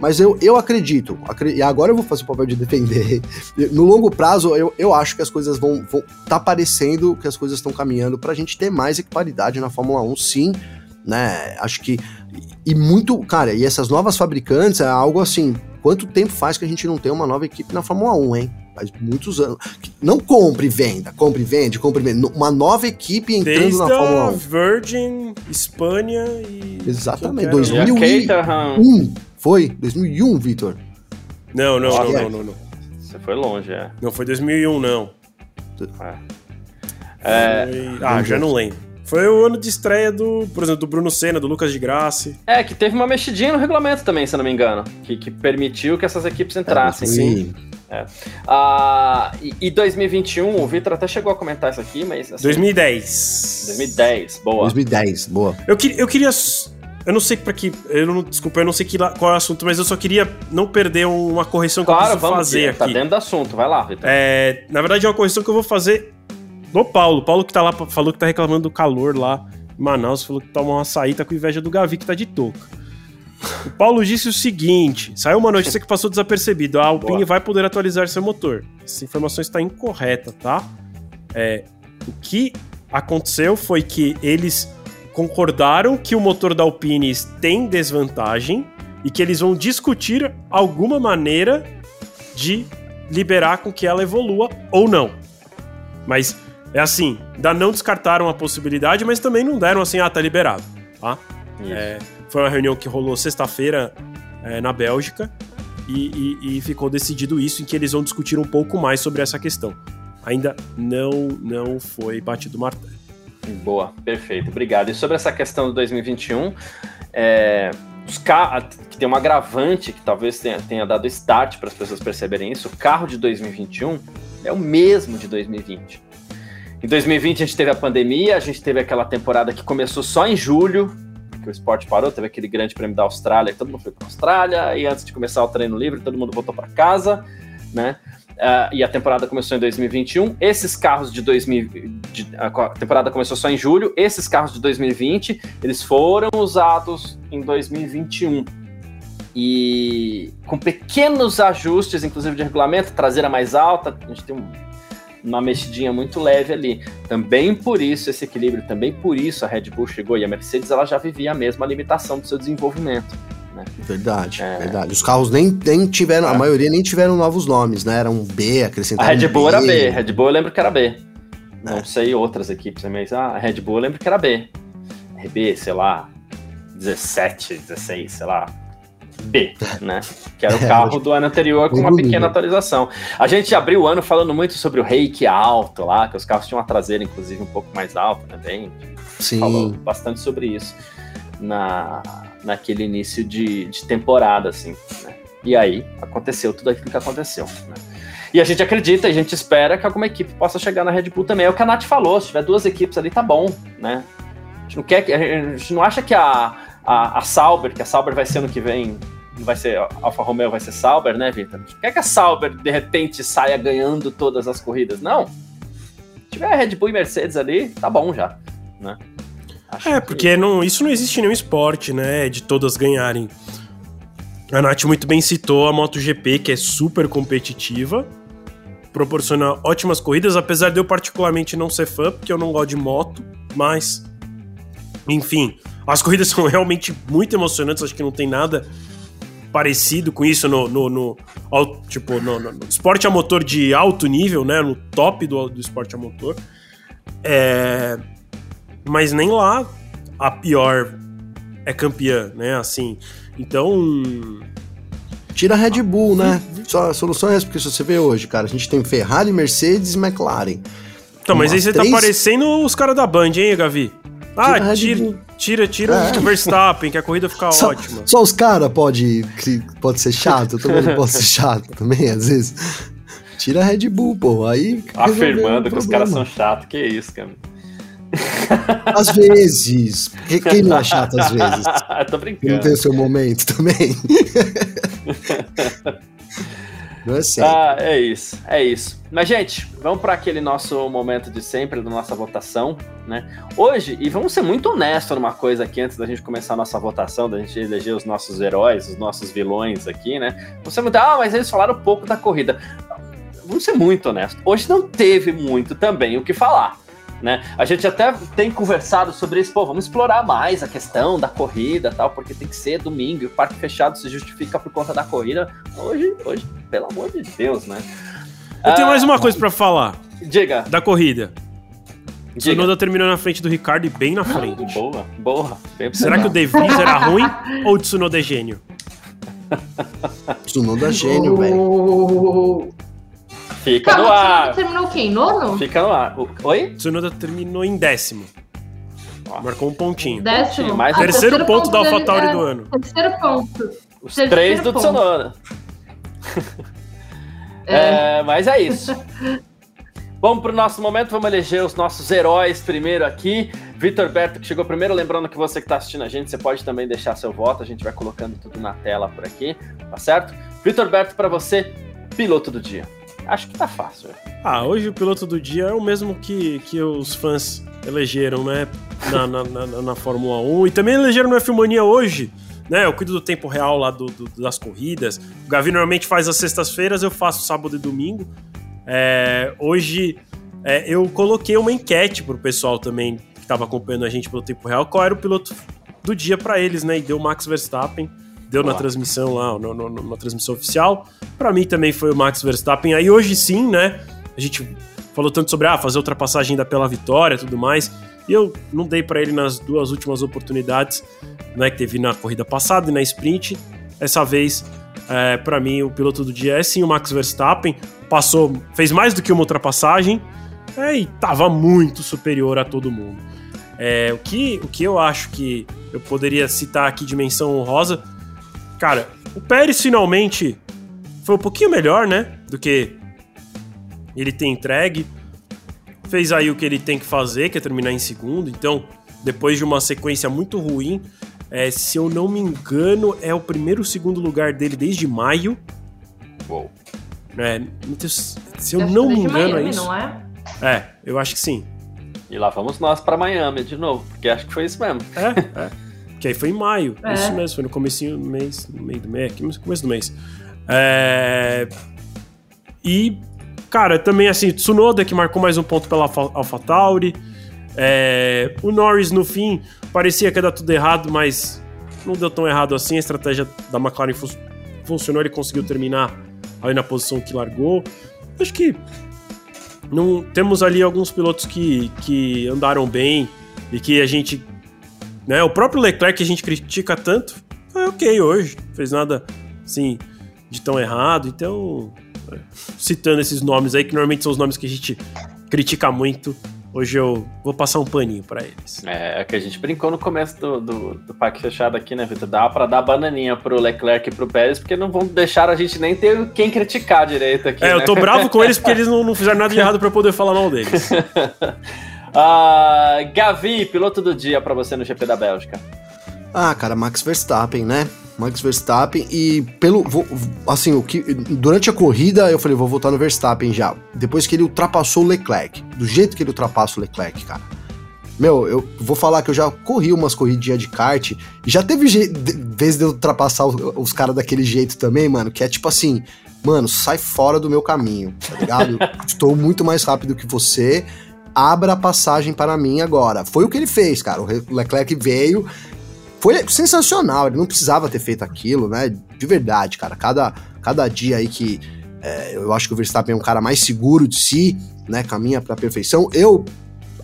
Mas eu, eu acredito, e agora eu vou fazer o papel de defender. No longo prazo, eu, eu acho que as coisas vão. vão tá parecendo que as coisas estão caminhando para a gente ter mais equiparidade na Fórmula 1, sim. Né? Acho que. E muito. Cara, e essas novas fabricantes é algo assim. Quanto tempo faz que a gente não tem uma nova equipe na Fórmula 1, hein? Faz muitos anos. Não compre e venda, compre e vende, compre e vende. Uma nova equipe entrando Desde na Fórmula 1.
Virgin, Espanha e.
Exatamente, 2001. Foi? 2001, Vitor?
Não, não, não, não, não, não.
Você foi longe, é.
Não foi 2001, não. É. é... Ah, já não lembro. Foi o ano de estreia do, por exemplo, do Bruno Senna, do Lucas de Graça.
É, que teve uma mexidinha no regulamento também, se eu não me engano. Que, que permitiu que essas equipes entrassem.
É, sim.
É. Ah, e, e 2021, o Vitor até chegou a comentar isso aqui, mas.
Assim, 2010.
2010, boa.
2010, boa.
Eu, que, eu queria. Eu não sei para que. Eu não, desculpa, eu não sei que, qual é o assunto, mas eu só queria não perder uma correção
claro,
que eu
preciso
fazer
tá
aqui.
Tá dentro do assunto, vai lá, Vitor.
É, na verdade, é uma correção que eu vou fazer do Paulo. Paulo que tá lá, falou que tá reclamando do calor lá em Manaus, falou que toma uma açaí, tá com inveja do Gavi que tá de touca. O Paulo disse o seguinte: saiu uma notícia que passou desapercebido. A Alpine Boa. vai poder atualizar seu motor. Essa informação está incorreta, tá? É, o que aconteceu foi que eles concordaram que o motor da Alpine tem desvantagem e que eles vão discutir alguma maneira de liberar com que ela evolua ou não. Mas é assim, ainda não descartaram a possibilidade, mas também não deram assim, ah, tá liberado, tá? É, foi uma reunião que rolou sexta-feira é, na Bélgica e, e, e, ficou decidido isso, em que eles vão discutir um pouco mais sobre essa questão. Ainda não, não foi batido o martelo.
Boa, perfeito, obrigado. E sobre essa questão do 2021, é, que tem um agravante que talvez tenha, tenha dado start para as pessoas perceberem isso, o carro de 2021 é o mesmo de 2020. Em 2020 a gente teve a pandemia, a gente teve aquela temporada que começou só em julho, que o esporte parou, teve aquele grande prêmio da Austrália, todo mundo foi para a Austrália, e antes de começar o treino livre, todo mundo voltou para casa, né? Uh, e a temporada começou em 2021. Esses carros de 2000, de, a temporada começou só em julho. Esses carros de 2020, eles foram usados em 2021. E com pequenos ajustes, inclusive de regulamento, traseira mais alta, a gente tem um, uma mexidinha muito leve ali. Também por isso esse equilíbrio, também por isso a Red Bull chegou e a Mercedes ela já vivia a mesma limitação do seu desenvolvimento. Né?
Verdade, é... verdade. Os carros nem, nem tiveram, é. a maioria nem tiveram novos nomes, né? Era um B acrescentado.
A Red Bull era B, Red Bull eu lembro que era B. Não é. sei outras equipes, mas ah, a Red Bull eu lembro que era B. RB, sei lá, 17, 16, sei lá. B, né? Que era o é, carro do ano anterior com uma pequena atualização. A gente abriu o ano falando muito sobre o reiki alto lá, que os carros tinham uma traseira, inclusive, um pouco mais alta também.
Sim.
Falou bastante sobre isso na, naquele início de, de temporada, assim, né? E aí aconteceu tudo aquilo que aconteceu, né? E a gente acredita, a gente espera que alguma equipe possa chegar na Red Bull também. É o que a Nath falou, se tiver duas equipes ali, tá bom, né? A gente não, quer, a gente não acha que a, a, a Sauber, que a Sauber vai ser ano que vem, vai ser Alfa Romeo, vai ser Sauber, né, Vitor? Não quer que a Sauber, de repente, saia ganhando todas as corridas. Não. Se tiver a Red Bull e Mercedes ali, tá bom já, né?
Acho é, porque não, isso não existe em nenhum esporte, né? De todas ganharem. A Nath muito bem citou a MotoGP, que é super competitiva, proporciona ótimas corridas, apesar de eu particularmente não ser fã, porque eu não gosto de moto, mas. Enfim, as corridas são realmente muito emocionantes, acho que não tem nada parecido com isso no, no, no tipo, no, no, esporte a motor de alto nível, né? No top do, do esporte a motor. É, mas nem lá a pior é campeã, né? Assim, então.
Tira a Red Bull, né? Só a solução é essa, porque se você vê hoje, cara, a gente tem Ferrari, Mercedes e McLaren.
Então, mas aí você tá três... tá parecendo os caras da Band, hein, Gavi? Ah, tira, tira, tira é. o Verstappen, que a corrida fica
só,
ótima.
Só os caras pode, pode ser chato, todo mundo pode ser chato também, às vezes. Tira a Red Bull, pô, aí...
Afirmando que os caras são chatos, que isso, cara.
Às vezes. Quem não é chato às vezes?
Tô brincando.
Não tem o seu momento também.
Não sempre. Ah, é isso, é isso. Mas, gente, vamos para aquele nosso momento de sempre, da nossa votação, né? Hoje, e vamos ser muito honestos numa coisa aqui antes da gente começar a nossa votação, da gente eleger os nossos heróis, os nossos vilões aqui, né? Você muito, ah, mas eles falaram pouco da corrida. Vamos ser muito honestos. Hoje não teve muito também o que falar. Né? A gente até tem conversado sobre isso, pô, vamos explorar mais a questão da corrida tal, porque tem que ser domingo e o parque fechado se justifica por conta da corrida. Hoje, hoje, pelo amor de Deus, né?
Eu tenho mais uma ah, coisa para falar.
Diga.
Da corrida. O Tsunoda terminou na frente do Ricardo e bem na frente.
boa, boa.
Será que o De Vries era ruim ou o Tsunoda é gênio?
Tsunoda é gênio, velho.
Fica Calma, no ar.
terminou o quê? Em nono?
Fica no ar. Oi?
Tsunoda terminou em décimo. Marcou um pontinho.
Décimo.
Mais ah, terceiro, ponto, ponto da AlphaTauri é, do ano.
Terceiro ponto.
Os terceiro três do ponto. Tsunoda. É. é, mas é isso. Vamos para o nosso momento, vamos eleger os nossos heróis primeiro aqui. Vitor Berto, que chegou primeiro, lembrando que você que está assistindo a gente, você pode também deixar seu voto, a gente vai colocando tudo na tela por aqui, tá certo? Vitor Berto, para você, piloto do dia. Acho que tá fácil.
Ah, hoje o piloto do dia é o mesmo que, que os fãs elegeram, né? Na, na, na, na Fórmula 1. E também elegeram no F-Mania hoje. Né, eu cuido do tempo real lá do, do, das corridas. O Gavi normalmente faz as sextas-feiras, eu faço sábado e domingo. É, hoje é, eu coloquei uma enquete pro pessoal também que estava acompanhando a gente pelo tempo real, qual era o piloto do dia para eles, né? E deu Max Verstappen, deu Olá. na transmissão lá, no, no, na transmissão oficial. Para mim também foi o Max Verstappen. Aí hoje sim, né? A gente falou tanto sobre ah, fazer ultrapassagem ainda pela vitória e tudo mais. E eu não dei para ele nas duas últimas oportunidades, né? Que teve na corrida passada e na sprint. Essa vez, é, para mim, o piloto do dia é sim o Max Verstappen. Passou, fez mais do que uma ultrapassagem é, e tava muito superior a todo mundo. É, o, que, o que eu acho que eu poderia citar aqui de menção honrosa, cara, o Pérez finalmente foi um pouquinho melhor, né? Do que ele tem entregue. Fez aí o que ele tem que fazer, que é terminar em segundo. Então, depois de uma sequência muito ruim, é, se eu não me engano, é o primeiro segundo lugar dele desde maio.
Uou.
É, se eu, eu não me engano,
Miami,
é isso.
Não é?
é, eu acho que sim.
E lá vamos nós para Miami de novo, porque acho que foi isso mesmo.
É, é. Que aí foi em maio. É. Isso mesmo, foi no comecinho do mês, no meio do mês, aqui no começo do mês. É... E, cara, também assim, Tsunoda que marcou mais um ponto pela AlphaTauri. É... O Norris, no fim, parecia que ia dar tudo errado, mas não deu tão errado assim. A estratégia da McLaren fun funcionou, ele conseguiu terminar ali na posição que largou. Acho que não, temos ali alguns pilotos que, que andaram bem e que a gente. Né, o próprio Leclerc que a gente critica tanto, é ok hoje, fez nada assim de tão errado. Então, citando esses nomes aí, que normalmente são os nomes que a gente critica muito, Hoje eu vou passar um paninho para eles.
É, é que a gente brincou no começo do, do, do parque fechado aqui, né, Vitor? Dá para dar bananinha pro Leclerc e pro Pérez, porque não vão deixar a gente nem ter quem criticar direito aqui.
É,
né?
eu tô bravo com eles porque eles não, não fizeram nada de errado para poder falar mal deles.
uh, Gavi, piloto do dia para você no GP da Bélgica.
Ah, cara, Max Verstappen, né? Max Verstappen e pelo assim, o que durante a corrida eu falei, vou voltar no Verstappen já. Depois que ele ultrapassou o Leclerc, do jeito que ele ultrapassa o Leclerc, cara. Meu, eu vou falar que eu já corri umas corridinhas de kart e já teve vez de eu ultrapassar os, os caras daquele jeito também, mano, que é tipo assim, mano, sai fora do meu caminho, tá ligado? Estou muito mais rápido que você, abra a passagem para mim agora. Foi o que ele fez, cara. O Leclerc veio, foi sensacional, ele não precisava ter feito aquilo, né? De verdade, cara. Cada, cada dia aí que é, eu acho que o Verstappen é um cara mais seguro de si, né? Caminha pra perfeição. Eu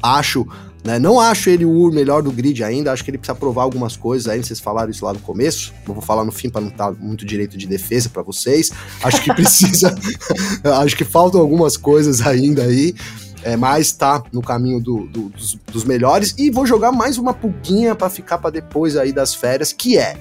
acho, né? Não acho ele o melhor do grid ainda, acho que ele precisa provar algumas coisas aí, vocês falaram isso lá no começo. Não vou falar no fim para não estar muito direito de defesa para vocês. Acho que precisa, acho que faltam algumas coisas ainda aí é, mas tá no caminho do, do, dos, dos, melhores. E vou jogar mais uma pulguinha para ficar para depois aí das férias, que é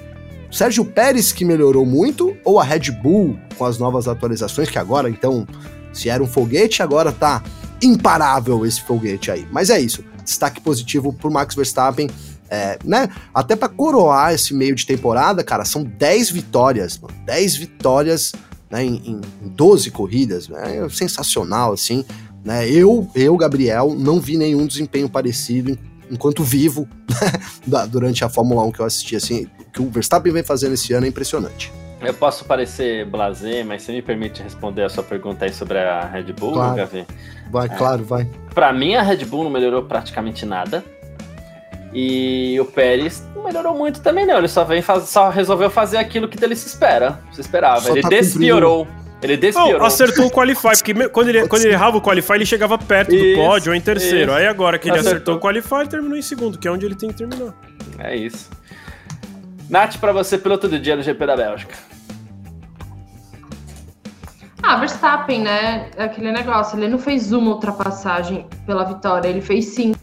Sérgio Pérez que melhorou muito ou a Red Bull com as novas atualizações que agora então se era um foguete agora tá imparável esse foguete aí. Mas é isso, destaque positivo por Max Verstappen. É, né? Até para coroar esse meio de temporada, cara, são 10 vitórias, mano. 10 vitórias né, em, em 12 corridas, né? É sensacional, assim. Né? Eu, eu, Gabriel, não vi nenhum desempenho parecido enquanto vivo durante a Fórmula 1 que eu assisti. Assim, o que o Verstappen vem fazendo esse ano é impressionante.
Eu posso parecer blasé, mas você me permite responder a sua pergunta aí sobre a Red Bull,
claro.
Gavi?
Vai, é. claro, vai.
Para mim, a Red Bull não melhorou praticamente nada. E o Pérez não melhorou muito também, não. Ele só, vem faz, só resolveu fazer aquilo que dele se espera. Se esperava. Só ele tá despiorou. Cumprindo ele despiorou.
Não, acertou o Qualify, porque quando ele, quando ele errava o Qualify, ele chegava perto isso, do pódio ou em terceiro. Isso. Aí agora que ele acertou. acertou o Qualify, ele terminou em segundo, que é onde ele tem que terminar.
É isso. Nath, pra você, piloto do dia no GP da Bélgica.
Ah, Verstappen, né? Aquele negócio, ele não fez uma ultrapassagem pela vitória, ele fez cinco.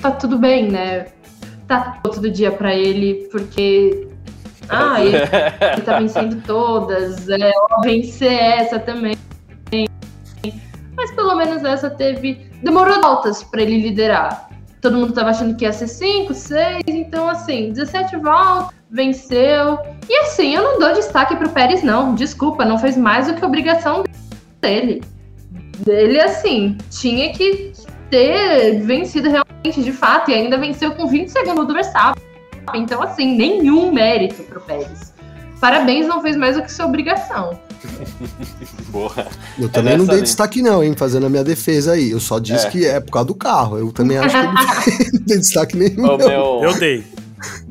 Tá tudo bem, né? Tá todo dia para ele, porque ah, ele, ele tá vencendo todas. É, vencer essa também. Mas pelo menos essa teve. Demorou voltas para ele liderar. Todo mundo tava achando que ia ser 5, 6, então assim, 17 voltas, venceu. E assim, eu não dou destaque pro Pérez, não. Desculpa, não fez mais do que obrigação dele. Ele, assim, tinha que ter vencido realmente de fato, e ainda venceu com 20 segundos do Verstappen. Então, assim, nenhum mérito pro Pérez. parabéns, não fez mais do que sua obrigação.
Boa.
Eu também não
nessa
dei
linha.
destaque, não, hein, fazendo a minha defesa aí. Eu só disse
É.
que é por causa do carro. Eu também acho que não tem destaque nenhum.
Ô,
não.
meu,
Eu dei.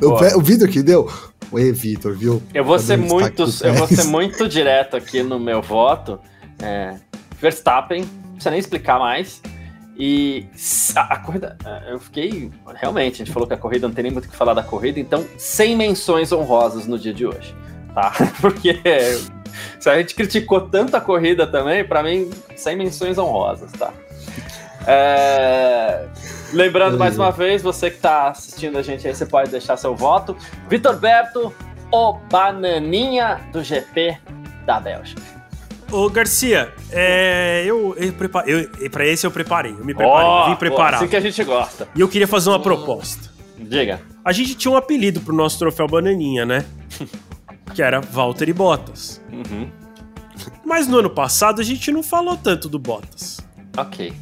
O, o Vitor que deu? Oi, Vitor, viu?
eu vou
Tá
ser muito, eu vou ser muito direto aqui no meu voto. É, Verstappen, não precisa nem explicar mais. E a, a corrida, é, eu fiquei. Realmente, a gente falou que a corrida não tem nem muito o que falar da corrida, então, sem menções honrosas no dia de hoje, tá? Porque se a gente criticou tanto a corrida também, pra mim, sem menções honrosas, tá? É, Lembrando mais uma vez, você que tá assistindo a gente aí, você pode deixar seu voto. Vitor Berto, o bananinha do GP da Bélgica.
Ô, Garcia, é, eu, eu, eu, pra esse eu preparei. Eu me preparei, eu vim preparado.
Assim que a gente gosta.
E eu queria fazer uma proposta.
Diga.
A gente tinha um apelido pro nosso troféu Bananinha, né? Que era Valtteri Bottas.
Uhum.
Mas no ano passado a gente não falou tanto do Bottas.
Ok.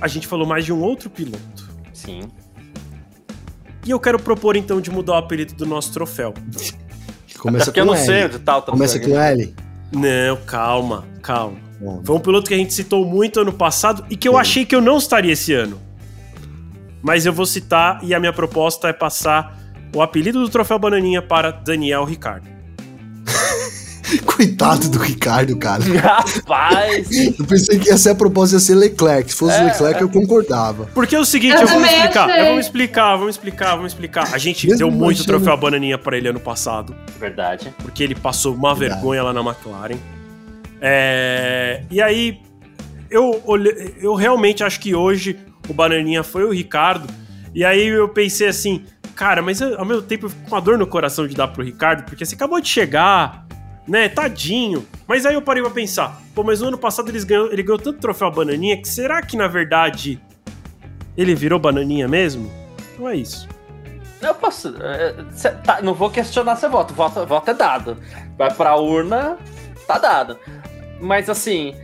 A gente falou mais de um outro piloto.
Sim.
E eu quero propor então de mudar o apelido do nosso troféu.
Começa
Até porque
com
eu não
L.
sei onde tá o
Começa com L.
Não, calma, calma.
Bom,
Foi um piloto que a gente citou muito ano passado e que eu achei que eu não estaria esse ano. Mas eu vou citar e a minha proposta é passar o apelido do troféu Bananinha para Daniel Ricardo.
Coitado do Ricardo, cara.
Rapaz!
Eu pensei que ia ser a proposta ia ser Leclerc. Se fosse
É,
Leclerc, eu concordava.
Porque é o seguinte,
Eu
eu, vou explicar,
achei.
eu vou explicar, vamos explicar, vamos explicar. A gente
Mesmo
deu muito
achando-
troféu Bananinha para ele ano passado,
Verdade.
porque ele passou uma
Verdade.
vergonha lá na McLaren. É, E aí, eu, olhe- eu realmente acho que hoje o Bananinha foi o Ricardo. E aí eu pensei assim, cara, mas eu- ao mesmo tempo eu fico com uma dor no coração de dar pro Ricardo, porque você acabou de chegar, né? Tadinho. Mas aí eu parei pra pensar, pô, mas no ano passado eles ganhou, ele ganhou tanto troféu Bananinha que será que na verdade ele virou Bananinha mesmo? Então é isso.
Eu posso. é, tá, não vou questionar seu voto. Voto, voto é dado. Vai pra urna, tá dado. Mas assim.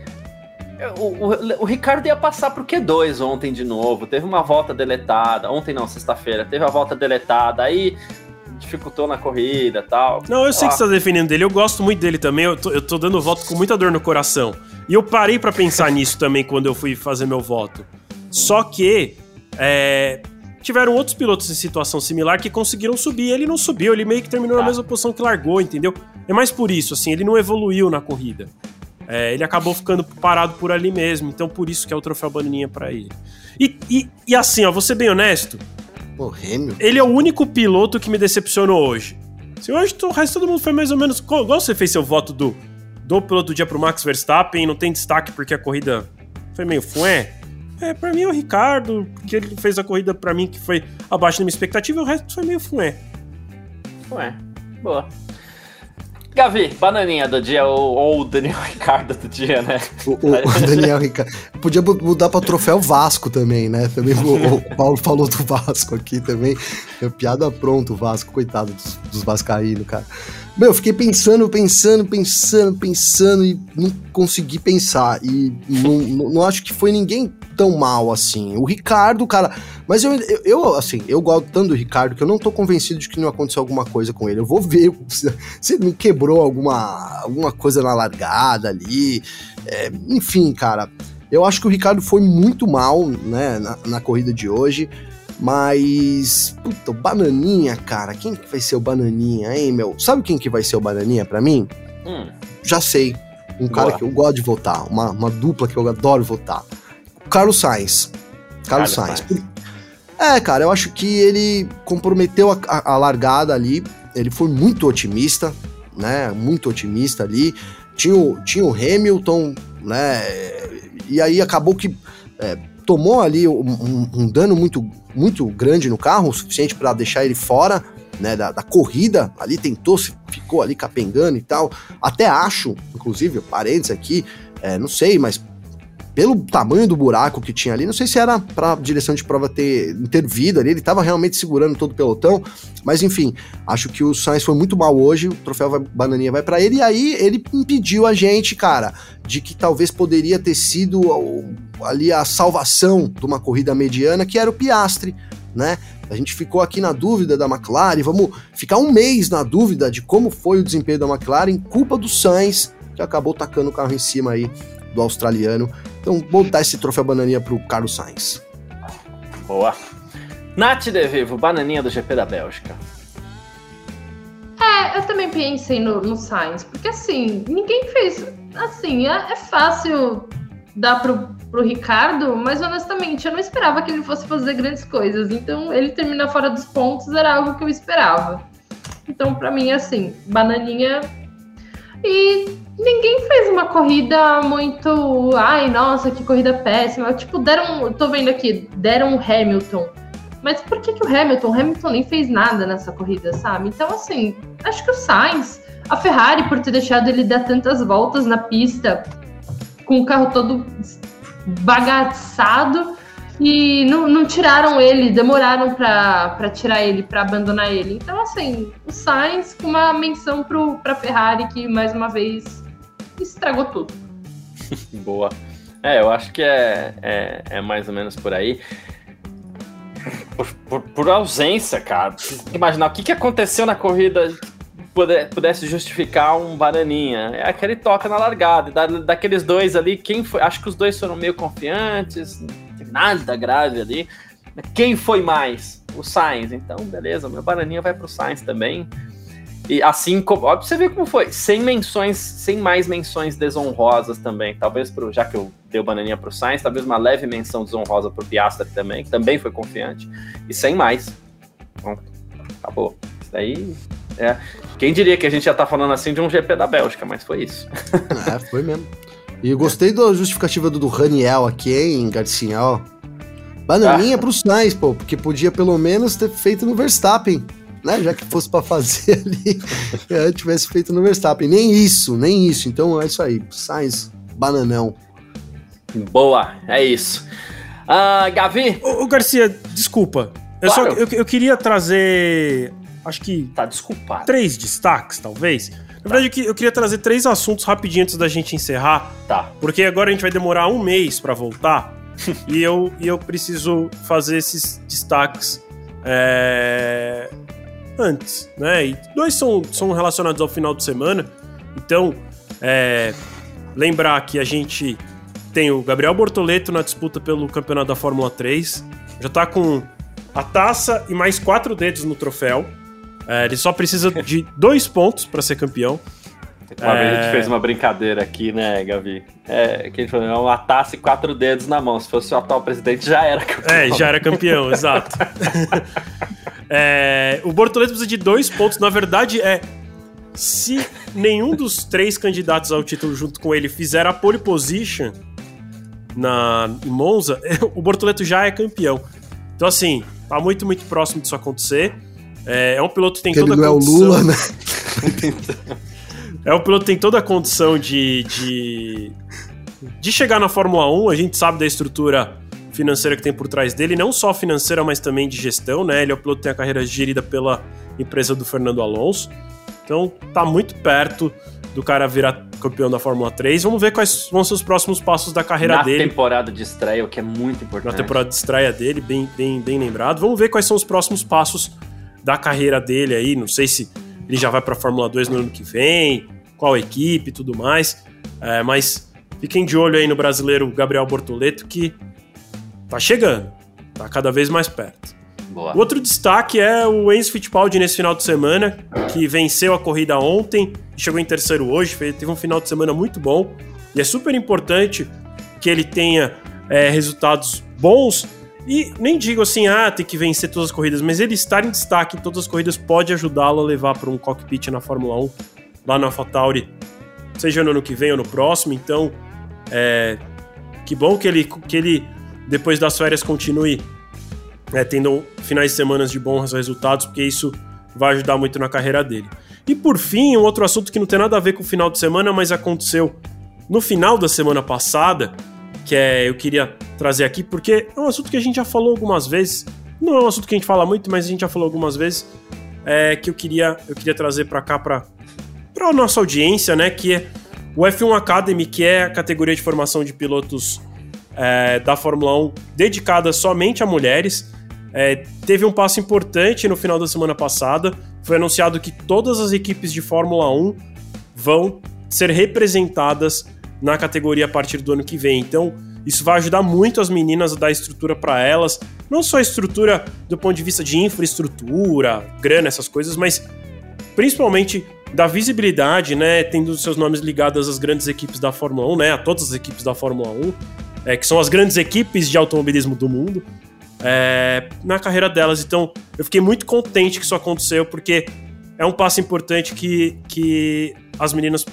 O, o- o Ricardo ia passar pro Q2 ontem de novo. Teve uma volta deletada. Ontem não, sexta-feira. Teve a volta deletada. Aí dificultou na corrida e tal.
Não, eu sei
Ó,
que você tá defendendo dele, eu gosto muito dele também, eu tô, eu tô dando voto com muita dor no coração. E eu parei pra pensar nisso também quando eu fui fazer meu voto. Só que é, tiveram outros pilotos em situação similar que conseguiram subir, ele não subiu, ele meio que terminou
Tá.
na mesma posição que largou, entendeu? É mais por isso, assim, ele não evoluiu na corrida. É, ele acabou ficando parado por ali mesmo, então por isso que é o troféu Bananinha pra ele. E, e, e assim, ó, vou ser bem honesto,
Pô, Rêmio.
ele é o único piloto que me decepcionou hoje. Se hoje o resto todo mundo foi mais ou menos. Igual você fez seu voto do, do piloto do dia pro Max Verstappen, não tem destaque porque a corrida foi meio fué. É, pra mim é o Ricardo, porque ele fez a corrida pra mim que foi abaixo da minha expectativa e o resto foi meio fué.
Ué, boa. Gavi, bananinha do dia ou, ou o Daniel Ricardo do dia, né?
O, o- Daniel Ricardo. Podia mudar pra troféu Vasco também, né? Também o, o Paulo falou do Vasco aqui também. É piada pronta o Vasco, coitado dos, dos Vascaínos, cara. Meu, eu fiquei pensando, pensando, pensando, pensando e não consegui pensar. E não, não, não acho que foi ninguém tão mal assim. O Ricardo, cara. Mas eu, eu, assim, eu gosto tanto do Ricardo que eu não tô convencido de que não aconteceu alguma coisa com ele. Eu vou ver se, se não quebrou alguma, alguma coisa na largada ali. É, enfim, cara. Eu acho que o Ricardo foi muito mal, né, na, na corrida de hoje. Mas, puta, o Bananinha, cara, quem que vai ser o Bananinha, hein, meu? Sabe quem que vai ser o Bananinha pra mim?
Hum,
Já sei. Um cara
Boa.
que eu gosto de votar, uma, uma dupla que eu adoro votar. Carlos Sainz. Carlos,
Carlos
Sainz. É, cara, eu acho que ele comprometeu a, a- a largada ali. Ele foi muito otimista, né? Muito otimista ali. Tinha o, tinha o Hamilton, né? E aí acabou que é, tomou ali um, um- dano muito, muito grande no carro, o suficiente para deixar ele fora. Né, da, da corrida ali, tentou, ficou ali capengando e tal. Até acho, inclusive, parênteses aqui, é, não sei, mas pelo tamanho do buraco que tinha ali, não sei se era pra direção de prova ter intervido ali, ele tava realmente segurando todo o pelotão, mas enfim, acho que o Sainz foi muito mal hoje, o troféu vai, bananinha vai pra ele, e aí ele impediu a gente, cara, de que talvez poderia ter sido ali a salvação de uma corrida mediana, que era o Piastre, né? A gente ficou aqui na dúvida da McLaren, vamos ficar um mês na dúvida de como foi o desempenho da McLaren, culpa do Sainz, que acabou tacando o carro em cima aí do australiano. Então, vou dar esse troféu bananinha pro Carlos Sainz.
Boa. Nath De Vivo, bananinha do GP da Bélgica.
É, eu também pensei no, no Sainz, porque assim, ninguém fez. Assim, é, é fácil dar pro, pro Ricardo, mas honestamente eu não esperava que ele fosse fazer grandes coisas. Então, ele terminar fora dos pontos era algo que eu esperava. Então, para mim, assim, bananinha. E ninguém fez uma corrida muito. Ai, nossa, que corrida péssima. Tipo, deram. Tô vendo aqui, deram o Hamilton mas por que, que o Hamilton? O Hamilton nem fez nada nessa corrida, sabe? Então, assim, acho que o Sainz, a Ferrari, por ter deixado ele dar tantas voltas na pista, com o carro todo bagaçado, e não, não tiraram ele, demoraram para tirar ele, para abandonar ele. Então, assim, o Sainz com uma menção para a Ferrari, que mais uma vez estragou tudo.
Boa. É, eu acho que é, é, é mais ou menos por aí por, por, por, ausência, cara. Imaginar o que, que aconteceu na corrida pudesse justificar um bananinha. É aquele toca na largada. Da, daqueles dois ali, quem foi? Acho que os dois foram meio confiantes, nada grave ali. Quem foi mais? O Sainz. Então, beleza, meu bananinha vai pro Sainz também. E assim como. Ó, você vê como foi. Sem menções, sem mais menções desonrosas também. Talvez pro. Já que eu dei o bananinha pro Sainz, talvez uma leve menção desonrosa pro Piastri também, que também foi confiante. E sem mais. Pronto. Acabou. Isso daí. É. Quem diria que a gente já tá falando assim de um GP da Bélgica, mas foi isso.
é, foi mesmo. E gostei da justificativa do, do Raniel aqui, hein, Garcia, ó. Bananinha ah. pro Sainz, pô, porque podia pelo menos ter feito no Verstappen né? Já que fosse para fazer ali, eu tivesse feito no Verstappen. Nem isso, nem isso. Então é isso aí. Sainz, bananão.
Boa, é isso. Uh, Gavi?
Ô, ô, Garcia, desculpa. Eu, claro. só, eu, eu queria trazer. Acho que.
Tá desculpado.
Três destaques, talvez. Na verdade, eu queria trazer três assuntos rapidinho antes da gente encerrar.
Tá.
Porque agora a gente vai demorar um mês para voltar. e, eu, e eu preciso fazer esses destaques é, antes, né? E dois são, são relacionados ao final de semana. Então, é, lembrar que a gente tem o Gabriel Bortoleto na disputa pelo campeonato da Fórmula 3. Já tá com a taça e mais quatro dedos no troféu. É, ele só precisa de dois pontos para ser campeão.
Uma é... vez a gente fez uma brincadeira aqui, né, Gavi? É, que a gente falou, é uma taça e quatro dedos na mão. Se fosse o atual presidente, já era campeão.
É, já era campeão, exato. É, o Bortoleto precisa de dois pontos. Na verdade, é. Se nenhum dos três candidatos ao título junto com ele fizer a pole position na em Monza, o Bortoleto já é campeão. Então, assim, tá muito, muito próximo disso acontecer. É, é um piloto que tem que toda
ele
a
condição. Não é o Lula, né?
é um piloto que tem toda a condição de, de, de chegar na Fórmula 1. A gente sabe da estrutura financeira que tem por trás dele, não só financeira, mas também de gestão, né? Ele é o piloto que tem a carreira gerida pela empresa do Fernando Alonso. Então tá muito perto do cara virar campeão da Fórmula 3. Vamos ver quais vão ser os próximos passos da carreira
Na
dele.
Na temporada de estreia, o que é muito importante.
Na temporada de estreia dele, bem, bem, bem lembrado. Vamos ver quais são os próximos passos da carreira dele aí. Não sei se ele já vai para a Fórmula 2 no ano que vem, qual equipe e tudo mais. É, mas fiquem de olho aí no brasileiro Gabriel Bortoleto, que tá chegando, tá cada vez mais perto. Boa. O outro destaque é o Enzo Fittipaldi nesse final de semana, que venceu a corrida ontem e chegou em terceiro hoje, teve um final de semana muito bom. E é super importante que ele tenha é, resultados bons. E nem digo assim, ah, tem que vencer todas as corridas, mas ele estar em destaque em todas as corridas pode ajudá-lo a levar para um cockpit na Fórmula 1, lá na AlphaTauri, seja no ano que vem ou no próximo. Então, é, que bom que ele, que ele depois das férias continue é, tendo finais de semana de bons resultados, porque isso vai ajudar muito na carreira dele. E por fim, um outro assunto que não tem nada a ver com o final de semana, mas aconteceu no final da semana passada, que é eu queria trazer aqui, porque é um assunto que a gente já falou algumas vezes. Não é um assunto que a gente fala muito, mas a gente já falou algumas vezes. É, que eu queria, eu queria trazer para cá para a nossa audiência, né? Que é o F1 Academy, que é a categoria de formação de pilotos é, da Fórmula 1 dedicada somente a mulheres. É, teve um passo importante no final da semana passada. Foi anunciado que todas as equipes de Fórmula 1 vão ser representadas na categoria a partir do ano que vem. Então, isso vai ajudar muito as meninas a dar estrutura para elas. Não só estrutura do ponto de vista de infraestrutura, grana, essas coisas, mas principalmente da visibilidade, né? Tendo seus nomes ligados às grandes equipes da Fórmula 1, né? A todas as equipes da Fórmula 1, é, que são as grandes equipes de automobilismo do mundo, é, na carreira delas. Então, eu fiquei muito contente que isso aconteceu, porque é um passo importante que, que as meninas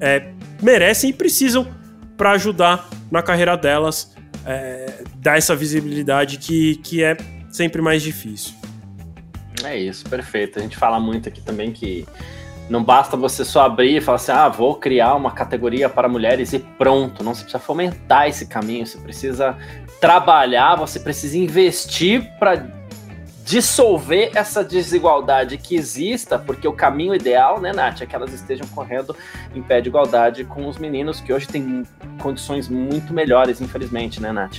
é, merecem e precisam para ajudar na carreira delas, é, dar essa visibilidade que, que é sempre mais difícil.
É isso, perfeito. A gente fala muito aqui também que não basta você só abrir e falar assim, ah, vou criar uma categoria para mulheres e pronto. Não, você precisa fomentar esse caminho, você precisa trabalhar, você precisa investir para dissolver essa desigualdade que exista, porque o caminho ideal, né, Nath, é que elas estejam correndo em pé de igualdade com os meninos que hoje têm condições muito melhores, infelizmente, né, Nath?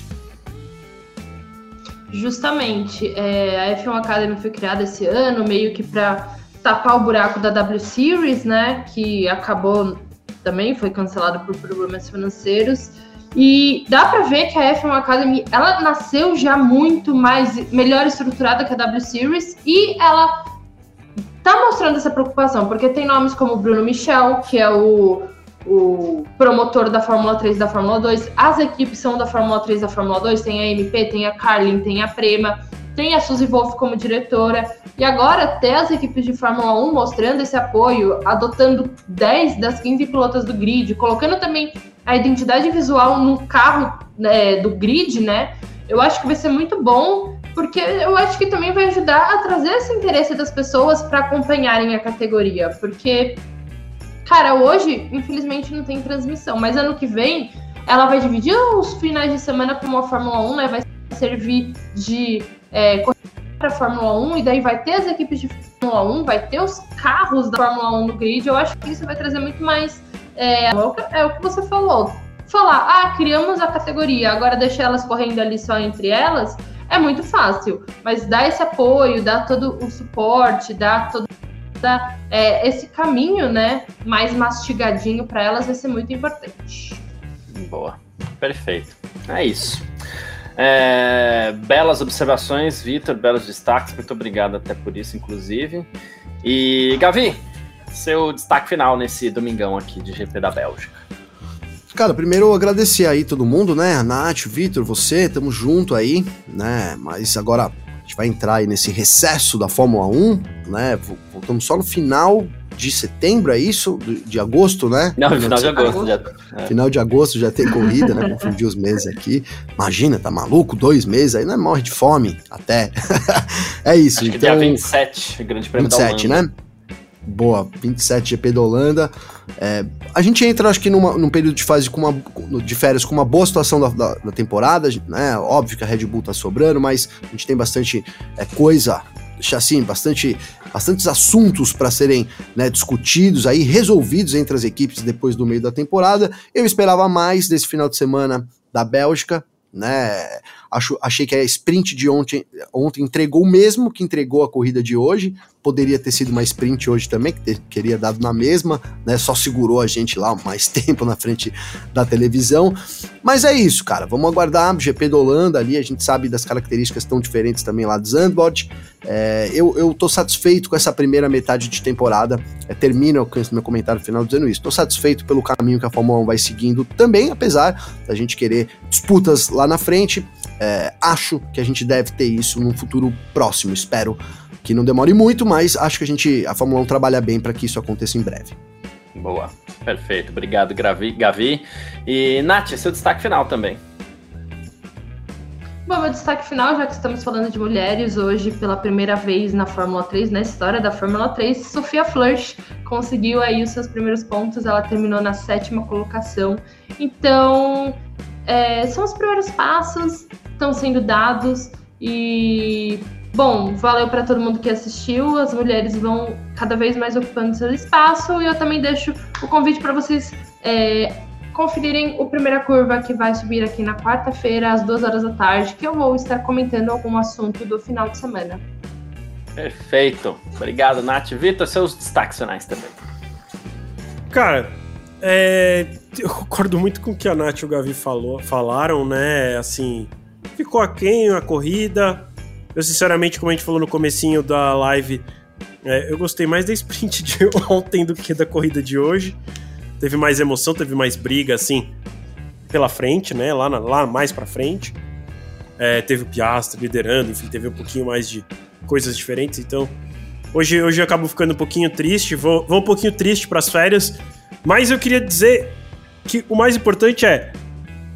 Justamente. É, a F1 Academy foi criada esse ano, meio que para tapar o buraco da W Series, né? Que acabou também, foi cancelado por problemas financeiros. E dá para ver que a F1 Academy, ela nasceu já muito mais, melhor estruturada que a W Series e ela tá mostrando essa preocupação, porque tem nomes como Bruno Michel, que é o, o promotor da Fórmula 3 e da Fórmula 2, as equipes são da Fórmula 3 e da Fórmula 2, tem a MP, tem a Carlin, tem a Prema, tem a Suzy Wolf como diretora, e agora até as equipes de Fórmula 1 mostrando esse apoio, adotando 10 das 15 pilotas do grid, colocando também a identidade visual no carro né, do grid, né? Eu acho que vai ser muito bom, porque eu acho que também vai ajudar a trazer esse interesse das pessoas para acompanharem a categoria, porque cara, hoje infelizmente não tem transmissão, mas ano que vem ela vai dividir os finais de semana para uma Fórmula 1, né? Vai servir de é, para a Fórmula 1 e daí vai ter as equipes de Fórmula 1, vai ter os carros da Fórmula 1 no grid. Eu acho que isso vai trazer muito mais. É, é, o, que, você falou. Falar, ah, criamos a categoria, agora deixar elas correndo ali só entre elas, é muito fácil. Mas dar esse apoio, dar todo o suporte, dar todo é, esse caminho, né, mais mastigadinho para elas vai ser muito importante.
Boa, perfeito. É isso. É, belas observações, Vitor, belos destaques, muito obrigado até por isso, inclusive. E Gavi, seu destaque final nesse domingão aqui de GP da Bélgica.
Cara, primeiro agradecer aí todo mundo, né? A Nath, o Vitor, você, tamo junto aí, né? Mas agora a gente vai entrar aí nesse recesso da Fórmula 1, né? Voltamos só no final de setembro, é isso? De agosto, né?
Não, final de agosto. Já,
é. Final de agosto já tem corrida, né? Confundi os meses aqui. Imagina, tá maluco? Dois meses aí, né? Morre de fome até. é isso.
Acho então, que dia 27, Grande Prêmio 27, da Holanda. né?
Boa, 27 GP da Holanda. É, a gente entra, acho que, numa, num período de fase com uma, de férias com uma boa situação da, da, da temporada, né? Óbvio que a Red Bull tá sobrando, mas a gente tem bastante é, coisa assim, bastante, bastantes assuntos para serem né, discutidos aí, resolvidos entre as equipes depois do meio da temporada. Eu esperava mais desse final de semana da Bélgica, né? Acho, achei que a sprint de ontem, ontem entregou o mesmo que entregou a corrida de hoje. Poderia ter sido uma sprint hoje também, que ter, queria dado na mesma, né? Só segurou a gente lá mais tempo na frente da televisão. Mas é isso, cara. Vamos aguardar. GP da Holanda ali, a gente sabe das características tão diferentes também lá de Zandvoort. É, eu, eu tô satisfeito com essa primeira metade de temporada. É, termino o meu comentário final dizendo isso. Tô satisfeito pelo caminho que a Fórmula 1 vai seguindo também, apesar da gente querer disputas lá na frente. É, acho que a gente deve ter isso num futuro próximo. Espero que não demore muito, mas acho que a gente, a Fórmula 1 trabalha bem para que isso aconteça em breve.
Boa, perfeito. Obrigado, Gavi. Gavi. E Nath, seu destaque final também.
Bom, meu destaque final, já que estamos falando de mulheres, hoje pela primeira vez na Fórmula 3, na história da Fórmula 3, Sofia Flörsch conseguiu aí os seus primeiros pontos, ela terminou na sétima colocação. Então, é, são os primeiros passos, estão sendo dados e Bom, valeu para todo mundo que assistiu. As mulheres vão cada vez mais ocupando seu espaço e eu também deixo o convite para vocês é, conferirem o Primeira Curva, que vai subir aqui na quarta-feira, às duas horas da tarde, que eu vou estar comentando algum assunto do final de semana.
Perfeito. Obrigado, Nath. Vitor, seus destaques finais também.
Cara, é, eu concordo muito com o que a Nath e o Gavi falou, falaram, né? Assim, ficou aquém a corrida. Eu, sinceramente, como a gente falou no comecinho da live, é, eu gostei mais da sprint de ontem do que da corrida de hoje. Teve mais emoção, teve mais briga, assim, pela frente, né? Lá, na, lá mais pra frente. É, teve o Piastri liderando, enfim, teve um pouquinho mais de coisas diferentes. Então, hoje, hoje eu acabo ficando um pouquinho triste. Vou, vou um pouquinho triste para as férias. Mas eu queria dizer que o mais importante é: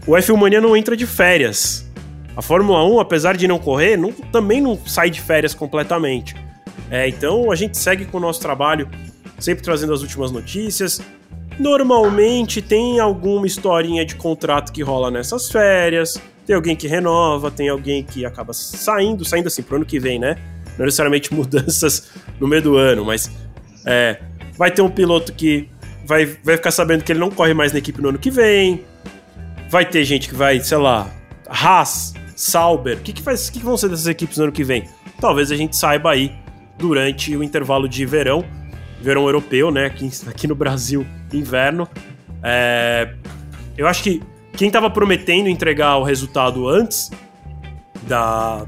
o F1 Mania não entra de férias. A Fórmula 1, apesar de não correr, não, também não sai de férias completamente. É, então a gente segue com o nosso trabalho, sempre trazendo as últimas notícias. Normalmente tem alguma historinha de contrato que rola nessas férias. Tem alguém que renova, tem alguém que acaba saindo, saindo assim pro ano que vem, né? Não necessariamente mudanças no meio do ano, mas é, vai ter um piloto que vai, vai ficar sabendo que ele não corre mais na equipe no ano que vem. Vai ter gente que vai, sei lá, Haas, Sauber. O que, que, faz, que, que vão ser dessas equipes no ano que vem? Talvez a gente saiba aí durante o intervalo de verão, verão europeu, né? Aqui, aqui no Brasil, inverno. É, eu acho que quem estava prometendo entregar o resultado antes da,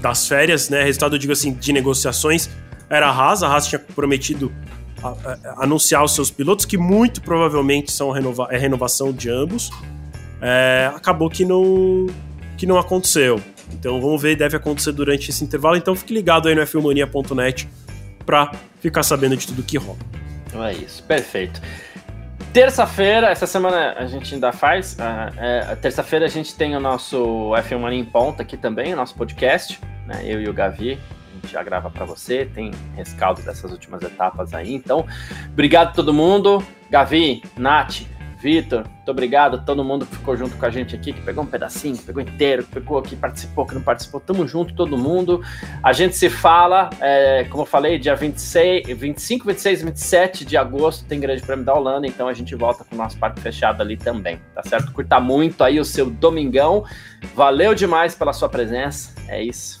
das férias, né? Resultado, eu digo assim, de negociações, era a Haas. A Haas tinha prometido anunciar os seus pilotos, que muito provavelmente são renova, é renovação de ambos. É, acabou que não, que não aconteceu. Então vamos ver, deve acontecer durante esse intervalo. Então fique ligado aí no filmania.net para ficar sabendo de tudo que rola.
Então é isso, perfeito. Terça-feira, essa semana a gente ainda faz. Uh, é, Terça-feira a gente tem o nosso F1 Mania em Ponta aqui também, o nosso podcast. Né, eu e o Gavi, gente já grava para você, tem rescaldo dessas últimas etapas aí. Então, obrigado a todo mundo. Gavi, Nath, Vitor, muito obrigado. Todo mundo que ficou junto com a gente aqui, que pegou um pedacinho, que pegou inteiro, que pegou, que participou, que não participou. Tamo junto, todo mundo. A gente se fala, é, como eu falei, dia 26, 25, 26 e 27 de agosto tem Grande Prêmio da Holanda, então a gente volta com o nosso parque fechado ali também, tá certo? Curta muito aí o seu domingão. Valeu demais pela sua presença. É isso.